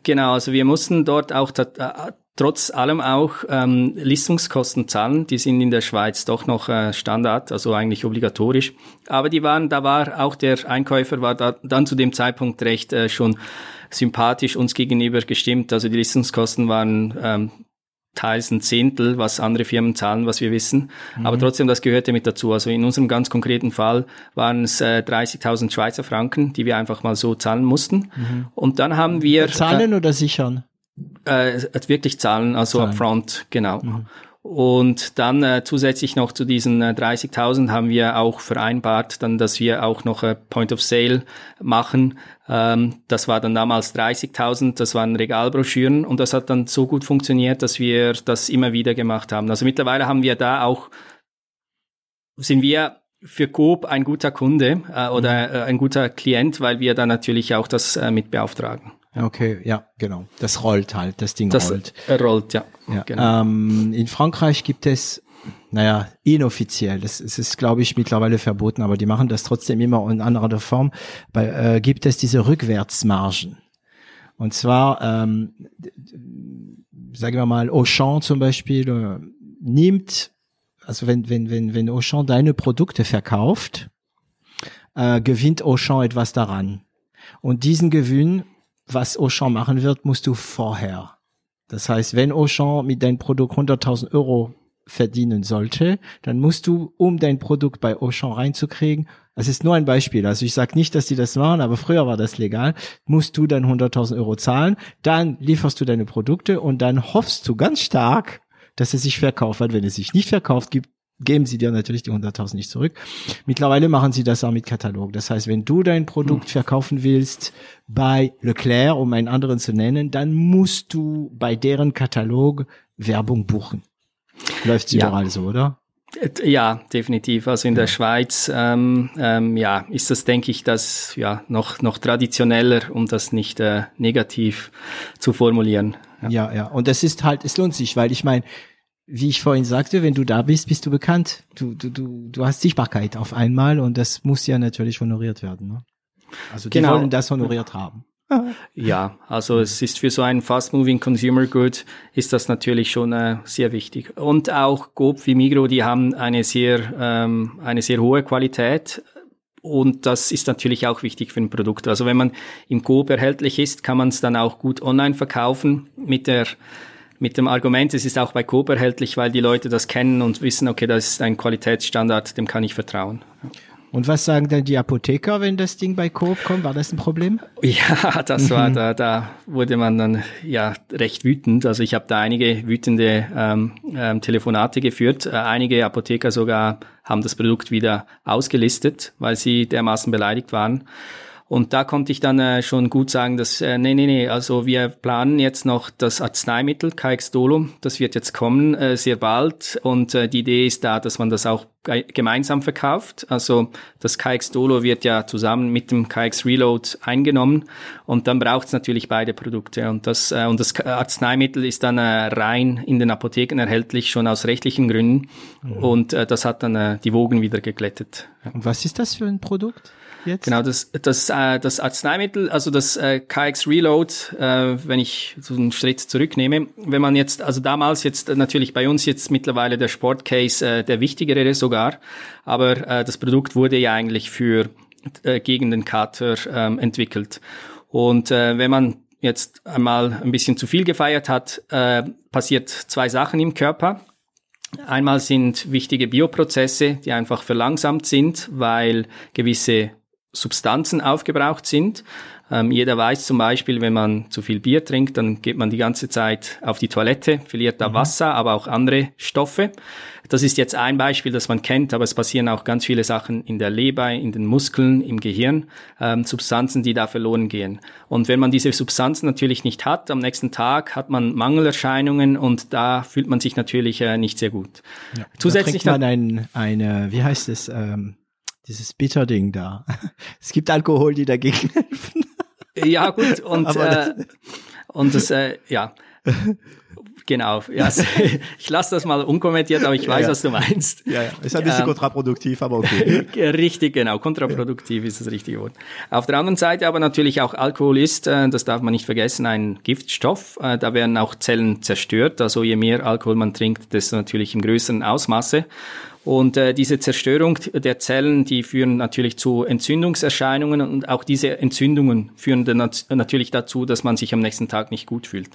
Genau, also wir mussten dort auch äh, trotz allem auch ähm, Listungskosten zahlen. Die sind in der Schweiz doch noch äh, Standard, also eigentlich obligatorisch. Aber die waren, da war auch der Einkäufer war da, dann zu dem Zeitpunkt recht äh, schon sympathisch uns gegenüber gestimmt. Also die Listungskosten waren ähm, teils ein Zehntel, was andere Firmen zahlen, was wir wissen. Mhm. Aber trotzdem, das gehörte mit dazu. Also in unserem ganz konkreten Fall waren es äh, 30.000 Schweizer Franken, die wir einfach mal so zahlen mussten. Mhm. Und dann haben wir... Zahlen äh, oder sichern? Äh, wirklich zahlen, also Zahlen. upfront, genau. Mhm. Und dann äh, zusätzlich noch zu diesen äh, 30.000 haben wir auch vereinbart, dann, dass wir auch noch äh, Point of Sale machen. Ähm, das war dann damals 30.000, das waren Regalbroschüren und das hat dann so gut funktioniert, dass wir das immer wieder gemacht haben. Also mittlerweile haben wir da auch, sind wir für Coop ein guter Kunde äh, oder mhm. äh, ein guter Klient, weil wir da natürlich auch das äh, mit beauftragen. Okay, ja, genau. Das rollt halt, das Ding das rollt. rollt, ja. ja. Genau. Ähm, in Frankreich gibt es, naja, inoffiziell, das, das ist, glaube ich, mittlerweile verboten, aber die machen das trotzdem immer in anderer Form, bei, äh, gibt es diese Rückwärtsmargen. Und zwar, ähm, sagen wir mal, Auchan zum Beispiel, äh, nimmt, also wenn, wenn, wenn, wenn Auchan deine Produkte verkauft, äh, gewinnt Auchan etwas daran. Und diesen Gewinn was Auchan machen wird, musst du vorher. Das heißt, wenn Auchan mit deinem Produkt 100.000 Euro verdienen sollte, dann musst du, um dein Produkt bei Auchan reinzukriegen, das ist nur ein Beispiel, also ich sage nicht, dass die das machen, aber früher war das legal, musst du dann 100.000 Euro zahlen, dann lieferst du deine Produkte und dann hoffst du ganz stark, dass es sich verkauft hat. Wenn es sich nicht verkauft, gibt, geben sie dir natürlich die 100.000 nicht zurück. Mittlerweile machen sie das auch mit Katalog. Das heißt, wenn du dein Produkt hm. verkaufen willst bei Leclerc, um einen anderen zu nennen, dann musst du bei deren Katalog Werbung buchen. Läuft ja. überall so, oder? Ja, definitiv. Also in der Schweiz, ähm, ähm, ja, ist das, denke ich, das ja noch noch traditioneller, um das nicht äh, negativ zu formulieren. Ja. ja, ja. Und das ist halt, es lohnt sich, weil ich meine, wie ich vorhin sagte, wenn du da bist, bist du bekannt. Du, du, du, du hast Sichtbarkeit auf einmal und das muss ja natürlich honoriert werden. Ne? Also die genau. wollen das honoriert haben. *laughs* Ja, also es ist für so einen fast-moving Consumer Good ist das natürlich schon äh, sehr wichtig. Und auch Coop wie Migro, die haben eine sehr, ähm, eine sehr hohe Qualität. Und das ist natürlich auch wichtig für ein Produkt. Also wenn man im Coop erhältlich ist, kann man es dann auch gut online verkaufen mit der mit dem Argument, es ist auch bei Coop erhältlich, weil die Leute das kennen und wissen, okay, das ist ein Qualitätsstandard, dem kann ich vertrauen. Und was sagen denn die Apotheker, wenn das Ding bei Coop kommt? War das ein Problem? *laughs* Ja, das war mhm. da, da wurde man dann ja recht wütend. Also ich habe da einige wütende ähm, ähm, Telefonate geführt. Äh, einige Apotheker sogar haben das Produkt wieder ausgelistet, weil sie dermaßen beleidigt waren. Und da konnte ich dann äh, schon gut sagen, dass, äh, nee, nee, nee, also wir planen jetzt noch das Arzneimittel KX-Dolo, das wird jetzt kommen, äh, sehr bald. Und äh, die Idee ist da, dass man das auch gemeinsam verkauft. Also das KX-Dolo wird ja zusammen mit dem KX-Reload eingenommen und dann braucht es natürlich beide Produkte. Und das, äh, und das Arzneimittel ist dann äh, rein in den Apotheken erhältlich, schon aus rechtlichen Gründen. Mhm. Und äh, das hat dann äh, die Wogen wieder geglättet. Und was ist das für ein Produkt? Jetzt? Genau, das, das, äh, das Arzneimittel, also das äh, KX Reload, äh, wenn ich so einen Schritt zurücknehme, wenn man jetzt, also damals jetzt äh, natürlich bei uns jetzt mittlerweile der Sportcase äh, der wichtigere sogar, aber äh, das Produkt wurde ja eigentlich für äh, gegen den Kater ähm, entwickelt. Und äh, wenn man jetzt einmal ein bisschen zu viel gefeiert hat, äh, passiert zwei Sachen im Körper. Einmal sind wichtige Bioprozesse, die einfach verlangsamt sind, weil gewisse Substanzen aufgebraucht sind. Ähm, jeder weiß zum Beispiel, wenn man zu viel Bier trinkt, dann geht man die ganze Zeit auf die Toilette, verliert da mhm. Wasser, aber auch andere Stoffe. Das ist jetzt ein Beispiel, das man kennt, aber es passieren auch ganz viele Sachen in der Leber, in den Muskeln, im Gehirn, ähm, Substanzen, die da verloren gehen. Und wenn man diese Substanzen natürlich nicht hat, am nächsten Tag hat man Mangelerscheinungen und da fühlt man sich natürlich äh, nicht sehr gut. Ja, Zusätzlich da trinkt man ein, eine, wie heißt es, ähm dieses Bitterding da. *laughs* Es gibt Alkohol, die dagegen helfen. Ja, gut, *laughs* und, äh, und das, äh, ja. Genau, ja, *laughs* ich lasse das mal unkommentiert, aber ich weiß, ja, ja. was du meinst. Ja, ja, ist ein bisschen ähm, kontraproduktiv, aber okay. Richtig, genau, kontraproduktiv ist das richtige Wort. Auf der anderen Seite aber natürlich auch Alkohol ist, äh, das darf man nicht vergessen, ein Giftstoff. Äh, da werden auch Zellen zerstört, also je mehr Alkohol man trinkt, desto natürlich im größeren Ausmaße. Und äh, diese Zerstörung der Zellen, die führen natürlich zu Entzündungserscheinungen und auch diese Entzündungen führen dann nat natürlich dazu, dass man sich am nächsten Tag nicht gut fühlt.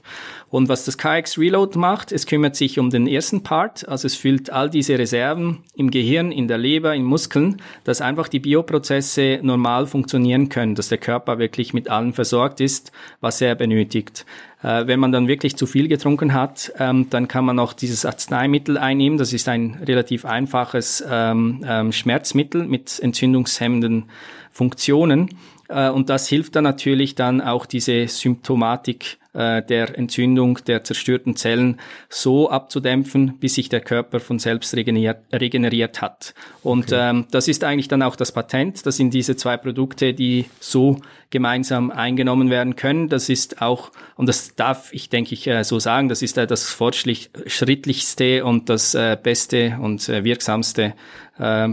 Und was das KX Reload macht, es kümmert sich um den ersten Part, also es füllt all diese Reserven im Gehirn, in der Leber, in Muskeln, dass einfach die Bioprozesse normal funktionieren können, dass der Körper wirklich mit allem versorgt ist, was er benötigt. Äh, wenn man dann wirklich zu viel getrunken hat, ähm, dann kann man noch dieses Arzneimittel einnehmen. Das ist ein relativ einfaches ähm, ähm, Schmerzmittel mit entzündungshemmenden Funktionen. Äh, und das hilft dann natürlich dann auch diese Symptomatik äh, der Entzündung der zerstörten Zellen so abzudämpfen, bis sich der Körper von selbst regeneriert, regeneriert hat. Und okay. ähm, das ist eigentlich dann auch das Patent. Das sind diese zwei Produkte, die so gemeinsam eingenommen werden können. Das ist auch, und das darf ich, denke ich, äh, so sagen, das ist äh, das fortschrittlichste und das äh, beste und äh, wirksamste äh,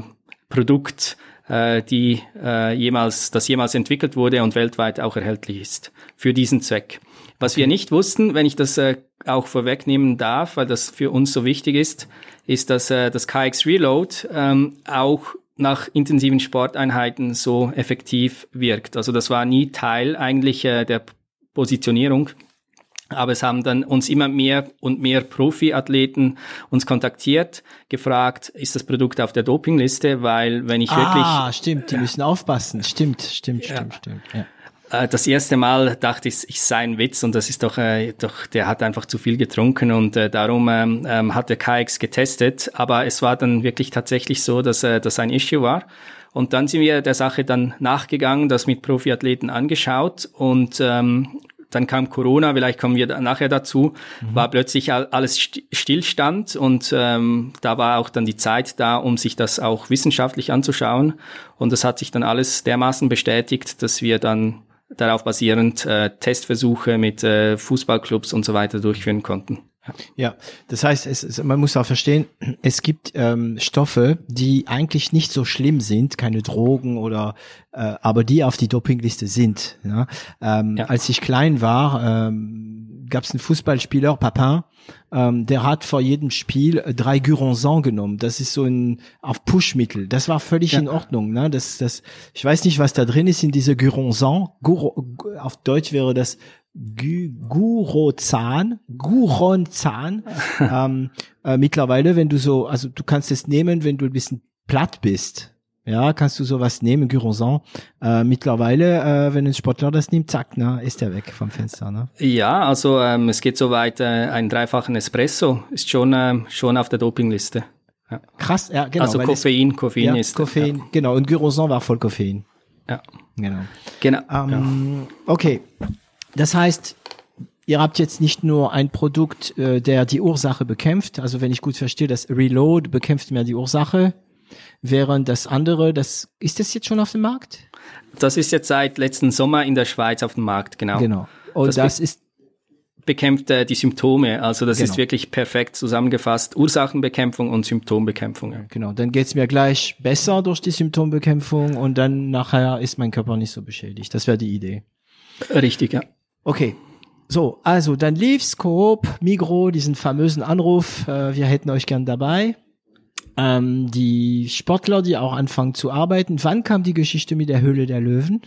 Produkt, äh, die äh, jemals, das jemals entwickelt wurde und weltweit auch erhältlich ist für diesen Zweck. Was okay. wir nicht wussten, wenn ich das äh, auch vorwegnehmen darf, weil das für uns so wichtig ist, ist, dass äh, das KX Reload ähm, auch nach intensiven Sporteinheiten so effektiv wirkt. Also das war nie Teil eigentlich äh, der Positionierung. Aber es haben dann uns immer mehr und mehr Profiathleten uns kontaktiert, gefragt, ist das Produkt auf der Dopingliste, weil wenn ich ah, wirklich... Ah, stimmt, die müssen aufpassen. Stimmt, stimmt, stimmt, ja. stimmt. Ja. Äh, das erste Mal dachte ich, ich sei ein Witz und das ist doch, äh, doch der hat einfach zu viel getrunken und äh, darum ähm, ähm hat der KX getestet. Aber es war dann wirklich tatsächlich so, dass äh, das ein Issue war. Und dann sind wir der Sache dann nachgegangen, das mit Profiathleten angeschaut und ähm, dann kam Corona, vielleicht kommen wir nachher dazu, mhm. war plötzlich alles Stillstand und ähm, da war auch dann die Zeit da, um sich das auch wissenschaftlich anzuschauen. Und das hat sich dann alles dermaßen bestätigt, dass wir dann darauf basierend äh, Testversuche mit äh, Fußballclubs und so weiter durchführen konnten. Ja, das heißt, es, es, man muss auch verstehen, es gibt ähm, Stoffe, die eigentlich nicht so schlimm sind, keine Drogen oder, äh, aber die auf die Dopingliste sind. Ja? Ähm, ja. Als ich klein war, ähm, gab es einen Fußballspieler, Papin, ähm, der hat vor jedem Spiel drei Guronsan genommen. Das ist so ein auf Pushmittel. Das war völlig ja. in Ordnung. Ne? Das, das, ich weiß nicht, was da drin ist in diese Guronsan. Gur, auf Deutsch wäre das Gurozan, Guronzan. *laughs* ähm, äh, mittlerweile, wenn du so, also du kannst es nehmen, wenn du ein bisschen platt bist. Ja, kannst du sowas nehmen, Guronsan. Äh, mittlerweile, äh, wenn ein Sportler das nimmt, zack, ne, ist er weg vom Fenster. Ne? Ja, also ähm, es geht so weit, äh, ein dreifachen Espresso ist schon, äh, schon auf der Dopingliste. Ja. Krass, ja, genau. Also Koffein, es, Koffein ja, ist. Koffein, ja. genau. Und Guronsan war voll Koffein. Ja. Genau. Genau. Ähm, okay. Das heißt, ihr habt jetzt nicht nur ein Produkt, äh, der die Ursache bekämpft. Also wenn ich gut verstehe, das Reload bekämpft mehr die Ursache, während das andere, das ist das jetzt schon auf dem Markt? Das ist jetzt seit letzten Sommer in der Schweiz auf dem Markt, genau. Genau. Und das, das ist bekämpft äh, die Symptome. Also das genau. ist wirklich perfekt zusammengefasst. Ursachenbekämpfung und Symptombekämpfung. Genau, dann geht's mir gleich besser durch die Symptombekämpfung und dann nachher ist mein Körper nicht so beschädigt. Das wäre die Idee. Richtig, ja. Okay. So, also dann lief's, Coop, Migro, diesen famösen Anruf, äh, wir hätten euch gern dabei. Ähm, die Sportler, die auch anfangen zu arbeiten. Wann kam die Geschichte mit der Höhle der Löwen?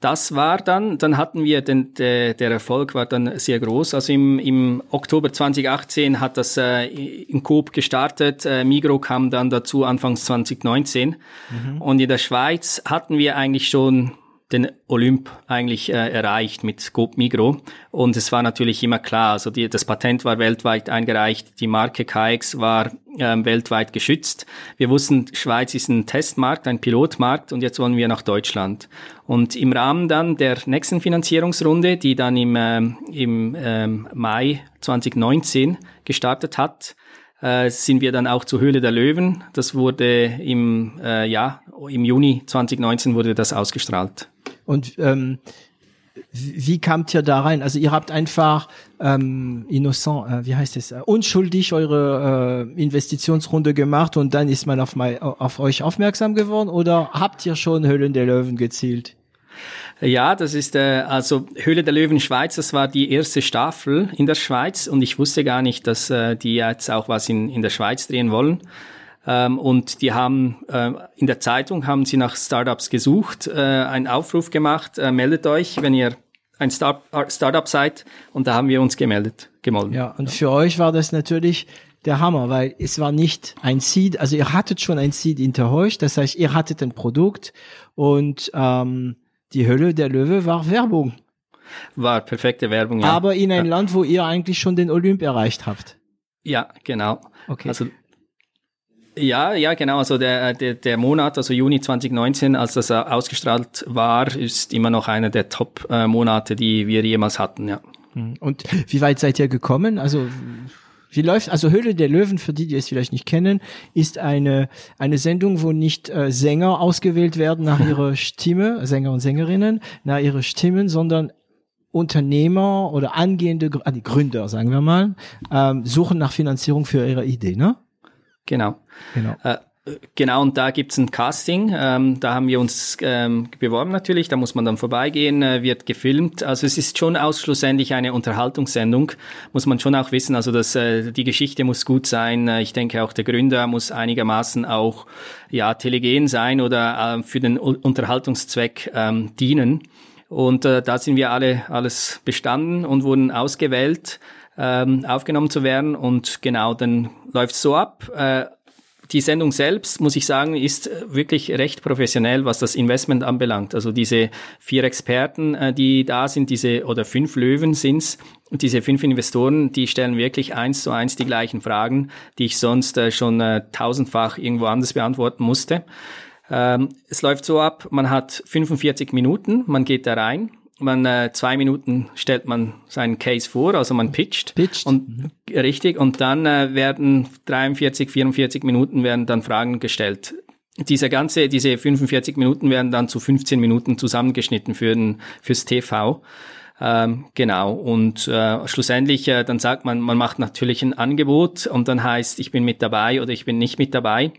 Das war dann, dann hatten wir den, der, der Erfolg war dann sehr groß. Also im, im Oktober 2018 hat das äh, in Coop gestartet. Äh, Migro kam dann dazu Anfangs 2019. Mhm. Und in der Schweiz hatten wir eigentlich schon den Olymp eigentlich äh, erreicht mit Scope Migro. Und es war natürlich immer klar, also die, das Patent war weltweit eingereicht, die Marke KX war ähm, weltweit geschützt. Wir wussten, Schweiz ist ein Testmarkt, ein Pilotmarkt und jetzt wollen wir nach Deutschland. Und im Rahmen dann der nächsten Finanzierungsrunde, die dann im, ähm, im ähm, Mai 2019 gestartet hat, äh, sind wir dann auch zur Höhle der Löwen. Das wurde im, äh, ja, im Juni 2019 wurde das ausgestrahlt. Und ähm, wie kamt ihr da rein? Also ihr habt einfach ähm, innocent, äh, wie heißt es, äh, unschuldig eure äh, Investitionsrunde gemacht und dann ist man auf, mein, auf euch aufmerksam geworden oder habt ihr schon Höhlen der Löwen gezielt? Ja, das ist äh, also Höhle der Löwen Schweiz, das war die erste Staffel in der Schweiz und ich wusste gar nicht, dass äh, die jetzt auch was in, in der Schweiz drehen wollen. Ähm, und die haben äh, in der Zeitung haben sie nach Startups gesucht, äh, einen Aufruf gemacht, äh, meldet euch, wenn ihr ein Start äh, Startup seid. Und da haben wir uns gemeldet, gemolden. Ja, und für euch war das natürlich der Hammer, weil es war nicht ein Seed, also ihr hattet schon ein Seed hinter euch, das heißt, ihr hattet ein Produkt und ähm, die Hölle der Löwe war Werbung. war perfekte Werbung. Ja. Aber in ein ja. Land, wo ihr eigentlich schon den Olymp erreicht habt. Ja, genau. Okay. Also ja, ja, genau. Also der, der, der Monat, also Juni 2019, als das ausgestrahlt war, ist immer noch einer der Top-Monate, die wir jemals hatten, ja. Hm. Und wie weit seid ihr gekommen? Also wie läuft, also Höhle der Löwen, für die, die es vielleicht nicht kennen, ist eine, eine Sendung, wo nicht äh, Sänger ausgewählt werden nach *laughs* ihrer Stimme, Sänger und Sängerinnen, nach ihrer Stimmen, sondern Unternehmer oder angehende ah, die Gründer, sagen wir mal, ähm, suchen nach Finanzierung für ihre Idee, ne? Genau. Genau. Äh, Genau, und da gibt's ein Casting. Ähm, da haben wir uns ähm, beworben natürlich. Da muss man dann vorbeigehen, äh, wird gefilmt. Also es ist schon ausschlussendlich eine Unterhaltungssendung, muss man schon auch wissen. Also dass äh, die Geschichte muss gut sein. Äh, ich denke auch der Gründer muss einigermaßen auch ja telegen sein oder äh, für den Unterhaltungszweck ähm, dienen. Und äh, da sind wir alle alles bestanden und wurden ausgewählt, ähm, aufgenommen zu werden. Und genau, dann läuft's so ab. Äh, die Sendung selbst, muss ich sagen, ist wirklich recht professionell, was das Investment anbelangt. Also diese vier Experten, äh, die da sind, diese oder fünf Löwen sind's, diese fünf Investoren, die stellen wirklich eins zu eins die gleichen Fragen, die ich sonst äh, schon äh, tausendfach irgendwo anders beantworten musste. Ähm, es läuft so ab, man hat 45 Minuten, man geht da rein, man äh, zwei Minuten stellt man seinen Case vor, also man pitcht. Pitcht. Und mhm. richtig, und dann äh, werden 43, 44 Minuten werden dann Fragen gestellt. Diese ganze, diese 45 Minuten werden dann zu 15 Minuten zusammengeschnitten für den, fürs TV. Ähm, genau. Und äh, schlussendlich, äh, dann sagt man, man macht natürlich ein Angebot und dann heißt, ich bin mit dabei oder ich bin nicht mit dabei.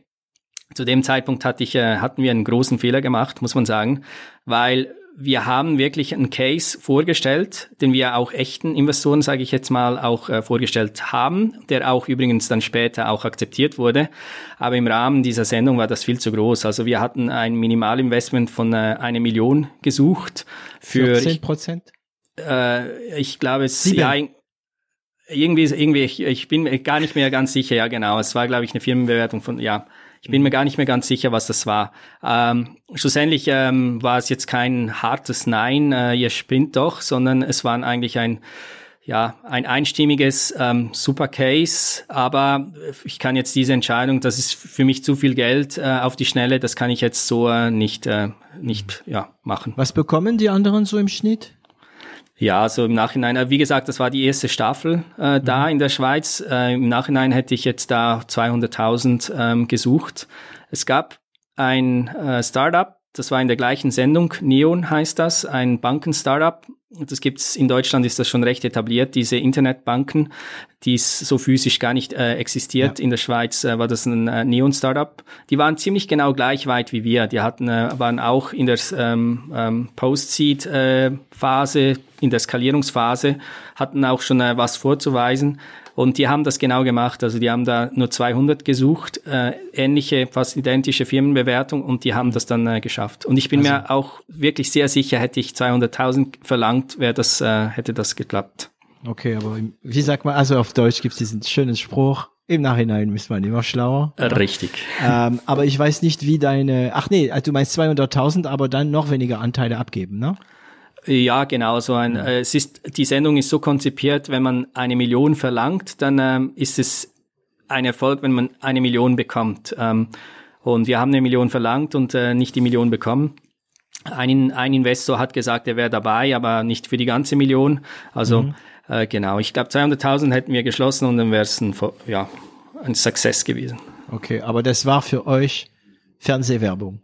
Zu dem Zeitpunkt hatte ich, äh, hatten wir einen großen Fehler gemacht, muss man sagen, weil wir haben wirklich einen Case vorgestellt, den wir auch echten Investoren, sage ich jetzt mal, auch äh, vorgestellt haben, der auch übrigens dann später auch akzeptiert wurde. Aber im Rahmen dieser Sendung war das viel zu groß. Also wir hatten ein Minimalinvestment von äh, einer Million gesucht für 10 Prozent. Äh, ich glaube es Sieben. ja irgendwie irgendwie ich, ich bin gar nicht mehr ganz sicher. Ja genau, es war glaube ich eine Firmenbewertung von ja ich bin mir gar nicht mehr ganz sicher, was das war. Ähm, schlussendlich ähm, war es jetzt kein hartes Nein, äh, ihr spinnt doch, sondern es war eigentlich ein ja, ein einstimmiges ähm, Super Case, aber ich kann jetzt diese Entscheidung, das ist für mich zu viel Geld äh, auf die Schnelle, das kann ich jetzt so äh, nicht, äh, nicht ja, machen. Was bekommen die anderen so im Schnitt? Ja, so im Nachhinein, äh, wie gesagt, das war die erste Staffel äh, mhm. da in der Schweiz. Äh, Im Nachhinein hätte ich jetzt da 200.000 ähm, gesucht. Es gab ein äh, Startup, das war in der gleichen Sendung, Neon heißt das, ein Banken-Startup. Das gibt's in Deutschland ist das schon recht etabliert, diese Internetbanken, die so physisch gar nicht äh, existiert. Ja. In der Schweiz äh, war das ein äh, Neon-Startup. Die waren ziemlich genau gleich weit wie wir. Die hatten, äh, waren auch in der ähm, ähm, Post-Seed-Phase, äh, in der Skalierungsphase, hatten auch schon äh, was vorzuweisen. Und die haben das genau gemacht. Also die haben da nur 200 gesucht, äh, ähnliche, fast identische Firmenbewertung und die haben das dann äh, geschafft. Und ich bin also. mir auch wirklich sehr sicher, hätte ich 200.000 verlangt, wäre das, äh, hätte das geklappt. Okay, aber wie sagt man, also auf Deutsch gibt es diesen schönen Spruch, im Nachhinein ist man immer schlauer. Äh, richtig. Ähm, aber ich weiß nicht, wie deine, ach nee, also du meinst 200.000, aber dann noch weniger Anteile abgeben, ne? Ja, genau. So ein, äh, es ist, die Sendung ist so konzipiert, wenn man eine Million verlangt, dann ähm, ist es ein Erfolg, wenn man eine Million bekommt. Ähm, und wir haben eine Million verlangt und äh, nicht die Million bekommen. Ein, ein Investor hat gesagt, er wäre dabei, aber nicht für die ganze Million. Also mhm. äh, genau, ich glaube 200.000 hätten wir geschlossen und dann wäre es ein, ja, ein Success gewesen. Okay, aber das war für euch Fernsehwerbung?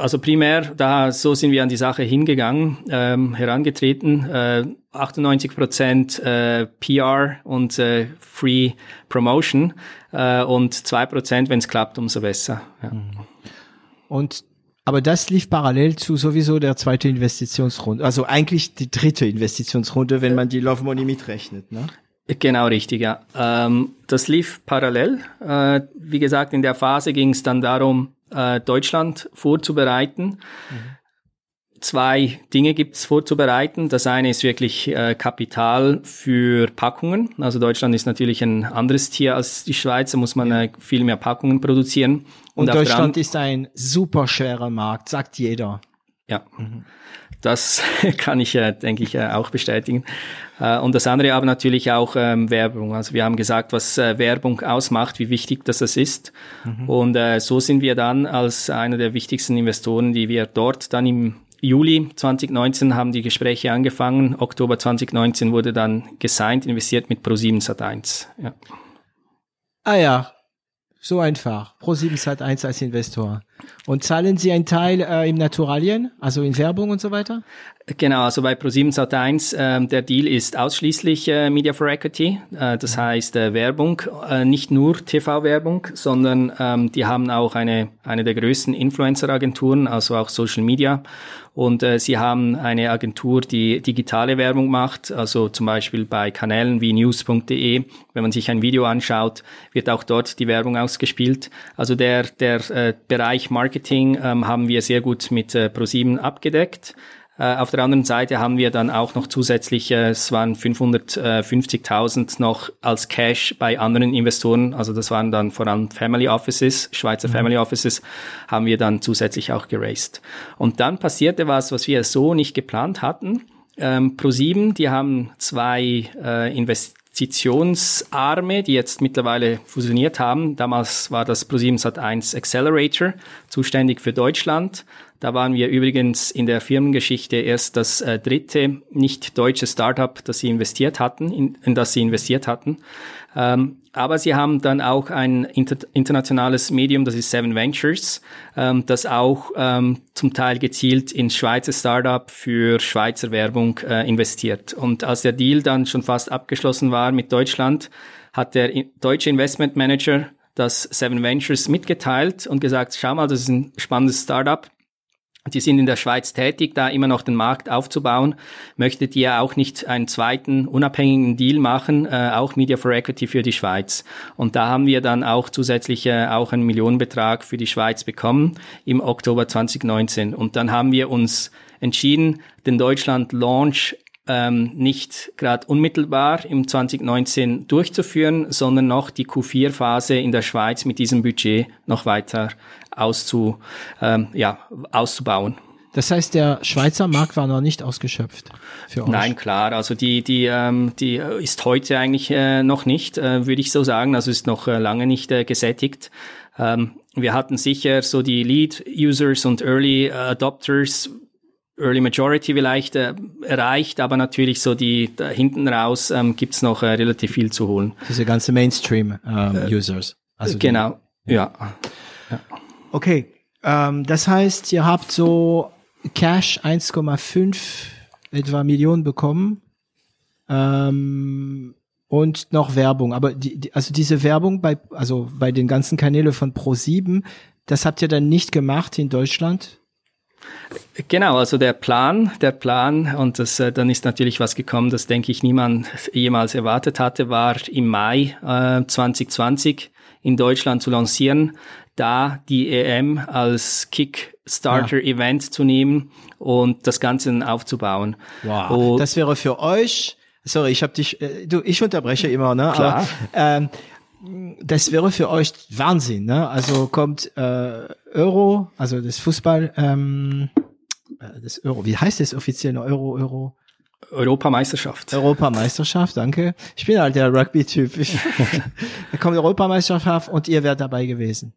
Also primär, da so sind wir an die Sache hingegangen, ähm, herangetreten. Äh, 98 Prozent äh, PR und äh, Free Promotion äh, und zwei Prozent, wenn es klappt, umso besser. Ja. Mhm. Und aber das lief parallel zu sowieso der zweite Investitionsrunde, also eigentlich die dritte Investitionsrunde, wenn man die Love Money mitrechnet, ne? Genau richtig, ja. Ähm, das lief parallel. Äh, wie gesagt, in der Phase ging es dann darum, äh, Deutschland vorzubereiten. Mhm. Zwei Dinge gibt es vorzubereiten. Das eine ist wirklich äh, Kapital für Packungen. Also Deutschland ist natürlich ein anderes Tier als die Schweiz. Da muss man äh, viel mehr Packungen produzieren. Und, Und Deutschland ist ein super schwerer Markt, sagt jeder. Ja, mhm. Das *laughs* kann ich, äh, denke ich, äh, auch bestätigen. Äh, und das andere aber natürlich auch ähm, Werbung. Also wir haben gesagt, was äh, Werbung ausmacht, wie wichtig das ist. Mhm. Und äh, so sind wir dann als einer der wichtigsten Investoren, die wir dort dann im Juli 2019 haben die Gespräche angefangen. Oktober 2019 wurde dann gesigned, investiert mit Pro7 Sat1. Ja. Ah ja, so einfach. Pro7 Sat1 als Investor. Und zahlen Sie einen Teil äh, im Naturalien, also in Werbung und so weiter? Genau, also bei Pro7 Sat1, äh, der Deal ist ausschließlich äh, Media for Equity, äh, das heißt äh, Werbung, äh, nicht nur TV-Werbung, sondern ähm, die haben auch eine, eine der größten Influencer-Agenturen, also auch Social Media. Und äh, sie haben eine Agentur, die digitale Werbung macht, also zum Beispiel bei Kanälen wie news.de. Wenn man sich ein Video anschaut, wird auch dort die Werbung ausgespielt. Also der, der äh, Bereich Marketing ähm, haben wir sehr gut mit äh, ProSieben abgedeckt. Äh, auf der anderen Seite haben wir dann auch noch zusätzlich, äh, es waren 550.000 noch als Cash bei anderen Investoren, also das waren dann vor allem Family Offices, Schweizer mhm. Family Offices, haben wir dann zusätzlich auch geraced. Und dann passierte was, was wir so nicht geplant hatten. Ähm, Pro7, die haben zwei äh, Investitionsarme, die jetzt mittlerweile fusioniert haben. Damals war das Pro7 Sat1 Accelerator, zuständig für Deutschland. Da waren wir übrigens in der Firmengeschichte erst das äh, dritte nicht deutsche Startup, das sie investiert hatten, in, in das sie investiert hatten. Ähm, aber sie haben dann auch ein inter internationales Medium, das ist Seven Ventures, ähm, das auch ähm, zum Teil gezielt in Schweizer Startup für Schweizer Werbung äh, investiert. Und als der Deal dann schon fast abgeschlossen war mit Deutschland, hat der deutsche Investment Manager das Seven Ventures mitgeteilt und gesagt, schau mal, das ist ein spannendes Startup die sind in der Schweiz tätig, da immer noch den Markt aufzubauen. Möchtet ihr auch nicht einen zweiten unabhängigen Deal machen, äh, auch Media for Equity für die Schweiz? Und da haben wir dann auch zusätzlich äh, auch einen Millionenbetrag für die Schweiz bekommen im Oktober 2019. Und dann haben wir uns entschieden, den Deutschland-Launch ähm, nicht gerade unmittelbar im 2019 durchzuführen, sondern noch die Q4-Phase in der Schweiz mit diesem Budget noch weiter auszu, ähm, ja, auszubauen. Das heißt, der Schweizer Markt war noch nicht ausgeschöpft für euch? Nein, klar. Also die, die, ähm, die ist heute eigentlich äh, noch nicht, äh, würde ich so sagen. Also ist noch äh, lange nicht äh, gesättigt. Ähm, wir hatten sicher so die Lead-Users und Early Adopters Early Majority vielleicht äh, erreicht, aber natürlich so die da hinten raus ähm, gibt's noch äh, relativ viel zu holen. Diese ganze Mainstream-Users. Ähm, äh, also genau, die, ja. ja. Okay, ähm, das heißt, ihr habt so Cash 1,5 etwa Millionen bekommen ähm, und noch Werbung. Aber die, die, also diese Werbung bei also bei den ganzen Kanälen von Pro7, das habt ihr dann nicht gemacht in Deutschland? Genau, also der Plan, der Plan, und das, äh, dann ist natürlich was gekommen, das denke ich niemand jemals erwartet hatte, war im Mai äh, 2020 in Deutschland zu lancieren, da die EM als Kickstarter-Event ja. zu nehmen und das Ganze aufzubauen. Wow, und das wäre für euch, sorry, ich habe dich, äh, du, ich unterbreche immer, ne? Klar. Aber, ähm, das wäre für euch Wahnsinn, ne? Also kommt äh, Euro, also das Fußball, ähm, äh, das Euro, wie heißt das offiziell? Euro, Euro. Europameisterschaft. Europameisterschaft, danke. Ich bin halt der Rugby-Typ. *laughs* da kommt Europameisterschaft und ihr wärt dabei gewesen.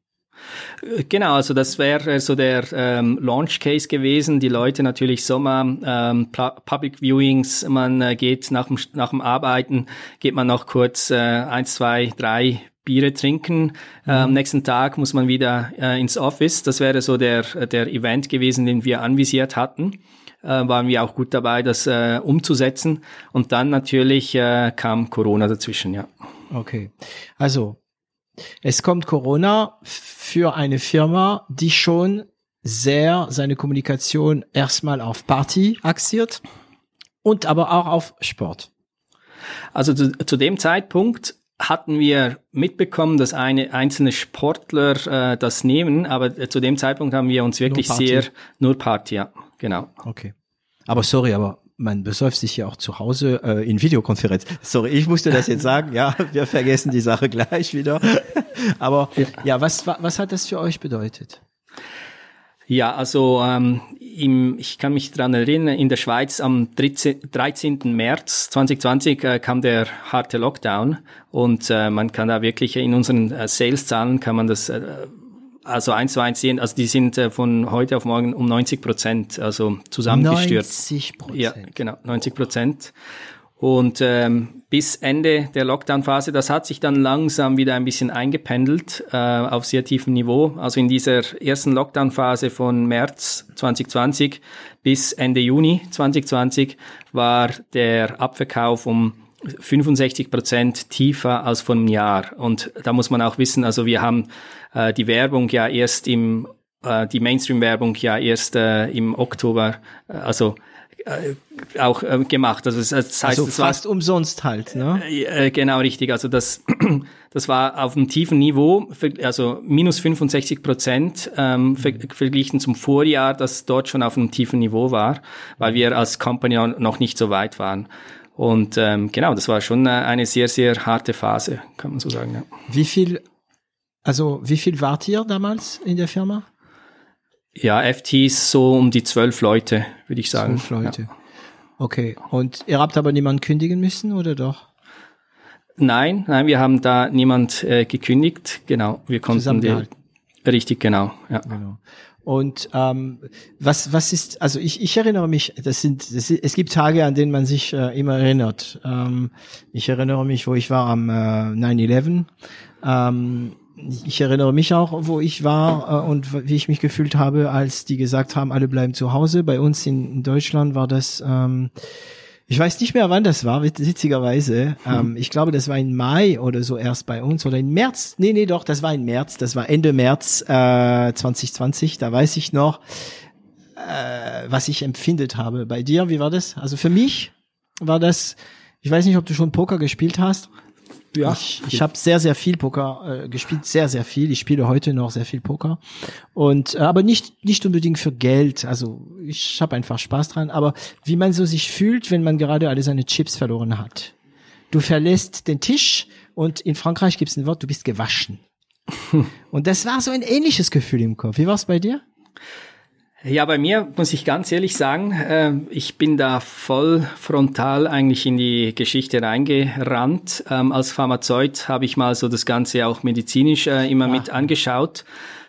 Genau, also das wäre so der ähm, Launch Case gewesen. Die Leute natürlich Sommer, ähm, Public Viewings, man äh, geht nach dem, nach dem Arbeiten, geht man noch kurz äh, eins, zwei, drei Biere trinken. Mhm. Am nächsten Tag muss man wieder äh, ins Office. Das wäre so der, der Event gewesen, den wir anvisiert hatten. Äh, waren wir auch gut dabei, das äh, umzusetzen. Und dann natürlich äh, kam Corona dazwischen, ja. Okay. Also es kommt Corona für eine Firma, die schon sehr seine Kommunikation erstmal auf Party axiert und aber auch auf Sport. Also zu, zu dem Zeitpunkt hatten wir mitbekommen, dass eine einzelne Sportler äh, das nehmen, aber äh, zu dem Zeitpunkt haben wir uns wirklich nur sehr nur Party, ja, genau. Okay. Aber sorry, aber man besäuft sich ja auch zu Hause äh, in Videokonferenz. Sorry, ich musste das jetzt sagen. Ja, *laughs* wir vergessen die Sache gleich wieder. *laughs* Aber ja, was was hat das für euch bedeutet? Ja, also ähm, im, ich kann mich dran erinnern, in der Schweiz am 13, 13. März 2020 äh, kam der harte Lockdown und äh, man kann da wirklich in unseren äh, Sales-Zahlen kann man das äh, also eins zu eins sehen, also die sind äh, von heute auf morgen um 90 Prozent, also zusammengestürzt. 90 Prozent. Ja, genau, 90 Prozent. Und ähm, bis Ende der Lockdown-Phase, das hat sich dann langsam wieder ein bisschen eingependelt äh, auf sehr tiefem Niveau. Also in dieser ersten Lockdown-Phase von März 2020 bis Ende Juni 2020 war der Abverkauf um 65 Prozent tiefer als vor einem Jahr. Und da muss man auch wissen, also wir haben äh, die Werbung ja erst im, äh, die Mainstream-Werbung ja erst äh, im Oktober, äh, also äh, auch äh, gemacht. Also das heißt, also fast war, umsonst halt, ne? Äh, genau richtig. Also das, *clears throat* das war auf einem tiefen Niveau, also minus 65 Prozent ähm, ver verglichen zum Vorjahr, das dort schon auf einem tiefen Niveau war, weil wir als Company noch nicht so weit waren. Und ähm, genau, das war schon eine sehr, sehr harte Phase, kann man so sagen. Ja. Wie viel, also wie viel wart ihr damals in der Firma? Ja, FT ist so um die zwölf Leute, würde ich sagen. Zwölf Leute. Ja. Okay. Und ihr habt aber niemanden kündigen müssen, oder doch? Nein, nein, wir haben da niemand äh, gekündigt. Genau, wir konnten die, richtig, genau, ja. Genau. Und ähm, was was ist also ich ich erinnere mich das sind das, es gibt Tage an denen man sich äh, immer erinnert ähm, ich erinnere mich wo ich war am äh, 9/11 ähm, ich erinnere mich auch, wo ich war äh, und wie ich mich gefühlt habe, als die gesagt haben, alle bleiben zu Hause. Bei uns in, in Deutschland war das, ähm, ich weiß nicht mehr, wann das war, witzigerweise. Hm. Ähm, ich glaube, das war im Mai oder so erst bei uns oder im März. Nee, nee, doch, das war im März. Das war Ende März äh, 2020. Da weiß ich noch, äh, was ich empfindet habe. Bei dir, wie war das? Also für mich war das, ich weiß nicht, ob du schon Poker gespielt hast. Ja. Ich, ich habe sehr, sehr viel Poker äh, gespielt, sehr, sehr viel. Ich spiele heute noch sehr viel Poker. Und äh, aber nicht, nicht unbedingt für Geld. Also ich habe einfach Spaß dran. Aber wie man so sich fühlt, wenn man gerade alle seine Chips verloren hat. Du verlässt den Tisch und in Frankreich gibt es ein Wort, du bist gewaschen. *laughs* und das war so ein ähnliches Gefühl im Kopf. Wie war es bei dir? Ja, bei mir muss ich ganz ehrlich sagen, äh, ich bin da voll frontal eigentlich in die Geschichte reingerannt. Ähm, als Pharmazeut habe ich mal so das Ganze auch medizinisch äh, immer ja. mit angeschaut.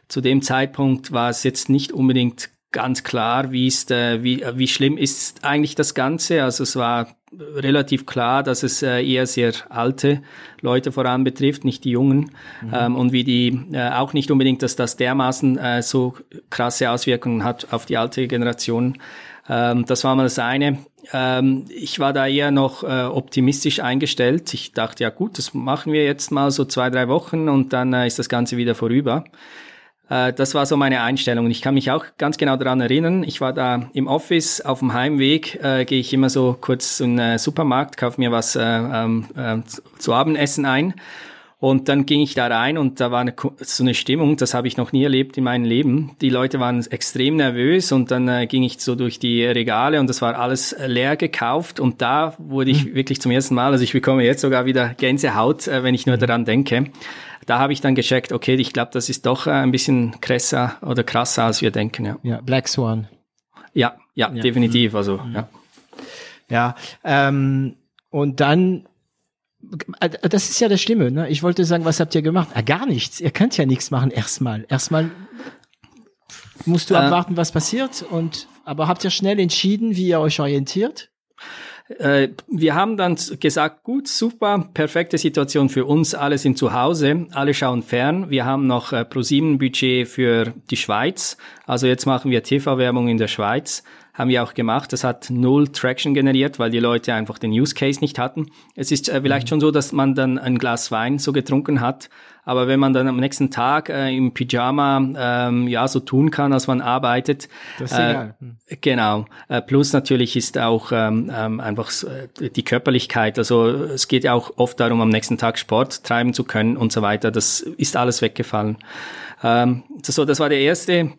Zu dem Zeitpunkt war es jetzt nicht unbedingt ganz klar, wie ist, äh, wie, wie schlimm ist eigentlich das Ganze. Also es war relativ klar, dass es äh, eher sehr alte Leute voran betrifft, nicht die Jungen. Mhm. Ähm, und wie die äh, auch nicht unbedingt, dass das dermaßen äh, so krasse Auswirkungen hat auf die alte Generation. Ähm, das war mal das eine. Ähm, ich war da eher noch optimistisch eingestellt. Ich dachte, ja gut, das machen wir jetzt mal so zwei, drei Wochen und dann ist das Ganze wieder vorüber. Äh, das war so meine Einstellung. Ich kann mich auch ganz genau daran erinnern. Ich war da im Office, auf dem Heimweg äh, gehe ich immer so kurz in den Supermarkt, kaufe mir was äh, ähm, äh, zu Abendessen ein. Und dann ging ich da rein und da war eine, so eine Stimmung, das habe ich noch nie erlebt in meinem Leben. Die Leute waren extrem nervös und dann äh, ging ich so durch die Regale und das war alles leer gekauft und da wurde ich mhm. wirklich zum ersten Mal, also ich bekomme jetzt sogar wieder Gänsehaut, äh, wenn ich nur mhm. daran denke da habe ich dann gecheckt, okay, ich glaube, das ist doch äh, ein bisschen krasser oder krasser, als wir denken. Ja, ja Black Swan. Ja, ja, ja. definitiv. Also, mhm. ja. Ja, ähm, und dann äh, das ist ja das Schlimme, ne? Ich wollte sagen, was habt ihr gemacht? Ah, gar nichts. Ihr könnt ja nichts machen erstmal. Erstmal musst du äh, abwarten, was passiert und aber habt ihr schnell entschieden, wie ihr euch orientiert? Äh, wir haben dann gesagt, gut, super, perfekte Situation für uns, alle sind zu Hause, alle schauen fern. Wir haben noch äh, ProSieben-Budget für die Schweiz, also jetzt machen wir TV-Werbung in der Schweiz haben wir auch gemacht. Das hat null Traction generiert, weil die Leute einfach den Use Case nicht hatten. Es ist äh, vielleicht mhm. schon so, dass man dann ein Glas Wein so getrunken hat, aber wenn man dann am nächsten Tag äh, im Pyjama ähm, ja so tun kann, als man arbeitet, das ist äh, egal. Genau. Äh, plus natürlich ist auch ähm, ähm, einfach äh, die Körperlichkeit. Also es geht ja auch oft darum, am nächsten Tag Sport treiben zu können und so weiter. Das ist alles weggefallen. Ähm, das, so, das war der erste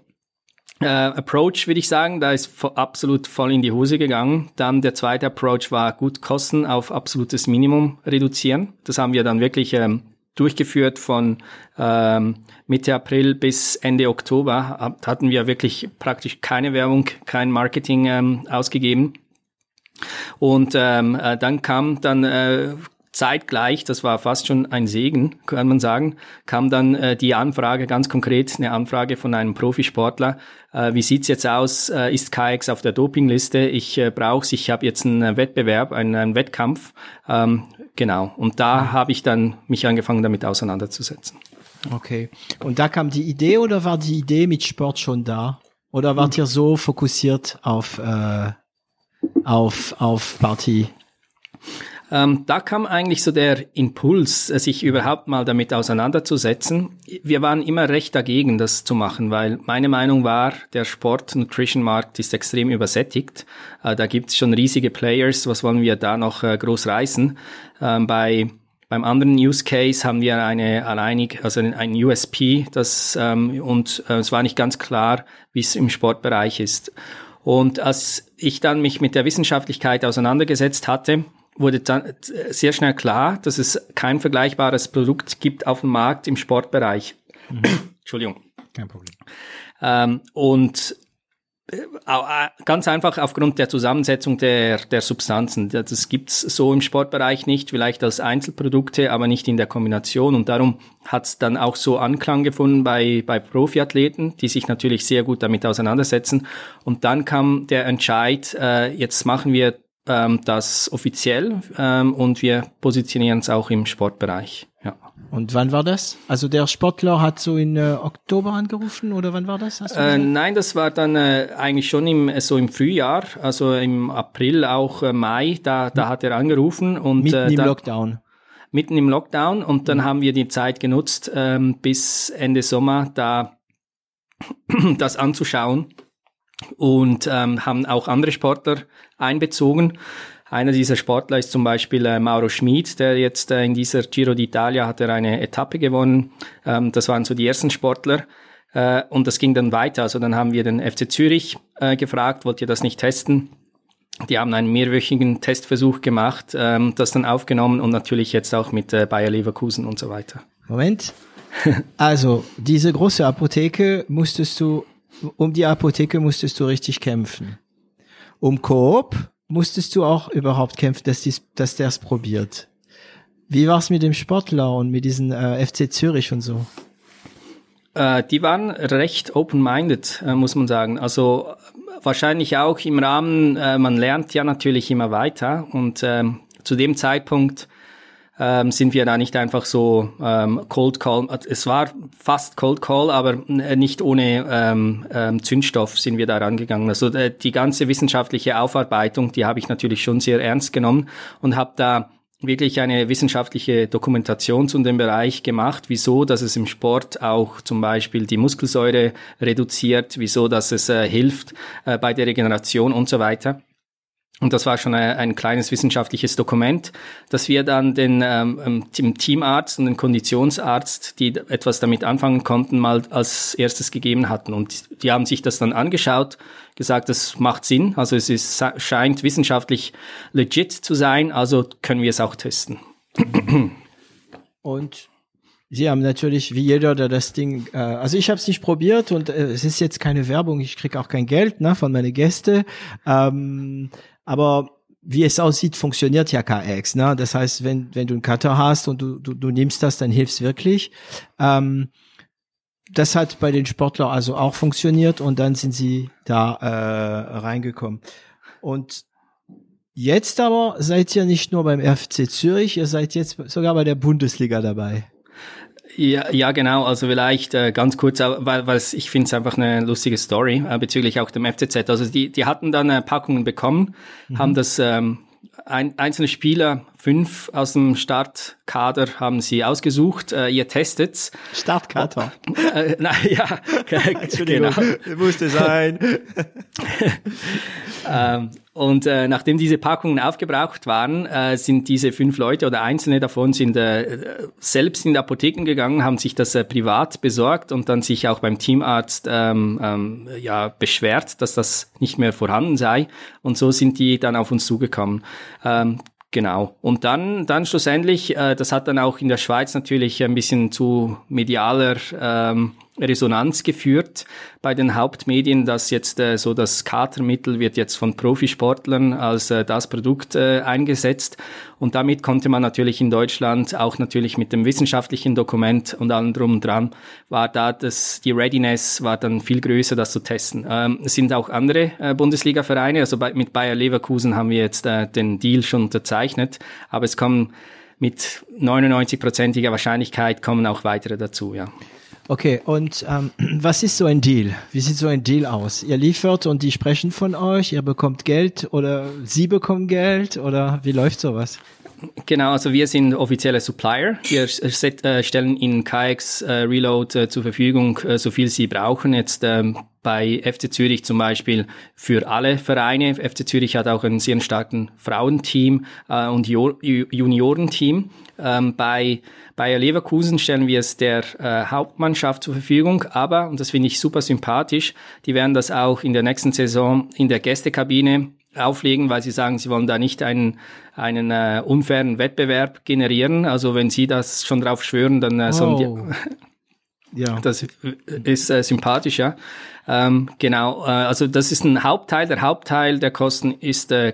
äh, Approach, würde ich sagen, da ist absolut voll in die Hose gegangen. Dann der zweite Approach war gut Kosten auf absolutes Minimum reduzieren. Das haben wir dann wirklich ähm, durchgeführt von ähm, Mitte April bis Ende Oktober. Hatten wir wirklich praktisch keine Werbung, kein Marketing ähm, ausgegeben. Und ähm, äh, dann kam dann äh, zeitgleich, das war fast schon ein Segen, kann man sagen, kam dann äh, die Anfrage, ganz konkret eine Anfrage von einem Profisportler, äh, wie sieht's jetzt aus, äh, ist KX auf der Dopingliste, ich äh, brauche ich habe jetzt einen Wettbewerb, einen, einen Wettkampf, ähm, genau, und da mhm. habe ich dann mich angefangen damit auseinanderzusetzen. Okay, und da kam die Idee oder war die Idee mit Sport schon da? Oder wart ihr so fokussiert auf, äh, auf, auf Party? Ähm, da kam eigentlich so der Impuls, äh, sich überhaupt mal damit auseinanderzusetzen. Wir waren immer recht dagegen, das zu machen, weil meine Meinung war, der Sport-Nutrition-Markt ist extrem übersättigt. Äh, da gibt es schon riesige Players, was wollen wir da noch äh, groß reißen? Ähm, bei beim anderen Use Case haben wir eine alleinig, also ein USP, das ähm, und äh, es war nicht ganz klar, wie es im Sportbereich ist. Und als ich dann mich mit der Wissenschaftlichkeit auseinandergesetzt hatte, wurde dann sehr schnell klar, dass es kein vergleichbares Produkt gibt auf dem Markt im Sportbereich. Mhm. *clears throat* Entschuldigung. Kein Problem. Ähm, und äh, ganz einfach aufgrund der Zusammensetzung der, der Substanzen. Das gibt's so im Sportbereich nicht, vielleicht als Einzelprodukte, aber nicht in der Kombination. Und darum hat's dann auch so Anklang gefunden bei, bei Profiathleten, die sich natürlich sehr gut damit auseinandersetzen. Und dann kam der Entscheid, äh, jetzt machen wir ähm, das offiziell ähm, und wir positionieren es auch im Sportbereich. Ja. Und wann war das? Also der Sportler hat so in äh, Oktober angerufen oder wann war das? Äh, nein, das war dann äh, eigentlich schon im so im Frühjahr, also im April auch äh, Mai. Da da hat er angerufen und mitten äh, im Lockdown. Mitten im Lockdown und dann mhm. haben wir die Zeit genutzt ähm, bis Ende Sommer da *clears throat* das anzuschauen und ähm, haben auch andere Sportler einbezogen. Einer dieser Sportler ist zum Beispiel äh, Mauro Schmid, der jetzt äh, in dieser Giro d'Italia hat er eine Etappe gewonnen. Ähm, das waren so die ersten Sportler. Äh, und das ging dann weiter. Also dann haben wir den FC Zürich äh, gefragt, wollt ihr das nicht testen? Die haben einen mehrwöchigen Testversuch gemacht, ähm, das dann aufgenommen und natürlich jetzt auch mit äh, Bayer Leverkusen und so weiter. Moment. Also, diese große Apotheke musstest du, um die Apotheke musstest du richtig kämpfen um Coop musstest du auch überhaupt kämpfen, dass, dies, dass der es probiert. Wie war's mit dem Sportler und mit diesen äh, FC Zürich und so? Äh, die waren recht open-minded, äh, muss man sagen. Also wahrscheinlich auch im Rahmen, äh, man lernt ja natürlich immer weiter und ähm, zu dem Zeitpunkt ähm, sind wir da nicht einfach so ähm, Cold Call. Es war fast Cold Call, aber nicht ohne ähm, ähm, Zündstoff sind wir da rangegangen. Also äh, die ganze wissenschaftliche Aufarbeitung, die habe ich natürlich schon sehr ernst genommen und habe da wirklich eine wissenschaftliche Dokumentation zu dem Bereich gemacht, wieso, dass es im Sport auch zum Beispiel die Muskelsäure reduziert, wieso, dass es äh, hilft äh, bei der Regeneration und so weiter. Und das war schon ein, ein kleines wissenschaftliches Dokument, das wir dann den ähm, dem Teamarzt und den Konditionsarzt, die etwas damit anfangen konnten, mal als erstes gegeben hatten. Und die haben sich das dann angeschaut, gesagt, das macht Sinn, also es ist, scheint wissenschaftlich legit zu sein, also können wir es auch testen. Und Sie haben natürlich, wie jeder, der das Ding, äh, also ich habe es nicht probiert und äh, es ist jetzt keine Werbung, ich krieg auch kein Geld ne, von meinen Gästen. Ähm, aber wie es aussieht, funktioniert ja KX. Ne? Das heißt, wenn, wenn du einen Cutter hast und du, du, du nimmst das, dann hilft's wirklich. Ähm, das hat bei den Sportlern also auch funktioniert und dann sind sie da äh, reingekommen. Und jetzt aber seid ihr nicht nur beim FC Zürich, ihr seid jetzt sogar bei der Bundesliga dabei. Ja, ja, genau. Also vielleicht äh, ganz kurz, weil, weil ich finde es einfach eine lustige Story äh, bezüglich auch dem FCZ. Also die, die hatten dann äh, Packungen bekommen, mhm. haben das ähm, ein, einzelne Spieler, fünf aus dem Startkader haben sie ausgesucht. Äh, ihr testet's. Startkader? Äh, na, *laughs* ja, *laughs* Entschuldigung, genau. musste sein. *laughs* ähm, und äh, nachdem diese Packungen aufgebraucht waren, äh, sind diese fünf Leute oder einzelne davon sind äh, selbst in die Apotheken gegangen, haben sich das äh, privat besorgt und dann sich auch beim Teamarzt ähm, ähm, ja beschwert, dass das nicht mehr vorhanden sei. Und so sind die dann auf uns zugekommen. Ähm, Genau. Und dann, dann schlussendlich, äh, das hat dann auch in der Schweiz natürlich ein bisschen zu medialer ähm, Resonanz geführt bei den Hauptmedien, dass jetzt äh, so das Katermittel wird jetzt von Profisportlern als äh, das Produkt äh, eingesetzt und damit konnte man natürlich in Deutschland auch natürlich mit dem wissenschaftlichen Dokument und allem drum und dran war da das die Readiness war dann viel größer, das zu testen. Ähm, es sind auch andere äh, Bundesliga-Vereine, also bei, mit Bayer Leverkusen haben wir jetzt äh, den Deal schon unterzeichnet, aber es kommen mit 99-prozentiger Wahrscheinlichkeit kommen auch weitere dazu, ja. Okay, und ähm, *clears throat* was ist so ein Deal? Wie sieht so ein Deal aus? Ihr liefert und die sprechen von euch, ihr bekommt Geld oder sie bekommen Geld oder wie läuft sowas? Genau, also wir sind offizielle Supplier. Wir äh, stellen Ihnen KX äh, Reload äh, zur Verfügung, äh, so viel Sie brauchen. Jetzt ähm, bei FC Zürich zum Beispiel für alle Vereine. FC Zürich hat auch einen sehr starken Frauenteam äh, und jo Juniorenteam. Ähm, bei Bayer Leverkusen stellen wir es der äh, Hauptmannschaft zur Verfügung, aber, und das finde ich super sympathisch, die werden das auch in der nächsten Saison in der Gästekabine auflegen, weil sie sagen, sie wollen da nicht einen, einen äh, unfairen Wettbewerb generieren. Also wenn sie das schon drauf schwören, dann äh, oh. sollen die, *laughs* ja. das ist äh, sympathisch, ja. Ähm, genau, äh, also das ist ein Hauptteil. Der Hauptteil der Kosten ist äh,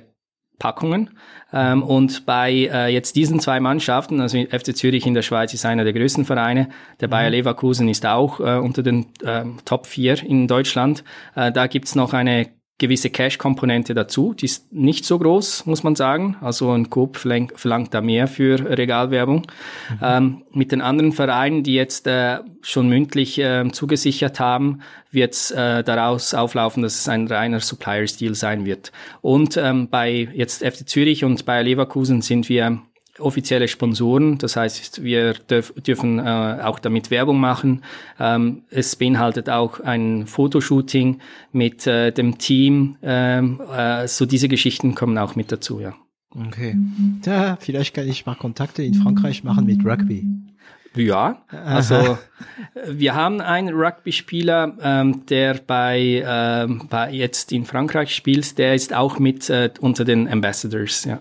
Packungen. Ähm, und bei äh, jetzt diesen zwei Mannschaften, also FC Zürich in der Schweiz ist einer der größten Vereine, der Bayer mhm. Leverkusen ist auch äh, unter den äh, Top 4 in Deutschland. Äh, da gibt's noch eine gewisse Cash-Komponente dazu. Die ist nicht so groß, muss man sagen. Also ein Coop verlangt, da mehr für Regalwerbung. Mhm. Ähm, mit den anderen Vereinen, die jetzt äh, schon mündlich äh, zugesichert haben, wird es äh, daraus auflaufen, dass es ein reiner Supplier-Deal sein wird. Und ähm, bei jetzt FC Zürich und bei Leverkusen sind wir offizielle Sponsoren. Das heißt, wir dürf, dürfen äh, auch damit Werbung machen. Ähm, es beinhaltet auch ein Fotoshooting mit äh, dem Team. Ähm, äh, so diese Geschichten kommen auch mit dazu, ja. Okay. Ja, vielleicht kann ich mal Kontakte in Frankreich machen mit Rugby. Ja, also wir haben einen Rugby-Spieler, ähm, der bei, ähm, bei jetzt in Frankreich spielt, der ist auch mit äh, unter den Ambassadors. Ja.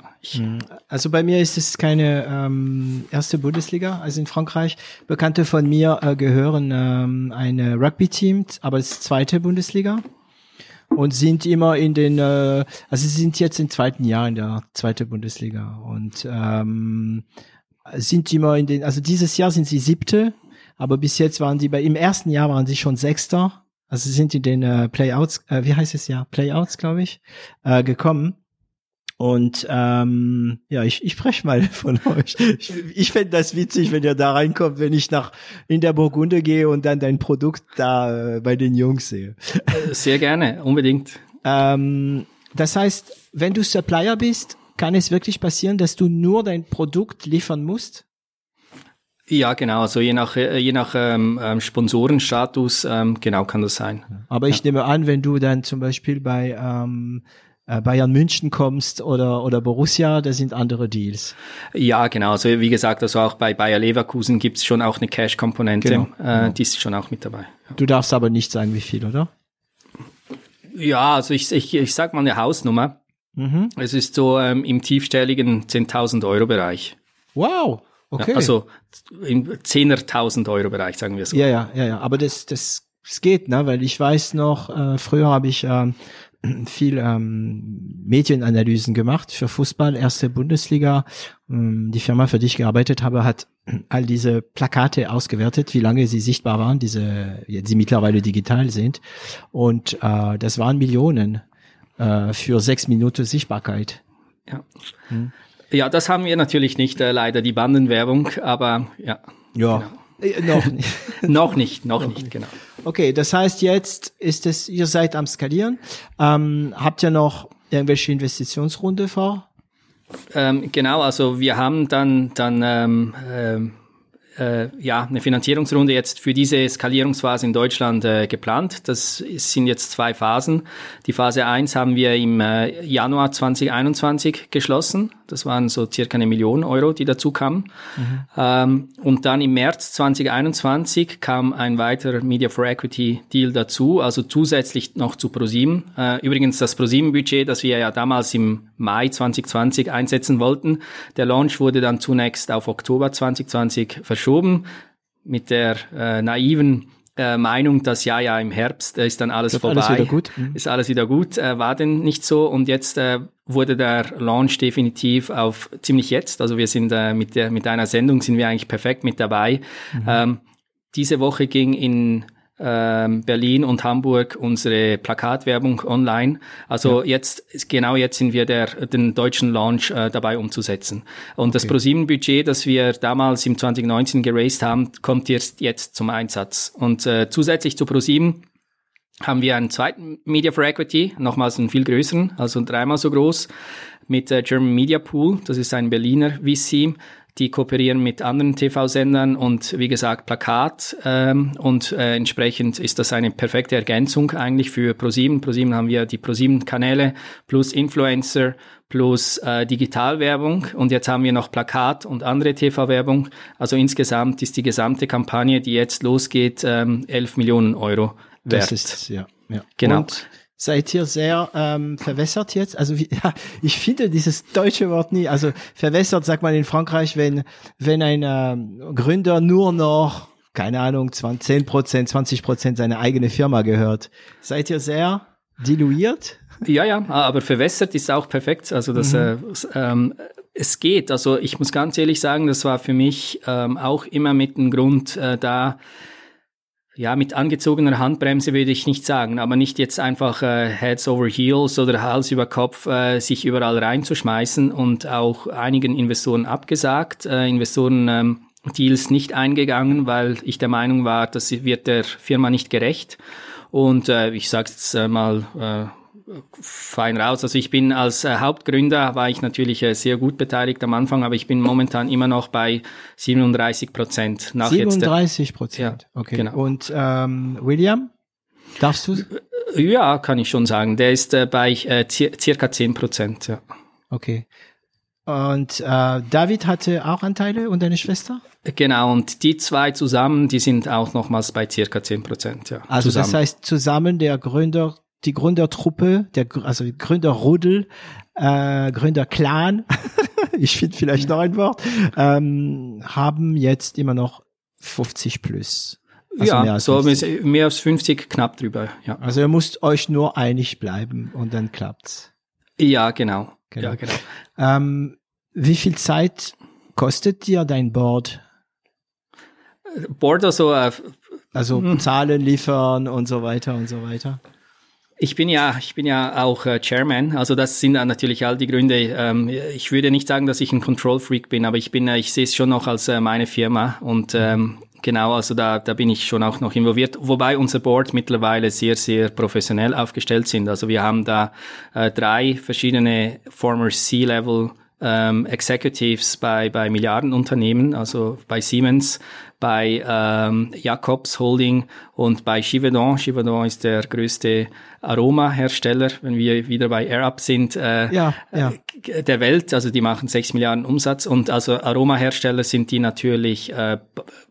Also bei mir ist es keine ähm, erste Bundesliga, also in Frankreich. Bekannte von mir äh, gehören ähm, eine Rugby-Team, aber es ist zweite Bundesliga. Und sind immer in den, äh, also sie sind jetzt im zweiten Jahr in der zweiten Bundesliga. Und ähm, sind immer in den, also dieses Jahr sind sie siebte, aber bis jetzt waren sie bei, im ersten Jahr waren sie schon sechster, also sind in den äh, Playouts, äh, wie heißt es? Ja, Playouts, glaube ich, äh, gekommen. Und ähm, ja, ich, ich spreche mal *laughs* von euch. Ich, ich fände das witzig, wenn ihr da reinkommt, wenn ich nach in der Burgunde gehe und dann dein Produkt da äh, bei den Jungs sehe. Sehr gerne, unbedingt. Ähm, das heißt, wenn du Supplier bist, kann es wirklich passieren, dass du nur dein Produkt liefern musst? Ja, genau. Also je nach äh, je nach ähm, ähm, Sponsorenstatus ähm, genau kann das sein. Aber ich ja. nehme an, wenn du dann zum Beispiel bei ähm, äh, Bayern München kommst oder oder Borussia, da sind andere Deals. Ja, genau. Also wie gesagt, also auch bei Bayer Leverkusen gibt's schon auch eine Cash-Komponente, genau. äh, genau. die ist schon auch mit dabei. Ja. Du darfst aber nicht sagen, wie viel, oder? Ja, also ich ich, ich sag mal eine Hausnummer. Mhm. Es ist so ähm, im tiefstelligen 10.000 Euro Bereich. Wow. Okay. Ja, also im 10.000 Euro Bereich, sagen wir so. Ja, ja, ja, ja. Aber das, das, das geht, ne? Weil ich weiß noch, äh, früher habe ich ähm, *clears throat* viel ähm, Medienanalysen gemacht für Fußball, erste Bundesliga. Ähm, die Firma, für die ich gearbeitet habe, hat *clears throat* all diese Plakate ausgewertet, wie lange sie sichtbar waren, diese, die mittlerweile digital sind. Und äh, das waren Millionen äh, für sechs Minuten Sichtbarkeit. Ja. Hm. Ja, das haben wir natürlich nicht, äh, leider die Bandenwerbung, aber ja. Ja. Genau. Äh, noch *laughs* nicht. noch nicht, noch, noch nicht, genau. Okay, das heißt jetzt ist es, ihr seid am skalieren. Ähm, habt ihr noch irgendwelche Investitionsrunde vor? Ähm, genau, also wir haben dann, dann ähm, ähm, äh, ja, eine Finanzierungsrunde jetzt für diese Skalierungsphase in Deutschland äh, geplant. Das sind jetzt zwei Phasen. Die Phase 1 haben wir im äh, Januar 2021 geschlossen. Das waren so circa eine Million Euro, die dazu kamen. Mhm. Ähm, und dann im März 2021 kam ein weiterer Media for Equity Deal dazu, also zusätzlich noch zu ProSieben. Äh, übrigens das ProSieben Budget, das wir ja damals im Mai 2020 einsetzen wollten. Der Launch wurde dann zunächst auf Oktober 2020 verschoben mit der äh, naiven äh, Meinung, dass ja, ja, im Herbst äh, ist dann alles vorbei. Alles wieder gut. Mhm. Ist alles wieder gut. Äh, war denn nicht so. Und jetzt äh, wurde der Launch definitiv auf ziemlich jetzt. Also wir sind äh, mit der, mit einer Sendung sind wir eigentlich perfekt mit dabei. Mhm. Ähm, diese Woche ging in ähm, Berlin und Hamburg unsere Plakatwerbung online. Also ja. jetzt, genau jetzt sind wir der, den deutschen Launch äh, dabei umzusetzen. Und okay. das ProSieben-Budget, das wir damals im 2019 geraced haben, kommt jetzt, jetzt zum Einsatz. Und äh, zusätzlich zu ProSieben haben wir einen zweiten Media for Equity, nochmals einen viel größeren, also dreimal so groß, mit äh, German Media Pool. Das ist ein Berliner VC die kooperieren mit anderen TV-Sendern und wie gesagt Plakat ähm, und äh, entsprechend ist das eine perfekte Ergänzung eigentlich für ProSieben. ProSieben haben wir die ProSieben-Kanäle plus Influencer plus äh, Digitalwerbung und jetzt haben wir noch Plakat und andere TV-Werbung. Also insgesamt ist die gesamte Kampagne, die jetzt losgeht, ähm, 11 Millionen Euro wert. Das ist ja, ja. Genau. Und seid ihr sehr ähm, verwässert jetzt? Also wie, *laughs* ja, ich finde dieses deutsche Wort nie. Also verwässert sagt man in Frankreich, wenn wenn ein ähm, Gründer nur noch keine Ahnung 10 Prozent, 20 Prozent seine eigene Firma gehört. Seid ihr sehr diluiert? Ja, ja, aber verwässert ist auch perfekt. Also das mhm. äh, ähm, es geht. Also ich muss ganz ehrlich sagen, das war für mich ähm, auch immer mit einem Grund äh, da ja, mit angezogener Handbremse würde ich nicht sagen, aber nicht jetzt einfach äh, Heads over Heels oder Hals über Kopf äh, sich überall reinzuschmeißen und auch einigen Investoren abgesagt, äh, Investoren ähm, Deals nicht eingegangen, weil ich der Meinung war, das wird der Firma nicht gerecht. Und äh, ich sage jetzt äh, mal äh, fein raus. Also ich bin als äh, Hauptgründer, war ich natürlich äh, sehr gut beteiligt am Anfang, aber ich bin momentan immer noch bei 37 Prozent. 37 Prozent, ja, okay. Genau. Und ähm, William, darfst du? Ja, kann ich schon sagen. Der ist äh, bei äh, circa 10 Prozent, ja. Okay. Und äh, David hatte auch Anteile und deine Schwester? Genau, und die zwei zusammen, die sind auch nochmals bei circa 10 Prozent, ja. Also zusammen. das heißt zusammen der Gründer die Gründertruppe, der also Gründerrudel, äh, Gründerclan, *laughs* ich finde vielleicht noch ein Wort, ähm, haben jetzt immer noch 50 plus. Also ja, mehr so 50. mehr als 50, knapp drüber. Ja. Also ihr müsst euch nur einig bleiben und dann klappt's. Ja, genau. genau. Ja, genau. Ähm, wie viel Zeit kostet dir dein Board? Board also äh, also hm. Zahlen liefern und so weiter und so weiter. Ich bin ja, ich bin ja auch äh, Chairman. Also das sind natürlich all die Gründe. Ähm, ich würde nicht sagen, dass ich ein Control Freak bin, aber ich bin, äh, ich sehe es schon noch als äh, meine Firma und ähm, genau, also da, da bin ich schon auch noch involviert. Wobei unser Board mittlerweile sehr, sehr professionell aufgestellt sind. Also wir haben da äh, drei verschiedene former C-Level ähm, Executives bei, bei Milliardenunternehmen, also bei Siemens, bei ähm, Jacobs Holding und bei Givaudan. Givaudan ist der größte Aromahersteller, wenn wir wieder bei AirUp sind, äh, ja, ja. Äh, der Welt. Also die machen 6 Milliarden Umsatz und also Aromahersteller sind die natürlich äh,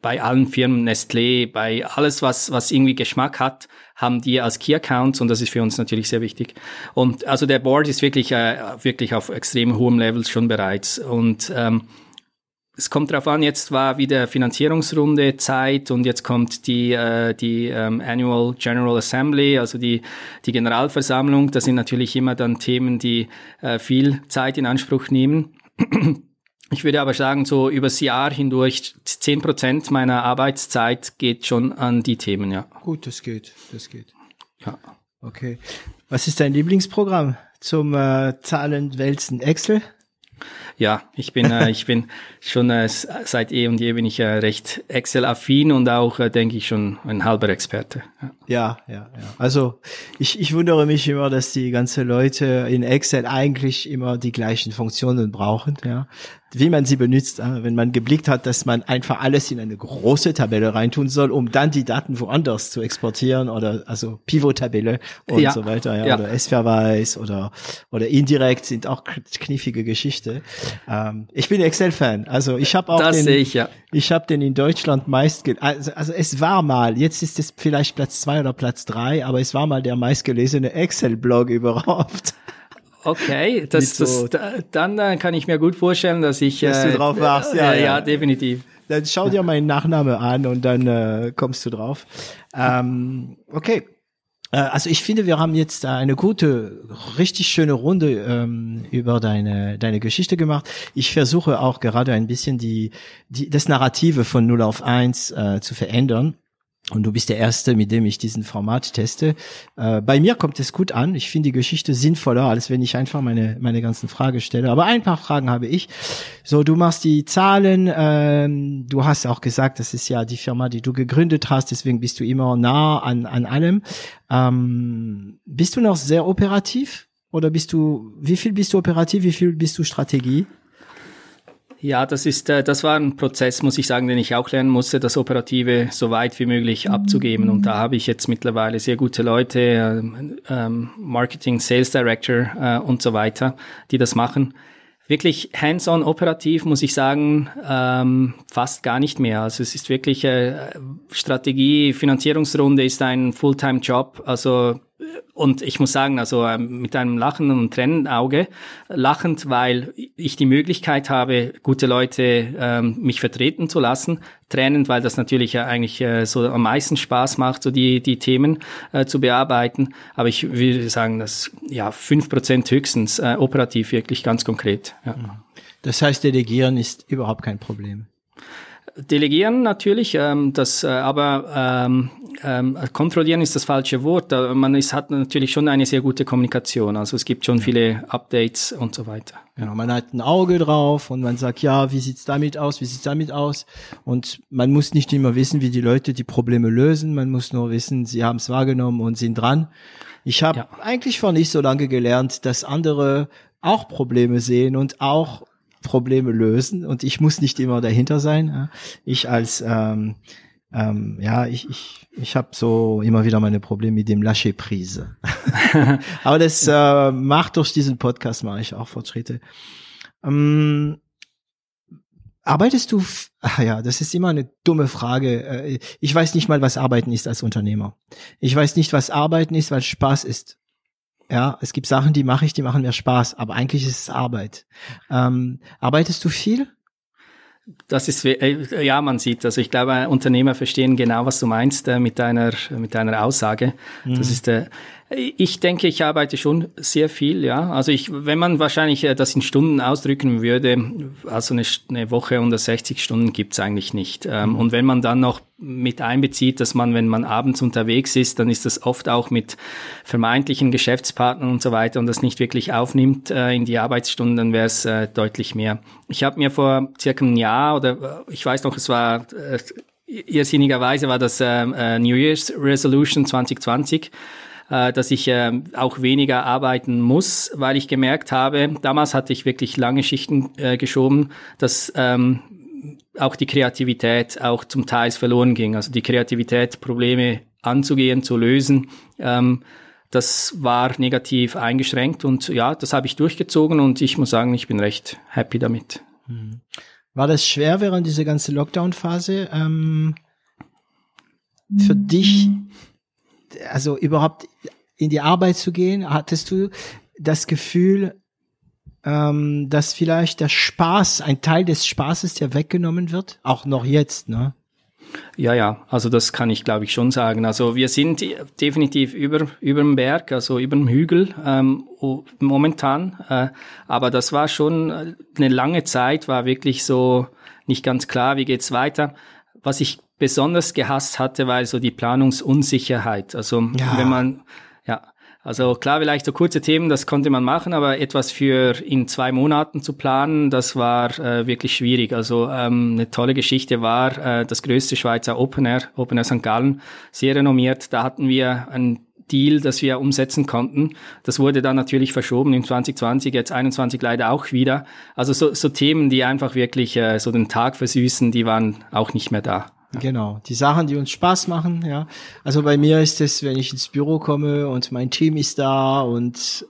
bei allen Firmen, Nestlé, bei alles, was, was irgendwie Geschmack hat, haben die als Key Accounts und das ist für uns natürlich sehr wichtig. Und also der Board ist wirklich, äh, wirklich auf extrem hohem Level schon bereits und ähm, es kommt darauf an, jetzt war wieder Finanzierungsrunde Zeit und jetzt kommt die, äh, die ähm, Annual General Assembly, also die, die Generalversammlung. Das sind natürlich immer dann Themen, die äh, viel Zeit in Anspruch nehmen. Ich würde aber sagen, so übers Jahr hindurch, zehn Prozent meiner Arbeitszeit geht schon an die Themen, ja. Gut, das geht, das geht. Ja. Okay. Was ist dein Lieblingsprogramm zum äh, Zahlenwälzen? Excel? Ja, ich bin, äh, ich bin schon äh, seit eh und je bin ich äh, recht Excel-affin und auch, äh, denke ich, schon ein halber Experte. Ja. ja, ja, ja. Also ich, ich wundere mich immer, dass die ganze Leute in Excel eigentlich immer die gleichen Funktionen brauchen. Ja, wie man sie benutzt. Wenn man geblickt hat, dass man einfach alles in eine große Tabelle reintun soll, um dann die Daten woanders zu exportieren oder also Pivot-Tabelle und ja. so weiter, ja, ja. oder S-Verweis oder oder indirekt sind auch kniffige Geschichte. Ähm, ich bin Excel-Fan, also ich habe auch das den, ich, ja. ich habe den in Deutschland meist, also, also es war mal, jetzt ist es vielleicht Platz zwei oder Platz drei, aber es war mal der meistgelesene Excel-Blog *laughs* überhaupt. Okay, das, so das, dann äh, kann ich mir gut vorstellen, dass ich dass du äh, drauf wachst. Ja, äh, ja, ja, definitiv. Dann schau dir meinen Nachname an und dann äh, kommst du drauf. Ähm, okay. Äh, also ich finde, wir haben jetzt eine gute, richtig schöne Runde ähm, über deine deine Geschichte gemacht. Ich versuche auch gerade ein bisschen die, die das Narrative von 0 auf 1 äh, zu verändern. Und du bist der Erste, mit dem ich diesen Format teste. Äh, bei mir kommt es gut an. Ich finde die Geschichte sinnvoller, als wenn ich einfach meine, meine ganzen Fragen stelle. Aber ein paar Fragen habe ich. So, du machst die Zahlen. Ähm, du hast auch gesagt, das ist ja die Firma, die du gegründet hast. Deswegen bist du immer nah an, an allem. Ähm, bist du noch sehr operativ? Oder bist du, wie viel bist du operativ? Wie viel bist du Strategie? Ja, das ist, äh, das war ein Prozess, muss ich sagen, den ich auch lernen musste, das Operative so weit wie möglich abzugeben. Und da habe ich jetzt mittlerweile sehr gute Leute, ähm, ähm, Marketing, Sales Director äh, und so weiter, die das machen. Wirklich hands-on operativ, muss ich sagen, ähm, fast gar nicht mehr. Also es ist wirklich äh, Strategie, Finanzierungsrunde ist ein Fulltime-Job. Also und ich muss sagen, also ähm, mit einem lachenden und trennenden Auge, lachend, weil ich die Möglichkeit habe, gute Leute ähm, mich vertreten zu lassen, trennend, weil das natürlich ja eigentlich äh, so am meisten Spaß macht, so die, die Themen äh, zu bearbeiten. Aber ich würde sagen, dass ja fünf Prozent höchstens äh, operativ wirklich ganz konkret. Ja. Das heißt, Delegieren ist überhaupt kein Problem. Delegieren natürlich, ähm, das, äh, aber ähm, ähm, kontrollieren ist das falsche Wort. Man ist, hat natürlich schon eine sehr gute Kommunikation. Also es gibt schon viele Updates und so weiter. Genau, man hat ein Auge drauf und man sagt, ja, wie sieht's damit aus, wie sieht's damit aus? Und man muss nicht immer wissen, wie die Leute die Probleme lösen. Man muss nur wissen, sie haben es wahrgenommen und sind dran. Ich habe ja. eigentlich vor nicht so lange gelernt, dass andere auch Probleme sehen und auch Probleme lösen und ich muss nicht immer dahinter sein. Ich als ähm, ähm, ja, ich, ich, ich habe so immer wieder meine Probleme mit dem Lâcher-Prise. *laughs* Aber das äh, macht durch diesen Podcast mache ich auch Fortschritte. Ähm, arbeitest du, ach ja, das ist immer eine dumme Frage. Äh, ich weiß nicht mal, was Arbeiten ist als Unternehmer. Ich weiß nicht, was Arbeiten ist, weil Spaß ist. Ja, es gibt Sachen, die mache ich, die machen mir Spaß, aber eigentlich ist es Arbeit. Ähm, arbeitest du viel? Das ist, äh, ja, man sieht, also ich glaube, Unternehmer verstehen genau, was du meinst äh, mit deiner, mit deiner Aussage. Mhm. Das ist, äh, ich denke, ich arbeite schon sehr viel, ja. Also ich, wenn man wahrscheinlich äh, das in Stunden ausdrücken würde, also eine, eine Woche unter 60 Stunden gibt's eigentlich nicht. Mhm. Und wenn man dann noch mit einbezieht, dass man, wenn man abends unterwegs ist, dann ist das oft auch mit vermeintlichen Geschäftspartnern und so weiter und das nicht wirklich aufnimmt äh, in die Arbeitsstunden, dann wäre es äh, deutlich mehr. Ich habe mir vor circa einem Jahr oder ich weiß noch, es war irrsinnigerweise war das ähm, äh, New Year's Resolution 2020 äh, dass ich äh, auch weniger arbeiten muss, weil ich gemerkt habe, damals hatte ich wirklich lange Schichten äh, geschoben, dass ähm, auch die Kreativität auch zum Teil verloren ging. Also die Kreativität, Probleme anzugehen, zu lösen, ähm, das war negativ eingeschränkt und ja, das habe ich durchgezogen und ich muss sagen, ich bin recht happy damit. Hm. War das schwer während dieser ganzen Lockdown-Phase ähm, für dich also überhaupt in die Arbeit zu gehen? Hattest du das Gefühl, ähm, dass vielleicht der Spaß, ein Teil des Spaßes, der weggenommen wird? Auch noch jetzt, ne? Ja, ja, also das kann ich glaube ich schon sagen. Also wir sind definitiv über, über dem Berg, also über dem Hügel ähm, momentan. Äh, aber das war schon eine lange Zeit, war wirklich so nicht ganz klar, wie geht's weiter. Was ich besonders gehasst hatte, war so die Planungsunsicherheit. Also ja. wenn man, ja, also klar, vielleicht so kurze Themen, das konnte man machen, aber etwas für in zwei Monaten zu planen, das war äh, wirklich schwierig. Also ähm, eine tolle Geschichte war äh, das größte Schweizer Open Air, Open Air St. Gallen, sehr renommiert. Da hatten wir ein Deal, das wir umsetzen konnten. Das wurde dann natürlich verschoben in 2020, jetzt 21 leider auch wieder. Also so, so Themen, die einfach wirklich äh, so den Tag versüßen, die waren auch nicht mehr da. Genau, die Sachen, die uns Spaß machen, ja. Also bei mir ist es, wenn ich ins Büro komme und mein Team ist da und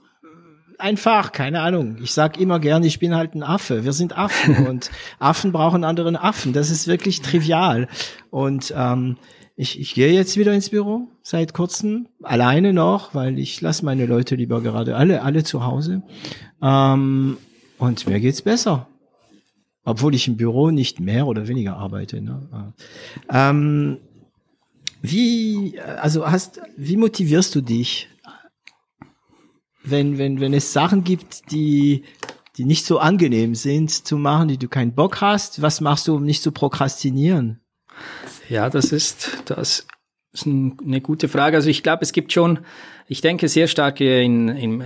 einfach, keine Ahnung. Ich sag immer gern, ich bin halt ein Affe. Wir sind Affen *laughs* und Affen brauchen anderen Affen. Das ist wirklich trivial. Und ähm, ich, ich gehe jetzt wieder ins Büro seit kurzem, alleine noch, weil ich lasse meine Leute lieber gerade alle, alle zu Hause. Ähm, und mir geht's besser. Obwohl ich im Büro nicht mehr oder weniger arbeite. Ne? Ähm, wie, also hast, wie motivierst du dich wenn, wenn, wenn es Sachen gibt, die, die nicht so angenehm sind zu machen, die du keinen Bock hast, was machst du, um nicht zu prokrastinieren? Ja, das ist, das ist eine gute Frage. Also ich glaube, es gibt schon ich denke sehr stark in, in,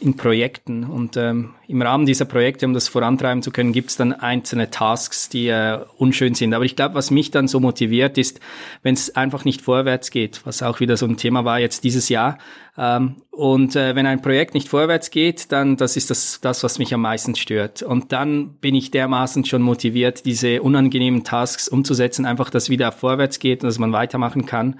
in Projekten und ähm, im Rahmen dieser Projekte, um das vorantreiben zu können, gibt es dann einzelne Tasks, die äh, unschön sind. Aber ich glaube, was mich dann so motiviert ist, wenn es einfach nicht vorwärts geht, was auch wieder so ein Thema war jetzt dieses Jahr. Ähm, und äh, wenn ein Projekt nicht vorwärts geht, dann das ist das, das, was mich am meisten stört. Und dann bin ich dermaßen schon motiviert, diese unangenehmen Tasks umzusetzen, einfach, dass wieder vorwärts geht und dass man weitermachen kann.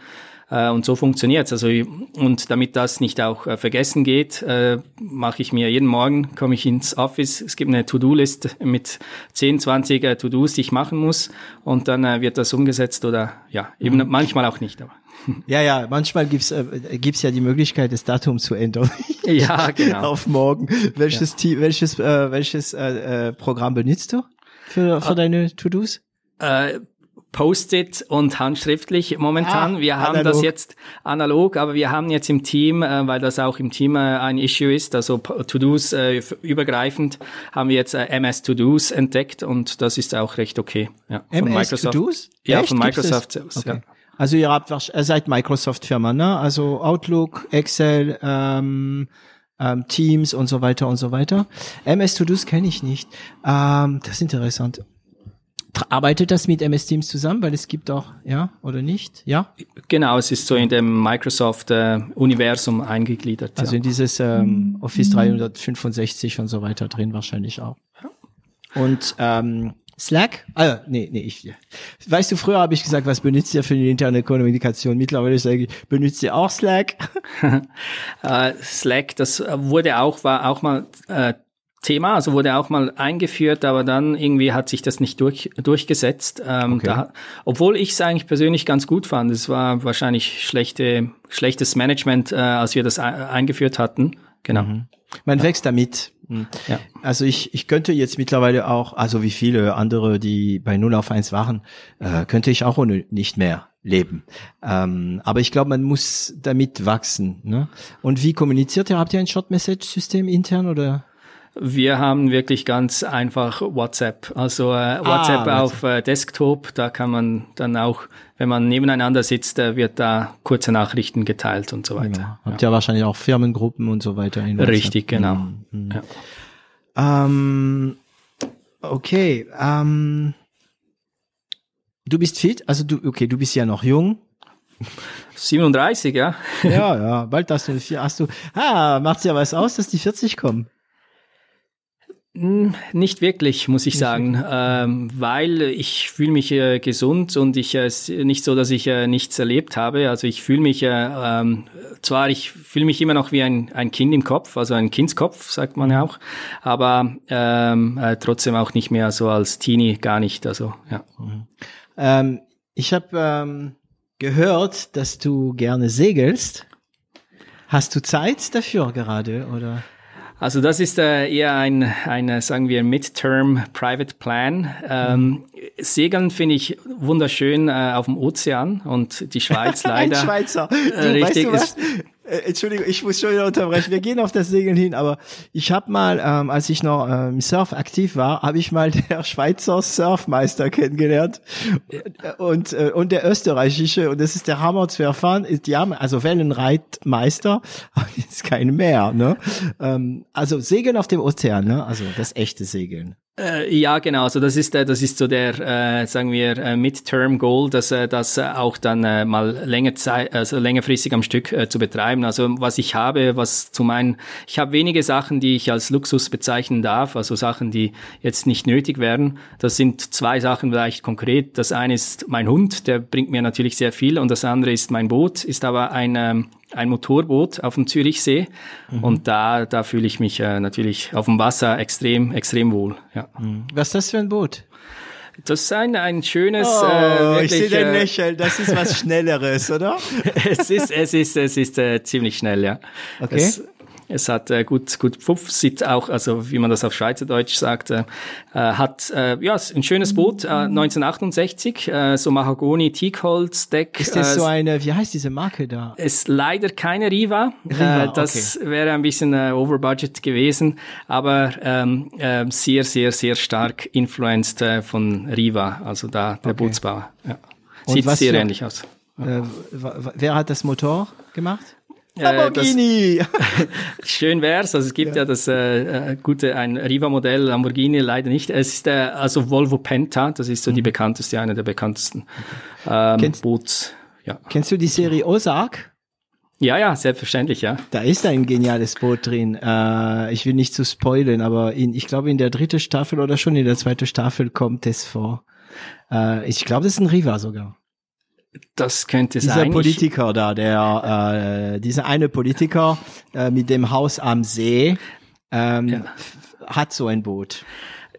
Äh, und so funktioniert's. Also und damit das nicht auch äh, vergessen geht, äh, mache ich mir jeden Morgen komme ich ins Office. Es gibt eine To-Do-List mit 10, 20 äh, To-Dos, die ich machen muss, und dann äh, wird das umgesetzt oder ja eben mhm. manchmal auch nicht. Aber *laughs* ja, ja, manchmal gibt's äh, gibt's ja die Möglichkeit, das Datum zu ändern. *laughs* ja, genau. Auf morgen. Welches ja. Team, welches äh, welches äh, äh, Programm benutzt du für für ah. deine To-Dos? Äh, Post-it und handschriftlich momentan. Ah, wir haben analog. das jetzt analog, aber wir haben jetzt im Team, äh, weil das auch im Team äh, ein Issue ist, also To-Dos äh, übergreifend, haben wir jetzt äh, MS To-Dos entdeckt und das ist auch recht okay. Ja, von MS Microsoft. To-Dos? Ja, Echt? von Microsoft selbst. Okay. Ja. Also ihr habt ihr seid Microsoft-Firma, ne? Also Outlook, Excel, ähm, ähm, Teams und so weiter und so weiter. MS To-Dos kenne ich nicht. Ähm, das ist interessant. Arbeitet das mit MS Teams zusammen, weil es gibt auch, ja, oder nicht? Ja? Genau, es ist so in dem Microsoft-Universum äh, eingegliedert. Also ja. in dieses ähm, Office 365 und so weiter drin wahrscheinlich auch. Und ähm, Slack? Ah, nee, nee, ich. Weißt du, früher habe ich gesagt, was benutzt ihr für die interne Kommunikation? Mittlerweile sage ich, benutzt ihr auch Slack? uh, *laughs* Slack, das wurde auch, war auch mal äh, Thema, also wurde auch mal eingeführt, aber dann irgendwie hat sich das nicht durch, durchgesetzt. Ähm, okay. da, obwohl ich es eigentlich persönlich ganz gut fand. Es war wahrscheinlich schlechte, schlechtes Management, äh, als wir das eingeführt hatten. Genau. Mhm. Man ja. wächst damit. Mhm. Ja. Also ich, ich könnte jetzt mittlerweile auch, also wie viele andere, die bei 0 auf 1 waren, äh, könnte ich auch ohne nicht mehr leben. Ähm, aber ich glaube, man muss damit wachsen. Ne? Und wie kommuniziert ihr? Habt ihr ein Short-Message-System intern oder? Wir haben wirklich ganz einfach WhatsApp. Also äh, WhatsApp ah, auf äh, Desktop, da kann man dann auch, wenn man nebeneinander sitzt, äh, wird da kurze Nachrichten geteilt und so weiter. Genau. Habt ihr ja. wahrscheinlich auch Firmengruppen und so weiter in Richtig, genau. Mhm. mhm. Ja. Ähm, okay. Ähm, du bist fit, also du, okay, du bist ja noch jung. 37, ja. ja, ja, bald hast du, hast du, ah, macht's ja was aus, dass die 40 kommen. Hm, nicht wirklich, muss ich sagen, ähm, weil ich fühle mich äh, gesund und ich äh, nicht so, dass ich äh, nichts erlebt habe. Also ich fühle mich äh, ähm, zwar, ich fühle mich immer noch wie ein, ein Kind im Kopf, also ein Kindskopf, sagt man ja auch, aber ähm, äh, trotzdem auch nicht mehr so als Teenie, gar nicht. Also ja. Mhm. Ähm, ich habe ähm, gehört, dass du gerne segelst. Hast du Zeit dafür gerade oder? Also das ist äh, eher ein, ein, äh, sagen wir, Midterm Private Plan. Ähm, Segeln finde ich wunderschön äh, auf dem Ozean und die Schweiz *laughs* leider. ein Schweizer. Du, äh, richtig weißt du was? Äh, Entschuldigung, ich muss schon wieder unterbrechen. Wir gehen auf das Segeln hin, aber ich habe mal, ähm, als ich noch ähm, Surf aktiv war, habe ich mal *laughs* der Schweizer Surfmeister kennengelernt und äh, und der österreichische und das ist der Hammer Zwerfan, die haben also Wellenreitmeister, *laughs* aber ist kein Meer, ne? Ähm, also Segeln auf dem Ozean, ne? Also das echte Segeln. Äh, ja, genau. Also das ist äh, das ist so der, äh, sagen wir, äh, Midterm Goal, dass äh, das äh, auch dann äh, mal länger Zeit, also längerfristig am Stück äh, zu betreiben. Also was ich habe, was zu meinen, ich habe wenige Sachen, die ich als Luxus bezeichnen darf, also Sachen, die jetzt nicht nötig wären. Das sind zwei Sachen vielleicht konkret. Das eine ist mein Hund, der bringt mir natürlich sehr viel, und das andere ist mein Boot, ist aber ein ähm, ein Motorboot auf dem Zürichsee mhm. und da, da fühle ich mich äh, natürlich auf dem Wasser extrem, extrem wohl. Ja. Mhm. Was ist das für ein Boot? Das ist ein, ein schönes. Oh, äh, wirklich, ich sehe den äh, Lächeln. Das ist was *laughs* Schnelleres, oder? es ist, es ist, es ist äh, ziemlich schnell, ja. Okay. Es, es hat äh, gut, gut Pfupf, sieht auch, also wie man das auf Schweizerdeutsch sagt, äh, äh hat äh, ja ein schönes Boot, äh, 1968, äh, so Mahagoni Teakholz Deck. Ist das äh, so eine, wie heißt diese Marke da? Ist leider keine Riva. Riva äh, das okay. wäre ein bisschen äh, Overbudget gewesen, aber ähm, äh, sehr, sehr, sehr stark influenced äh, von Riva, also da der okay. Bootsbauer. Ja. Sieht sehr für, ähnlich aus. Äh, wer hat das Motor gemacht? Lamborghini! Äh, das, *laughs* schön wär's. Also es gibt ja, ja das äh, äh, gute, ein Riva-Modell, Lamborghini leider nicht. Es ist der, also Volvo Penta, das ist so mhm. die bekannteste, eine der bekanntesten ähm, kennst, Boots. Ja. Kennst du die Serie Ozark? Ja, ja, selbstverständlich, ja. Da ist ein geniales Boot drin. Äh, ich will nicht zu spoilen, aber in, ich glaube in der dritten Staffel oder schon in der zweiten Staffel kommt es vor. Äh, ich glaube, das ist ein Riva sogar. Das könnte dieser sein. Dieser Politiker da, der, äh, dieser eine Politiker äh, mit dem Haus am See, ähm, ja. hat so ein Boot.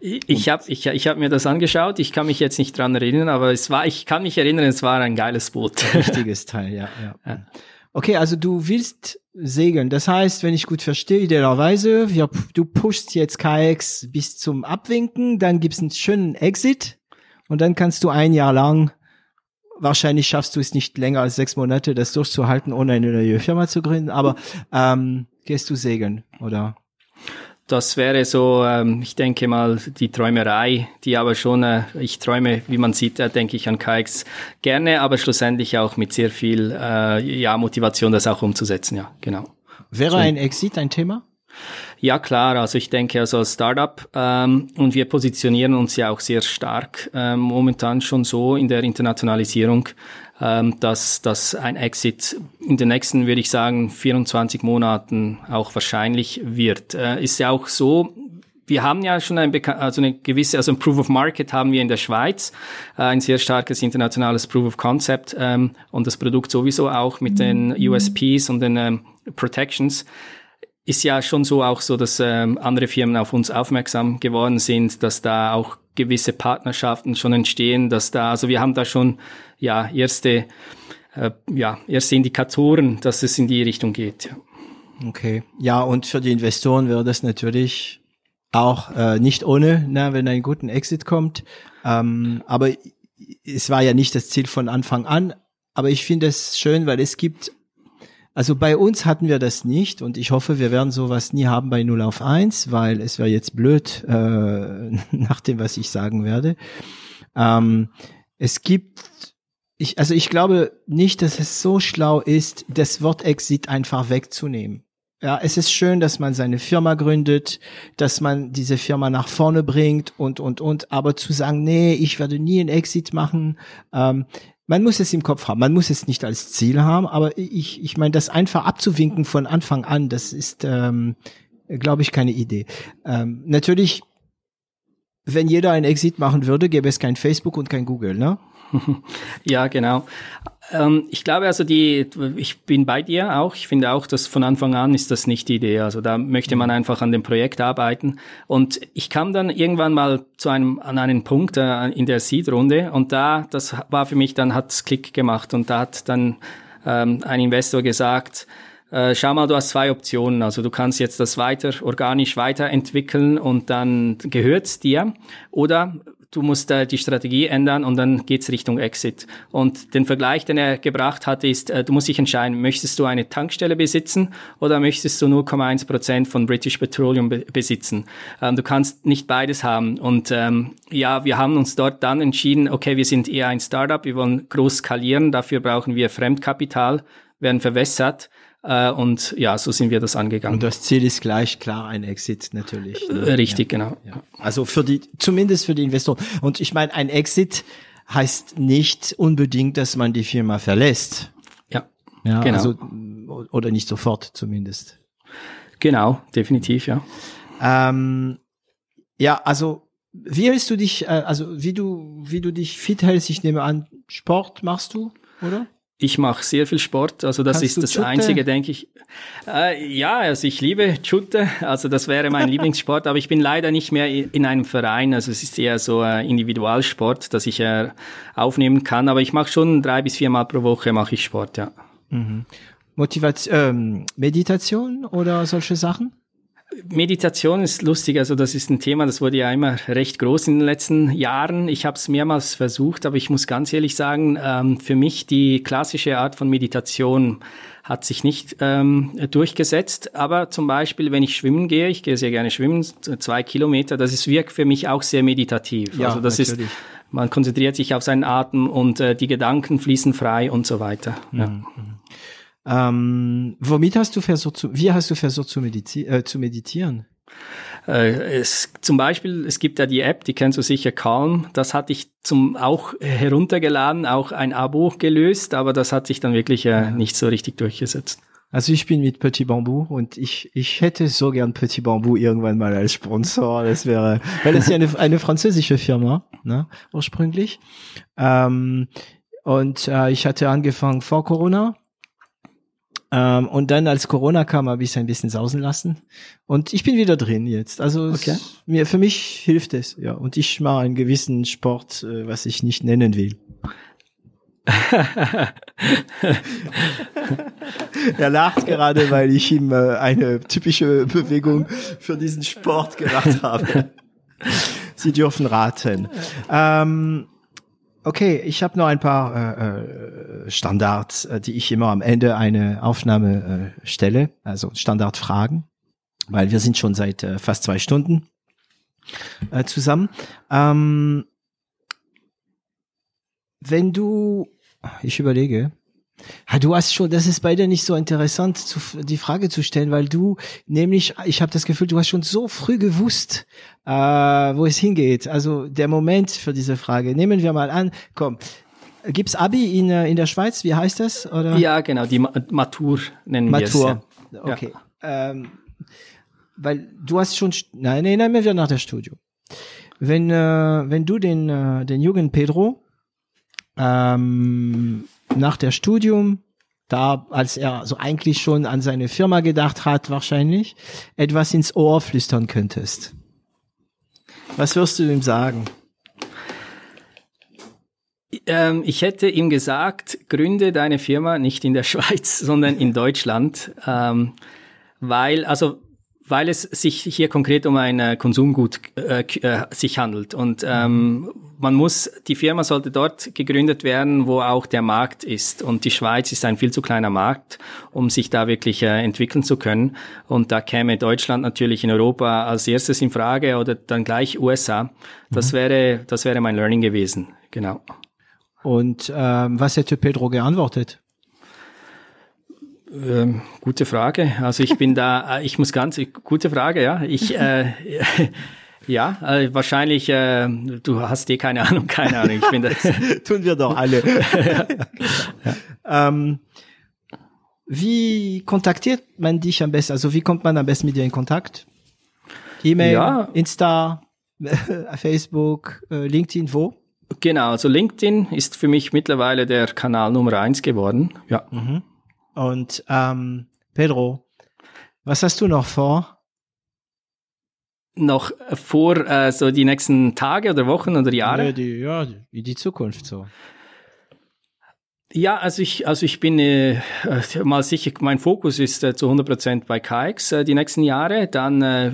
Ich habe ich, ich hab mir das angeschaut, ich kann mich jetzt nicht dran erinnern, aber es war, ich kann mich erinnern, es war ein geiles Boot. Richtiges Teil, ja, ja. ja. Okay, also du willst segeln. Das heißt, wenn ich gut verstehe, idealerweise, wir, du pushst jetzt Kajaks bis zum Abwinken, dann gibt's einen schönen Exit und dann kannst du ein Jahr lang wahrscheinlich schaffst du es nicht länger als sechs Monate, das durchzuhalten, ohne eine neue Firma zu gründen. Aber ähm, gehst du segeln, oder? Das wäre so, ähm, ich denke mal, die Träumerei, die aber schon, äh, ich träume, wie man sieht, äh, denke ich an Kikes gerne, aber schlussendlich auch mit sehr viel äh, ja, Motivation, das auch umzusetzen, ja, genau. Wäre so. ein Exit ein Thema? Ja, klar. Also ich denke, also als Startup ähm, und wir positionieren uns ja auch sehr stark ähm, momentan schon so in der Internationalisierung, ähm, dass, dass ein Exit in den nächsten, würde ich sagen, 24 Monaten auch wahrscheinlich wird. Äh, ist ja auch so, wir haben ja schon ein also eine gewisse, also ein Proof of Market haben wir in der Schweiz, äh, ein sehr starkes internationales Proof of Concept ähm, und das Produkt sowieso auch mit den USPs und den ähm, Protections ist ja schon so auch so, dass ähm, andere Firmen auf uns aufmerksam geworden sind, dass da auch gewisse Partnerschaften schon entstehen, dass da, also wir haben da schon ja erste, äh, ja erste Indikatoren, dass es in die Richtung geht. Ja. Okay, ja und für die Investoren wäre das natürlich auch äh, nicht ohne, na, wenn ein guten Exit kommt. Ähm, aber es war ja nicht das Ziel von Anfang an. Aber ich finde es schön, weil es gibt also bei uns hatten wir das nicht und ich hoffe, wir werden sowas nie haben bei 0 auf 1, weil es wäre jetzt blöd, äh, *laughs* nach dem, was ich sagen werde. Ähm, es gibt, ich, also ich glaube nicht, dass es so schlau ist, das Wort Exit einfach wegzunehmen. Ja, es ist schön, dass man seine Firma gründet, dass man diese Firma nach vorne bringt und, und, und, aber zu sagen, nee, ich werde nie einen Exit machen, ähm, man muss es im Kopf haben. Man muss es nicht als Ziel haben, aber ich, ich meine, das einfach abzuwinken von Anfang an, das ist, ähm, glaube ich, keine Idee. Ähm, natürlich, wenn jeder ein Exit machen würde, gäbe es kein Facebook und kein Google, ne? *laughs* ja, genau. Ähm, ich glaube also die, ich bin bei dir auch. Ich finde auch, dass von Anfang an ist das nicht die Idee. Also da möchte man mhm. einfach an dem Projekt arbeiten. Und ich kam dann irgendwann mal zu einem, an einen Punkt äh, in der Seed-Runde und da, das war für mich, dann hat's Klick gemacht und da hat dann ähm, ein Investor gesagt, äh, schau mal, du hast zwei Optionen. Also du kannst jetzt das weiter organisch weiterentwickeln und dann gehört's dir. Oder du musst äh, die Strategie ändern und dann geht's Richtung Exit. Und den Vergleich, den er gebracht hat, ist, äh, du musst dich entscheiden, möchtest du eine Tankstelle besitzen oder möchtest du 0,1 Prozent von British Petroleum be besitzen? Ähm, du kannst nicht beides haben. Und ähm, ja, wir haben uns dort dann entschieden, okay, wir sind eher ein Startup, wir wollen groß skalieren, dafür brauchen wir Fremdkapital, werden verwässert Äh, und ja, so sind wir das angegangen. Und das Ziel ist gleich klar ein Exit natürlich. Ne? Richtig, ja. genau. Ja. Also für die, zumindest für die Investoren. Und ich meine, ein Exit heißt nicht unbedingt, dass man die Firma verlässt. Ja, ja genau. Also, oder nicht sofort zumindest. Genau, definitiv, ja. Ähm, ja, also wie hältst du dich, äh, also wie du, wie du dich fit hältst, ich nehme an, Sport machst du, oder? Ich mache sehr viel Sport, also das Kannst ist das Chute? Einzige, denke ich. Äh, ja, also ich liebe Chute, also das wäre mein *laughs* Lieblingssport, aber ich bin leider nicht mehr in einem Verein, also es ist eher so ein Individualsport, dass ich äh, aufnehmen kann, aber ich mache schon drei bis viermal pro Woche mache ich Sport, ja. Mhm. Motivation, ähm, Meditation oder solche Sachen? Meditation ist lustig, also das ist ein Thema, das wurde ja immer recht groß in den letzten Jahren. Ich habe es mehrmals versucht, aber ich muss ganz ehrlich sagen, ähm, für mich die klassische Art von Meditation hat sich nicht ähm, durchgesetzt. Aber zum Beispiel, wenn ich schwimmen gehe, ich gehe sehr gerne schwimmen, zwei Kilometer, das ist wirkt für mich auch sehr meditativ. Ja, also das natürlich. ist man konzentriert sich auf seinen Atem und äh, die Gedanken fließen frei und so weiter. Ja. Ähm, womit hast du versucht zu, wie hast du versucht zu, mediti äh, zu meditieren? Äh, es, zum Beispiel, es gibt ja die App, die kennst du sicher, Calm. Das hatte ich zum auch heruntergeladen, auch ein Abo gelöst, aber das hat sich dann wirklich äh, nicht so richtig durchgesetzt. Also ich bin mit Petit Bambou und ich, ich hätte so gern Petit Bambou irgendwann mal als Sponsor. Das wäre, weil es ja eine, *laughs* eine französische Firma, ne, ursprünglich. Ähm, und äh, ich hatte angefangen vor Corona ähm, und dann, als Corona kam, habe ich es ein bisschen sausen lassen. Und ich bin wieder drin jetzt. Also okay. es, mir, für mich hilft es, ja. Und ich mache einen gewissen Sport, äh, was ich nicht nennen will. *laughs* er lacht gerade, weil ich ihm äh, eine typische Bewegung für diesen Sport gemacht habe. *laughs* Sie dürfen raten. Ähm, Okay, ich habe noch ein paar äh, äh, Standards, äh, die ich immer am Ende eine Aufnahme äh, stelle, also Standardfragen, weil wir sind schon seit äh, fast zwei Stunden äh, zusammen. Ähm, wenn du, ich überlege, ja, du hast schon, das ist bei dir nicht so interessant, zu, die Frage zu stellen, weil du nämlich, ich habe das Gefühl, du hast schon so früh gewusst, äh, wo es hingeht. Also der Moment für diese Frage. Nehmen wir mal an, komm, gibt's Abi in, äh, in der Schweiz? Wie heißt das? Oder? Ja, genau, die Matur nennen Matur. wir es. Ja. Okay. Ja. Ähm, weil du hast schon, nein, nein, nein, wir nach der Studio. Wenn, äh, wenn du den, äh, den jungen Pedro ähm, nach der Studium, da als er so eigentlich schon an seine Firma gedacht hat, wahrscheinlich, etwas ins Ohr flüstern könntest. Was wirst du ihm sagen? Ähm, ich hätte ihm gesagt, gründe deine Firma nicht in der *laughs* Schweiz, sondern in Deutschland, ähm, weil, also weil es sich hier konkret um ein äh, Konsumgut äh, äh, sich handelt. Und ähm, man muss, die Firma sollte dort gegründet werden, wo auch der Markt ist. Und die Schweiz ist ein viel zu kleiner Markt, um sich da wirklich äh, entwickeln zu können. Und da käme Deutschland natürlich in Europa als erstes in Frage oder dann gleich USA. Das mhm. wäre, das wäre mein Learning gewesen. Genau. Und ähm, was hätte Pedro geantwortet? Ähm, gute Frage. Also ich bin da, *laughs* äh, ich muss ganz, gute Frage, ja. Ich, äh, *laughs* ja, äh, wahrscheinlich, äh, du hast eh keine Ahnung, keine Ahnung. Ich bin da. *laughs* Tun wir doch alle. ja. ähm, wie kontaktiert man dich am besten? Also wie kommt man am besten mit dir in Kontakt? E-Mail, ja. Insta, Facebook, äh, LinkedIn, wo? Genau, also LinkedIn ist für mich mittlerweile der Kanal Nummer eins geworden. Ja. Mhm. Und ähm, Pedro, was hast du noch vor? Noch vor äh, so die nächsten Tage oder Wochen oder Jahre? Ja, die, ja, die, Zukunft so. Ja, also ich, also ich bin äh, mal sicher, mein Fokus ist äh, zu 100% bei KX äh, die nächsten Jahre. Dann äh,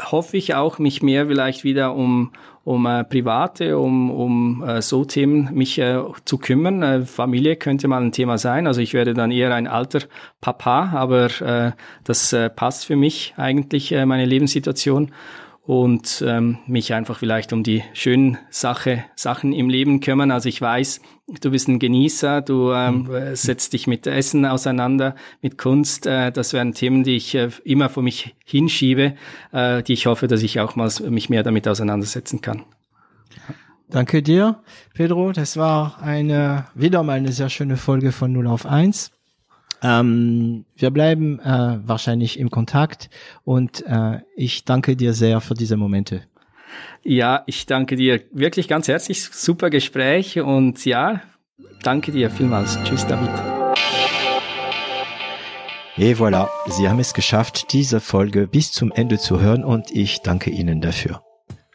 hoffe ich auch, mich mehr vielleicht wieder um, um äh, private, um, um äh, so Themen mich äh, zu kümmern. Äh, Familie könnte mal ein Thema sein. Also ich werde dann eher ein alter Papa, aber äh, das äh, passt für mich eigentlich, äh, meine Lebenssituation. Und ähm, mich einfach vielleicht um die schönen Sache, Sachen im Leben kümmern. Also ich weiß, du bist ein Genießer, du ähm, mhm. setzt dich mit Essen auseinander, mit Kunst. Äh, das wären Themen, die ich äh, immer vor mich hinschiebe, äh, die ich hoffe, dass ich auch mal mich mehr damit auseinandersetzen kann. Danke dir, Pedro. Das war eine wieder mal eine sehr schöne Folge von 0 auf 1. Ähm, wir bleiben äh, wahrscheinlich im Kontakt und äh, ich danke dir sehr für diese Momente. Ja, ich danke dir wirklich ganz herzlich. Super Gespräch und ja, danke dir vielmals. Tschüss, David. Et voilà, Sie haben es geschafft, diese Folge bis zum Ende zu hören und ich danke Ihnen dafür.